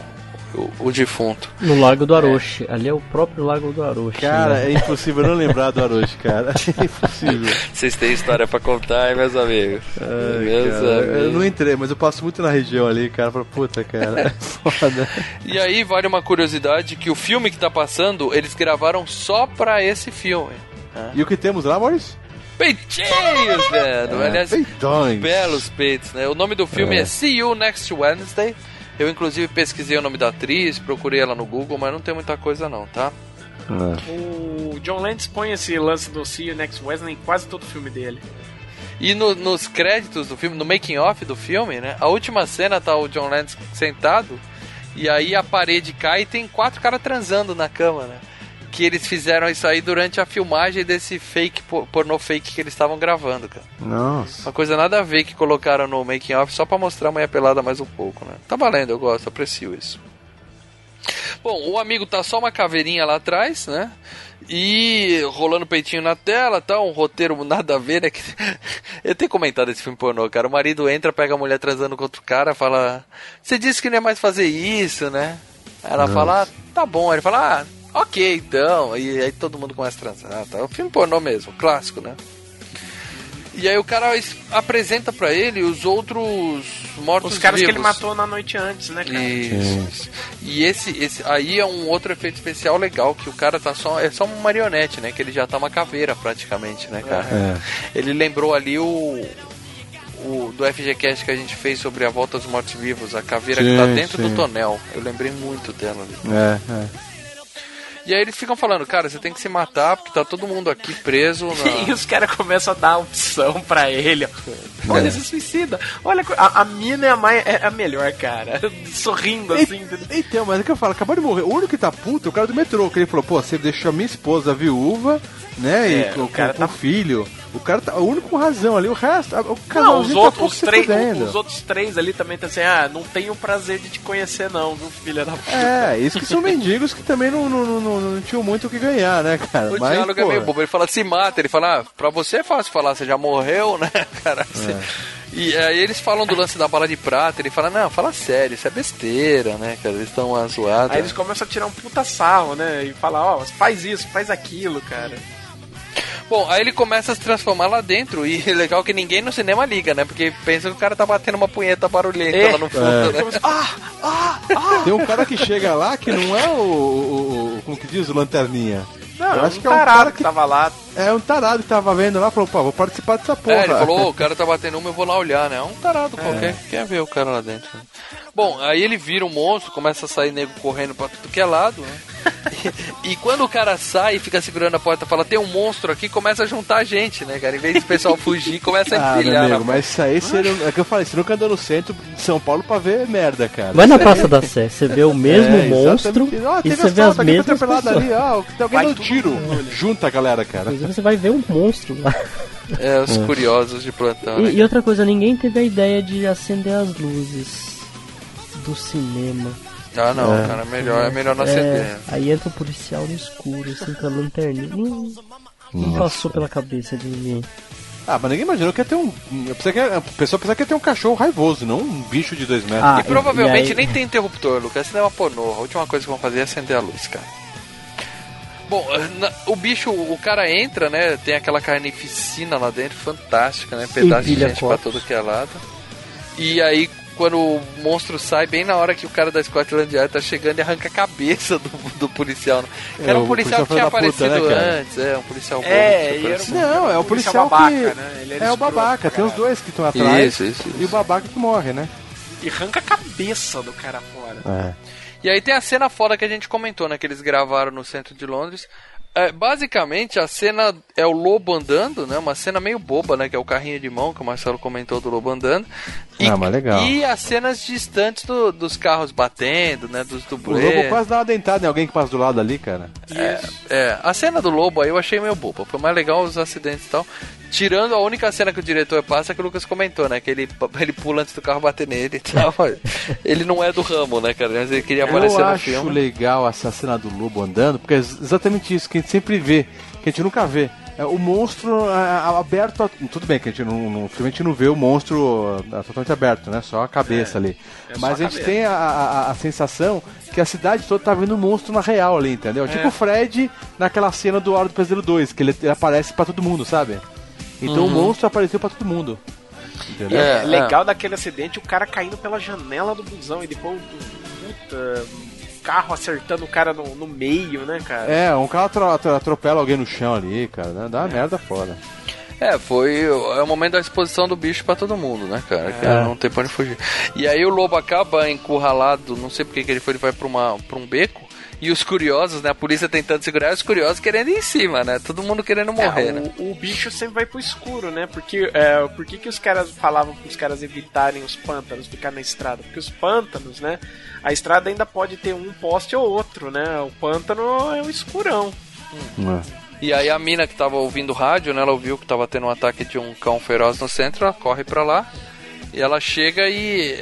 o, o defunto. No Lago do Aroche. Ali é o próprio Lago do Aroche. Cara, né? é impossível não lembrar do Aroche, cara. [LAUGHS] É impossível. Vocês têm história pra contar, hein, meus amigos? Ai, meus cara, eu amigos. não entrei, mas eu passo muito na região ali, cara. Falo, puta, cara, é [LAUGHS] foda. E aí vale uma curiosidade que o filme que tá passando, eles gravaram só pra esse filme. E o que temos lá, Maurício? Peitinhos, velho. É, Aliás, peitões. belos peitos, né? O nome do filme é. É. See You Next Wednesday. Eu, inclusive, pesquisei o nome da atriz, procurei ela no Google, mas não tem muita coisa, não, tá? O John Landis põe esse lance do See You Next Wednesday em quase todo filme dele. E no- nos créditos do filme, no making off do filme, né? A última cena tá o John Landis sentado e aí a parede cai e tem quatro caras transando na cama, né? Que eles fizeram isso aí durante a filmagem desse fake po- pornô fake que eles estavam gravando, cara. Nossa. Uma coisa nada a ver que colocaram no making off só pra mostrar a mulher pelada mais um pouco, né? Tá valendo, eu gosto, aprecio isso. Bom, o amigo tá só uma caveirinha lá atrás, né? E rolando peitinho na tela, tá? Um roteiro nada a ver, né? [LAUGHS] Eu tenho comentado esse filme pornô, cara. O marido entra, pega a mulher transando com outro cara, fala: Você disse que não é mais fazer isso, né? Ela Nossa. fala: ah, Tá bom. Ele fala: Ah, ok, então. E aí todo mundo começa a transar, tá? É um filme pornô mesmo, clássico, né? E aí o cara es- apresenta pra ele os outros mortos Os caras que ele vivos. matou na noite antes, né, cara? Isso. E esse, esse aí é um outro efeito especial legal, que o cara tá só. É só uma marionete, né? Que ele já tá uma caveira praticamente, né, cara? É. Ele lembrou ali o. O do FGCast que a gente fez sobre a volta dos mortos-vivos, a caveira que tá Sim, dentro sim. do tonel. Eu lembrei muito dela ali. É, é. E aí eles ficam falando, cara, você tem que se matar porque tá todo mundo aqui preso [LAUGHS] na. E os caras começam a dar opção pra ele. Olha, É. se suicida. Olha, a, a mina é a, mais, é a melhor, cara. [LAUGHS] Sorrindo assim. Então, mas é que eu falo, acabou de morrer. O único que tá puto é o cara do metrô, que ele falou, pô, você deixou a minha esposa viúva, né? É, e com, o cara com tá- o filho. O cara tá. O único com razão ali, o resto. O Não, casalzinho os tá outros, se três, os outros três ali também tá assim, ah, não tenho o prazer de te conhecer não, viu, filha da puta. É, isso que são [LAUGHS] mendigos que também não, não, não, não, não tinham muito o que ganhar, né, cara? O Mas, diálogo é pô, meio bobo. Ele fala, se mata. Ele fala, ah, pra você é fácil falar, você já morreu, né, [LAUGHS] cara? Você- E aí eles falam do lance da bala de prata. Ele fala, não, fala sério, isso é besteira, né, cara? Eles estão zoada. Aí eles começam a tirar um puta sarro, né? E falar, ó, faz isso, faz aquilo, cara. Bom, aí ele começa a se transformar lá dentro. E é [LAUGHS] legal que ninguém no cinema liga, né? Porque pensa que o cara tá batendo uma punheta barulhenta É. lá no fundo, É. né? Tem um cara que chega lá que não é o. o- o- como que diz? O Lanterninha. Não, Eu é acho um que é um tarado cara que que- tava lá. É um tarado que tava vendo lá, falou, pô, vou participar dessa porra. É, ele falou, "Ô, o [LAUGHS] cara tá batendo uma, eu vou lá olhar, né? É um tarado qualquer, quer ver o cara lá dentro. Né? Bom, aí ele vira um monstro, começa a sair nego correndo pra tudo que é lado, né? E, e quando o cara sai e fica segurando a porta e fala, tem um monstro aqui, começa a juntar gente, né, cara? Em vez do pessoal fugir, começa a Ah, empilhar na amigo, mas isso aí seria. É que eu falei, você nunca andou no centro de São Paulo pra ver merda, cara. Vai na Praça da Sé, você vê o mesmo É, monstro. Ó, e teve você vê as mesmas pessoas. ali, ó, tem alguém Vai tiro. Junta a galera, cara. Inclusive você vai ver um monstro lá. É, os curiosos de plantão, né? E, e outra coisa, ninguém teve a ideia de acender as luzes do cinema. Ah, não, É. cara, é melhor, é melhor não acender. aí entra o policial no escuro, assim, com a lanterninha. Não, não passou pela cabeça de ninguém. Ah, mas ninguém imaginou que ia ter um. A pessoa pensava que ia ter um cachorro raivoso, não um bicho de dois metros. Ah, E provavelmente e aí- nem tem interruptor, Lucas. Cinema pornô. A última coisa que vão fazer é acender a luz, cara. Bom, na- o bicho, o cara entra, né? Tem aquela carnificina lá dentro, fantástica, né? Pedaço de gente pra corpos. todo que é lado. E aí, quando o monstro sai, bem na hora que o cara da Scotland Yard tá chegando e arranca a cabeça do, do policial. né? É, era um o policial que policial tinha da puta, aparecido né, antes, é, um policial bom. É, super e era um-. Não, é o policial policial babaca, que. né? É o babaca, tem os dois que estão atrás. Isso, isso, E o isso. babaca que morre, né? E arranca a cabeça do cara fora. É. E aí tem a cena foda que a gente comentou, né? Que eles gravaram no centro de Londres. É, basicamente, a cena é o lobo andando, né? Uma cena meio boba, né? Que é o carrinho de mão, que o Marcelo comentou do lobo andando. E, Ah, mas legal. E as cenas distantes do- dos carros batendo, né? Dos O dublês. lobo quase dá uma dentada em alguém que passa do lado ali, cara. É, a cena do lobo aí eu achei meio boba. Foi mais legal os acidentes e tal. Tirando a única cena que o diretor passa que o Lucas comentou, né? Que ele, [LAUGHS] ele pula antes do carro bater nele e tal. [LAUGHS] ele não é do ramo, né, cara? Mas ele queria aparecer Eu no acho filme. legal essa cena do lobo andando, porque é exatamente isso que a gente sempre vê, que a gente nunca vê. É o monstro ah, aberto. a- Tudo bem que a gente não, no filme a gente não vê o monstro ah, totalmente aberto, né? Só a cabeça ali. é só Mas a a gente tem a, a- a sensação que a cidade toda tá vendo o monstro na real ali, entendeu? Tipo o Fred naquela cena do Hora do Pesadelo 2, que ele, aparece pra todo mundo, sabe? Então o monstro apareceu pra todo mundo. Entendeu? É, É legal daquele acidente o cara caindo pela janela do busão e depois puta, um carro acertando o cara no, no meio, né, cara? É, um cara atro- atropela alguém no chão ali, cara. né? Dá uma merda foda. É, foi é o momento da exposição do bicho pra todo mundo, né, cara? Que É. não tem pra onde fugir. E aí o lobo acaba encurralado, não sei porque que ele foi, ele vai pra, uma, pra um beco. E os curiosos, né? A polícia tentando segurar, e os curiosos querendo ir em cima, né? Todo mundo querendo morrer, É, né? o, o bicho sempre vai pro escuro, né? Porque é, por que, que os caras falavam pros caras evitarem os pântanos, ficar na estrada? Porque os pântanos, né? A estrada ainda pode ter um poste ou outro, né? O pântano é o escurão. E aí a mina que tava ouvindo o rádio, né? Ela ouviu que tava tendo um ataque de um cão feroz no centro, ela corre pra lá. E ela chega e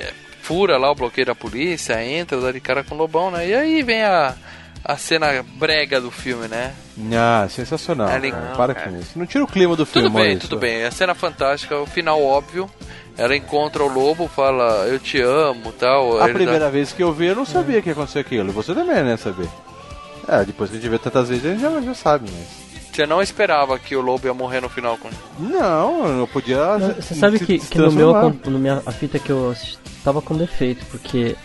fura lá o bloqueio da polícia, entra, dá de cara com o lobão, né? E aí vem a, a cena brega do filme, né? Ah, sensacional. Ela- cara. Não, Para cara. com isso. Não tira o clima do filme, Tudo bem, tudo bem. A cena fantástica, o final óbvio. Ela encontra o lobo, fala, eu te amo tal. A Ele dá- primeira vez que eu vi, eu não sabia que ia acontecer aquilo. Você também, né, saber. É, depois que a gente vê tantas vezes, a gente já, já sabe, mas... Você não esperava que o lobo ia morrer no final com. Não, eu não podia... Você sabe se- que, se que no meu no minha, a fita que eu assisti tava com defeito, porque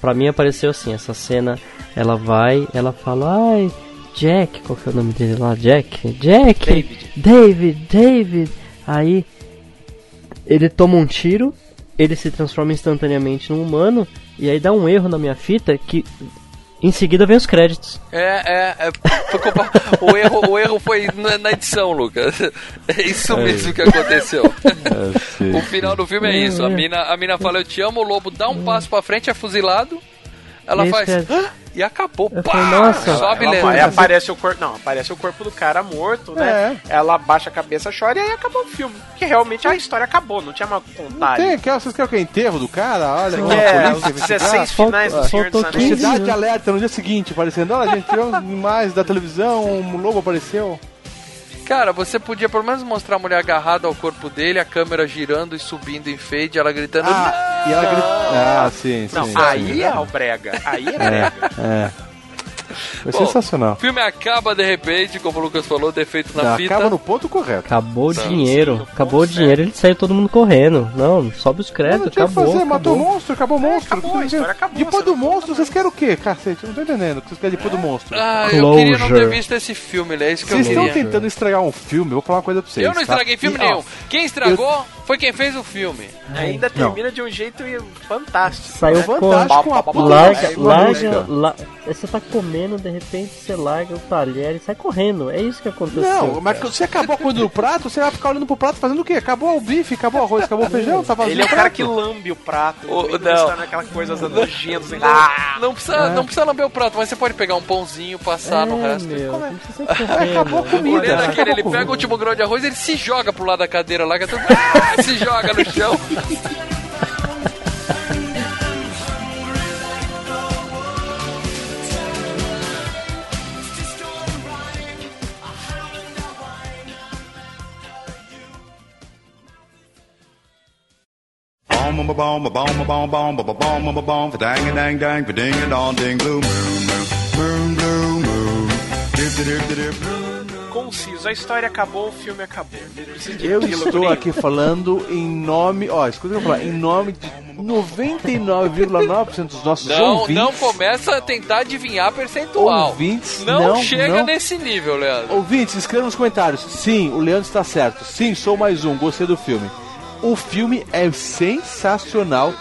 pra mim apareceu assim, essa cena, ela vai, ela fala, ai, Jack, qual que é o nome dele lá? Jack? Jack! David. David, David! Aí ele toma um tiro, ele se transforma instantaneamente num humano, e aí dá um erro na minha fita que em seguida vem os créditos. É, é, é [LAUGHS] o, erro, o erro foi na, na edição, Lucas. É isso É. mesmo que aconteceu. [LAUGHS] É, O final do filme é isso. A mina, a mina fala, eu te amo, o lobo dá um passo pra frente, é fuzilado. Ela aí faz. "Ah!" E acabou. Eu Pá! falei, nossa. Sobe Ela vai, aparece o corpo. Não, aparece o corpo do cara morto, né? Ela baixa a cabeça, chora e aí acabou o filme. Porque realmente a história acabou, não tinha mais o que contar. Tem, quer, vocês querem o que? Enterro do cara? Olha, quer polícia, os investigar. 16 finais do Senhor dos Anéis? Cidade alerta no dia seguinte, aparecendo. Olha, gente, tirou mais da televisão, um lobo apareceu. Cara, você podia pelo menos mostrar a mulher agarrada ao corpo dele, a câmera girando e subindo em fade, ela gritando. Ah, e ela grita. Ah, sim, sim. Não, sim. aí é o brega. Aí é É, brega. é. Foi Bom, sensacional. O filme acaba de repente, como o Lucas falou, defeito na Não, fita. acaba no ponto correto. Acabou o dinheiro, acabou o dinheiro, ele saiu todo mundo correndo. Não, sobe os créditos, tinha o que acabou. fazer, matou o acabou. monstro, acabou o monstro. acabou, a história acabou, Depois do monstro, vocês querem o quê, cacete? Eu não tô entendendo o que vocês querem depois do monstro. Ah, eu queria não ter Closure. visto esse filme, né? É isso que Vocês eu estão queria. tentando estragar um filme, eu vou falar uma coisa pra vocês. Eu não tá? estraguei filme E, ó, nenhum. Quem estragou foi quem fez o filme. Ainda termina de um jeito fantástico. Saiu né? fantástico, uma puta Larga, larga, la... você tá comendo, de repente você larga o talher e sai correndo. É isso que aconteceu. Não, mas cara. você acabou a coisa do prato, você vai ficar olhando pro prato fazendo o quê? Acabou o bife, acabou o arroz, acabou o feijão, tá fazendo Ele é o cara que lambe o prato. Ele não. está naquela coisa nojenta. Assim, ah! Não precisa, É. não precisa lamber o prato, mas você pode pegar um pãozinho, passar no É, resto. e meu, não sair correndo. [LAUGHS] Acabou a O comida. Acabou ele com- pega o último grão de arroz, ele se joga pro lado da cadeira lá, que é tudo... se joga no chão. bum bum bum bum bum bum bum dang dang dang ding a dong ding blue moon moon moon blue moon Conciso, a história acabou, o filme acabou. Eu estou aqui falando em nome, ó, escuta o que eu vou falar, em nome de 99,9% dos nossos Não, ouvintes. não começa a tentar adivinhar percentual. Ouvintes, não, não, chega não. nesse nível, Leandro. Ouvintes, escreva nos comentários. Sim, o Leandro está certo. Sim, sou mais um, gostei do filme. O filme é sensacional.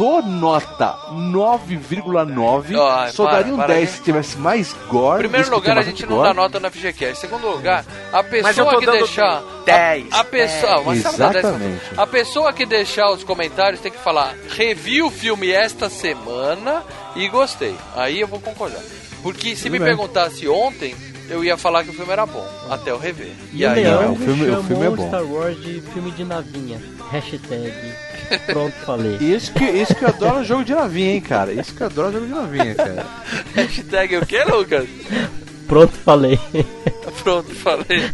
Dou nota 9,9. Ó, Só para, daria um para, 10 gente. se tivesse mais gore. Em primeiro lugar, a gente não gore. dá nota na FGCast. Em segundo lugar, a pessoa que deixar. 10, A, a pessoa. é. mas sabe dar 10? Exatamente. A pessoa que deixar os comentários tem que falar: revi o filme esta semana e gostei. Aí eu vou concordar. Porque se Tudo me bem. perguntasse ontem, eu ia falar que o filme era bom, até eu rever. E, E o aí, Leandro o filme- o filme é bom. Star Wars de filme de navinha. Hashtag. Pronto, falei. [LAUGHS] Isso que, isso que eu adoro jogo de navinha, hein, cara. Isso que eu adoro jogo de navinha, cara. [LAUGHS] hashtag o que, Lucas? Pronto, falei. [LAUGHS] Pronto, falei.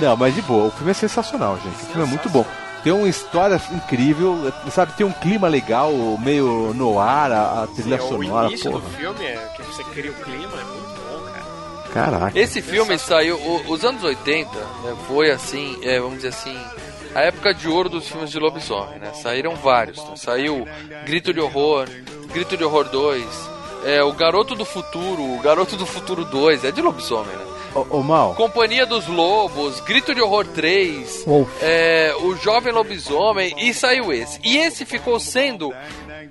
Não, mas de boa, o filme é sensacional, gente. O filme é muito bom. Tem uma história incrível, sabe? Tem um clima legal, meio no ar, a, a trilha É, o sonora, início porra. do filme, é, que você cria o clima, é muito. Caraca. Esse filme saiu. o- os anos 80 né, foi assim, é, vamos dizer assim. A época de ouro dos filmes de lobisomem, né? Saíram vários. né? Saiu Grito de Horror, Grito de Horror 2, é, O Garoto do Futuro, O Garoto do Futuro 2, é de lobisomem, né? Ô, ô Mal. Companhia dos Lobos, Grito de Horror 3, é, O Jovem Lobisomem e saiu esse. E esse ficou sendo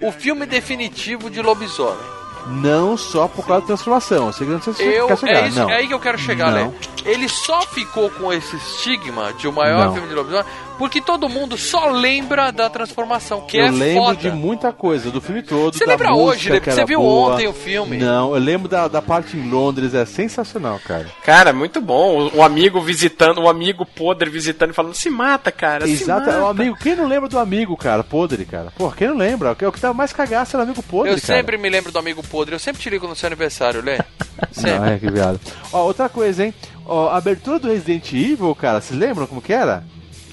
o filme definitivo de lobisomem. Não só por causa da transformação. Eu sei que você Eu, quer chegar. é, isso, não. é aí que eu quero chegar, Não. né? Ele só ficou com esse estigma de o maior Não. filme de lobisomem porque todo mundo só lembra da transformação, que eu é lembro foda. de muita coisa, do filme todo. Você da lembra hoje, né? você viu boa. ontem o filme. Não, eu lembro da, da parte em Londres, é sensacional, cara. Cara, muito bom. O, o amigo visitando, o amigo podre visitando e falando, se mata, cara. se Exato, mata." é o amigo. Quem não lembra do amigo, cara? Podre, cara. Porra, quem não lembra? É o que dá mais cagaço era o amigo podre, Eu cara. sempre me lembro do amigo podre, eu sempre te ligo no seu aniversário, Lê. [LAUGHS] Não, é que viado. Ó, outra coisa, hein? Ó, a abertura do Resident Evil, cara, vocês lembram como que era?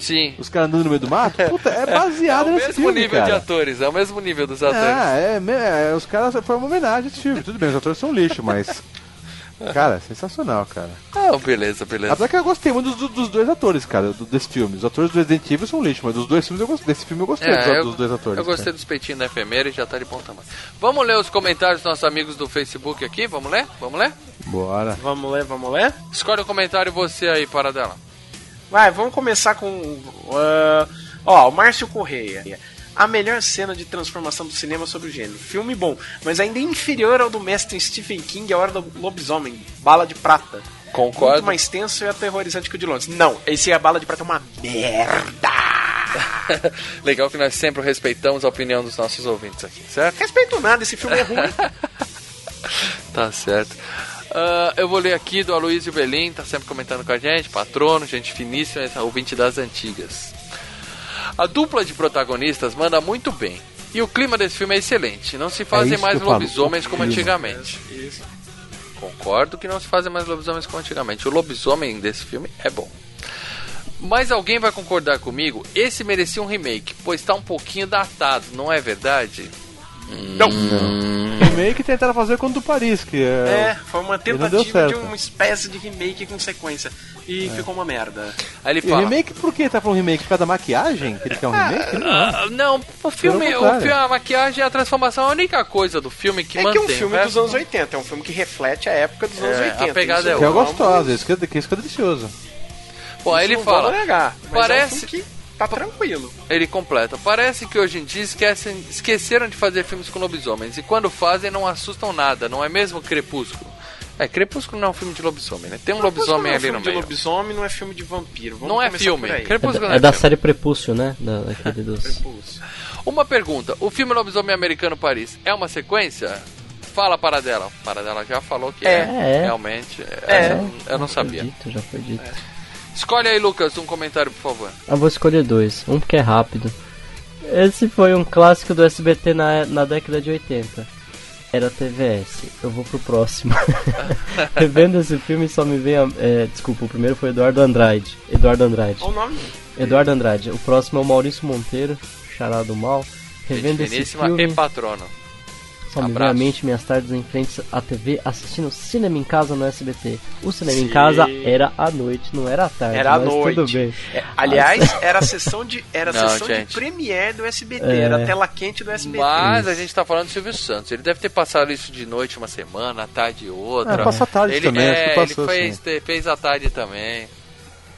Sim. Os caras andando no meio do mato? Puta, [LAUGHS] é baseado é o nesse mesmo filme, nível de cara. atores, é o mesmo nível dos atores. Ah, é, me- é, os caras foi uma homenagem a esse filme. Tudo bem, os atores são lixo, mas. [LAUGHS] Cara, é sensacional, cara. Ah, beleza, beleza. Apesar que eu gostei muito dos, dos dois atores, cara, do- desse filme. Os atores do Resident Evil são lixo, mas dos dois filmes eu gostei. Desse filme eu gostei dos, É, eu, dos dois atores. eu gostei cara. dos peitinhos da efemera e já tá de bom tamanho. Vamos ler os comentários dos nossos amigos do Facebook aqui? Vamos ler? Vamos ler? Bora. Vamos ler, vamos ler? Escolhe um comentário você aí, para dela. Vai, vamos começar com. ah, ó, o Márcio Correia. A melhor cena de transformação do cinema sobre o gênero. Filme bom, mas ainda inferior ao do mestre Stephen King, A Hora do Lobisomem, Bala de Prata. Concordo. Muito mais tenso e aterrorizante que o de Londres. Não, esse é a Bala de Prata é uma merda. [LAUGHS] Legal que nós sempre respeitamos a opinião dos nossos ouvintes aqui, certo? Respeito nada, esse filme é ruim. [LAUGHS] Tá certo. Ah, eu vou ler aqui do Aloysio Belim, tá sempre comentando com a gente, patrono, gente finíssima, ouvinte das antigas. A dupla de protagonistas manda muito bem. E o clima desse filme é excelente. Não se fazem isso mais lobisomens como antigamente. Concordo que não se fazem mais lobisomens como antigamente. O lobisomem desse filme é bom. Mas alguém vai concordar comigo? Esse merecia um remake, pois tá um pouquinho datado, não é verdade? Não. Remake tentaram fazer com o do Paris, que é. É, foi uma tentativa de uma espécie de remake com sequência. E ficou uma merda. Aí ele E remake por que tá falando remake? Por causa da maquiagem? Que ele quer um remake? Não. Ah, não, o filme, o filme, a maquiagem e a transformação é a única coisa do filme que é mantém. que é um filme o dos anos 80, é um filme que reflete a época dos É, anos a 80. pegada é isso Que é vamos- gostosa, isso que é, que isso que é delicioso. Bom, aí ele não fala. negar, mas parece é um filme que tá tranquilo. Ele completa. Parece que hoje em dia esquecem, esqueceram de fazer filmes com lobisomens. E quando fazem, não assustam nada. Não é mesmo Crepúsculo? É, Crepúsculo não é um filme de lobisomem, né? Tem um lobisomem não é ali filme no de meio. lobisomem, não é filme de vampiro. Vamos Não é filme. aí. É, Crepúsculo da- não é é da filme. série Prepúcio, né? Da, daquele dos... Prepúcio. Uma pergunta: o filme Lobisomem Americano Paris é uma sequência? Fala para dela. Para dela já falou que é. É. É. Realmente. É. Essa eu não Já sabia. foi dito, já foi dito. Escolhe aí, Lucas, um comentário, por favor. Eu vou escolher dois. Um porque é rápido. Esse foi um clássico do SBT na, na década de 80. Era TVS. Eu vou pro próximo. [LAUGHS] [LAUGHS] Revendo esse filme só me vem a. é, desculpa, o primeiro foi Eduardo Andrade. Eduardo Andrade. O nome. Eduardo Andrade. O próximo é o Maurício Monteiro, charado mal. Revendo Gente esse filme. e patrono. Só me vem Abraço. minhas tardes em frente à TV assistindo cinema em casa no SBT. O cinema em Sim. casa era à noite, não era à tarde. Era à noite. Tudo bem. É, aliás, era a sessão de era a Não, sessão gente. de premiere do SBT, É. era a tela quente do SBT. Mas a gente tá falando do Silvio Santos. Ele deve ter passado isso de noite uma semana, à tarde outra. É, passa a tarde ele, também, acho que é, passou, ele fez, sim. te- fez a tarde também.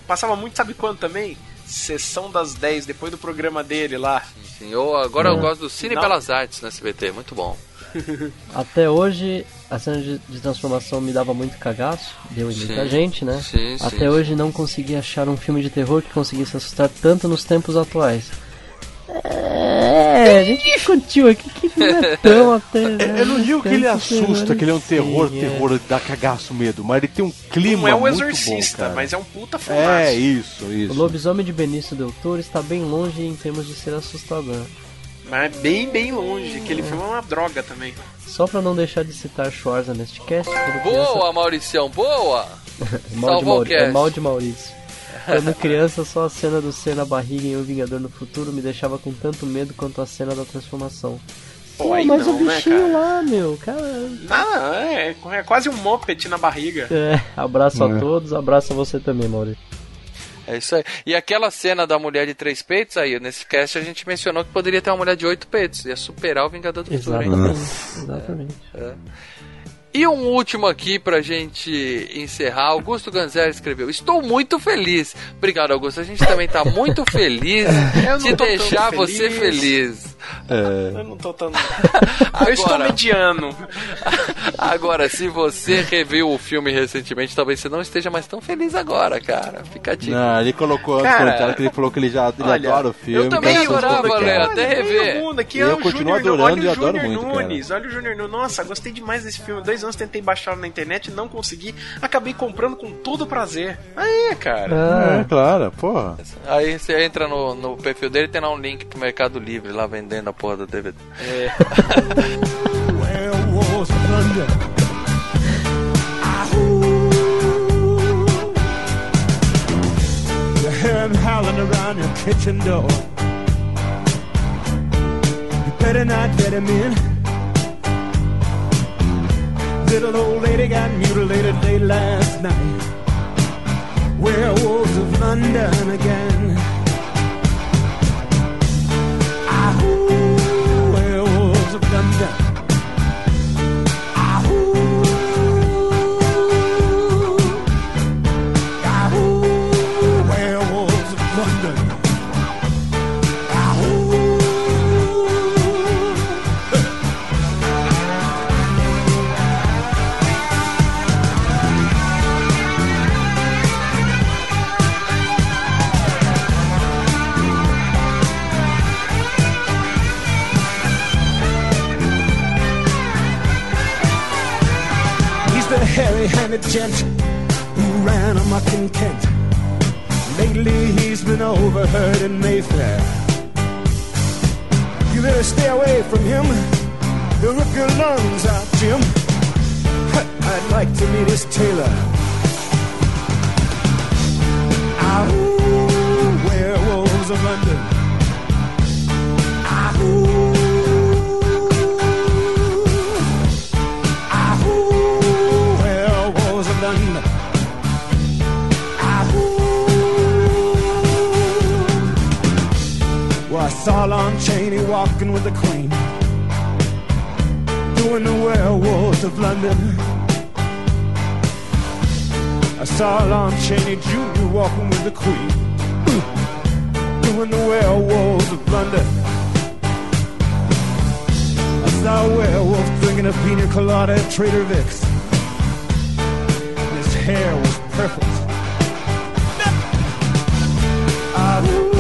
Passava muito, sabe quando também? Sessão das 10, depois do programa dele lá. Sim, eu, agora eu É. gosto do Cine Não. Belas Artes no SBT, muito bom. [LAUGHS] Até hoje, a cena de, de transformação me dava muito cagaço, deu em muita Sim. gente, né? Sim, sim, Até sim. hoje não consegui achar um filme de terror que conseguisse assustar tanto nos tempos atuais. É, a gente discutiu aqui que não é [LAUGHS] tão até. né? Eu não digo que ele assusta, que ele é um terror, assim, é. terror, dá cagaço, medo, mas ele tem um clima Não é o muito exorcista, bom, mas é um puta filmaço. É, isso, O isso. lobisomem de Benício Del Toro está bem longe em termos de ser assustador. Mas é bem, bem longe. Aquele filme é uma droga também. Só pra não deixar de citar Schwarza neste cast, quando Boa, Mauricião, boa! criança... [LAUGHS] mal, de Mauri... é mal de Maurício. Quando criança, só a cena do ser na barriga em O Vingador no Futuro me deixava com tanto medo quanto a cena da transformação. Pô, Pô, mas não, o né, bichinho cara? lá, meu, cara. Ah, é, é quase um moped na barriga. É, abraço É. a todos, abraço a você também, Maurício. É isso aí. E aquela cena da mulher de três peitos aí, nesse cast a gente mencionou que poderia ter uma mulher de oito peitos. Ia superar o Vingador do Futuro, hein? Exatamente, exatamente. E um último aqui pra gente encerrar. Augusto Ganzera escreveu: Estou muito feliz. Obrigado, Augusto. A gente também tá muito feliz [LAUGHS] de deixar tão você feliz. Feliz. Eu não tô tão. [LAUGHS] Eu estou Agora- mediano. [LAUGHS] Agora, se você reviu o filme recentemente, talvez você não esteja mais tão feliz agora, cara. Fica a dica. Não, ele colocou antes Cara, comentário que ele falou que ele já ele olha, adora o filme. eu também é adorava, Léo, é. até rever. Mundo aqui, Eu continuo adorando olha e o adoro Júnior muito, cara. Nunes, olha o Júnior Nunes. Nossa, gostei demais desse filme. Dois anos tentei baixá-lo na internet, não consegui. Acabei comprando com todo prazer. Aí, cara. É, claro, porra. Aí você entra no, no perfil dele tem lá um link pro Mercado Livre, lá vendendo a porra do DVD. Werewolves of London. You hear 'em howling around your kitchen door. You better not let him in. Little old lady got mutilated late last night. Werewolves of London again. Hairy-handed gent who ran amok in Kent. Lately he's been overheard in Mayfair. You better stay away from him. He'll rip your lungs out, Jim. I'd like to meet his tailor. Ahoo, werewolves of London. Ahoo, saw Lon Chaney walking with the Queen, doing the werewolves of London. I saw Lon Chaney Jr. walking with the Queen, doing the werewolves of London. I saw a werewolf drinking a pina colada at Trader Vic's. His hair was perfect. Ahoo.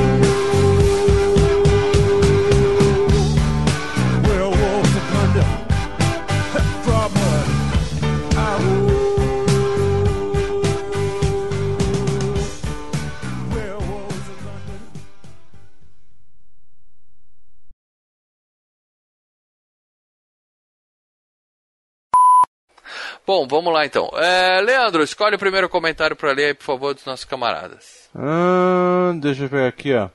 Bom, vamos lá então. É, Leandro, escolhe o primeiro comentário pra ler aí, por favor, dos nossos camaradas. Ahn, deixa eu pegar aqui, ó.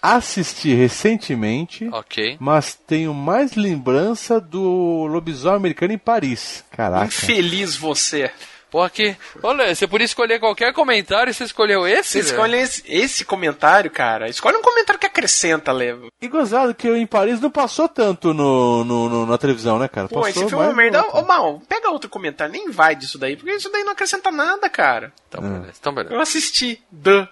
Assisti recentemente, Ok. mas tenho mais lembrança do lobisomem americano em Paris. Caraca. Infeliz você. Pô, aqui. Olha, você podia escolher qualquer comentário e você escolheu esse? Você velho? escolhe esse, esse comentário, cara. Escolhe um comentário que acrescenta, Levo. E gozado que em Paris não passou tanto no, no- no- na televisão, né, cara? Pô, passou esse filme é uma merda. Ô, Mal, pega outro comentário, nem vai disso daí, porque isso daí não acrescenta nada, cara. Então, beleza. Então, beleza. Eu assisti. Duh.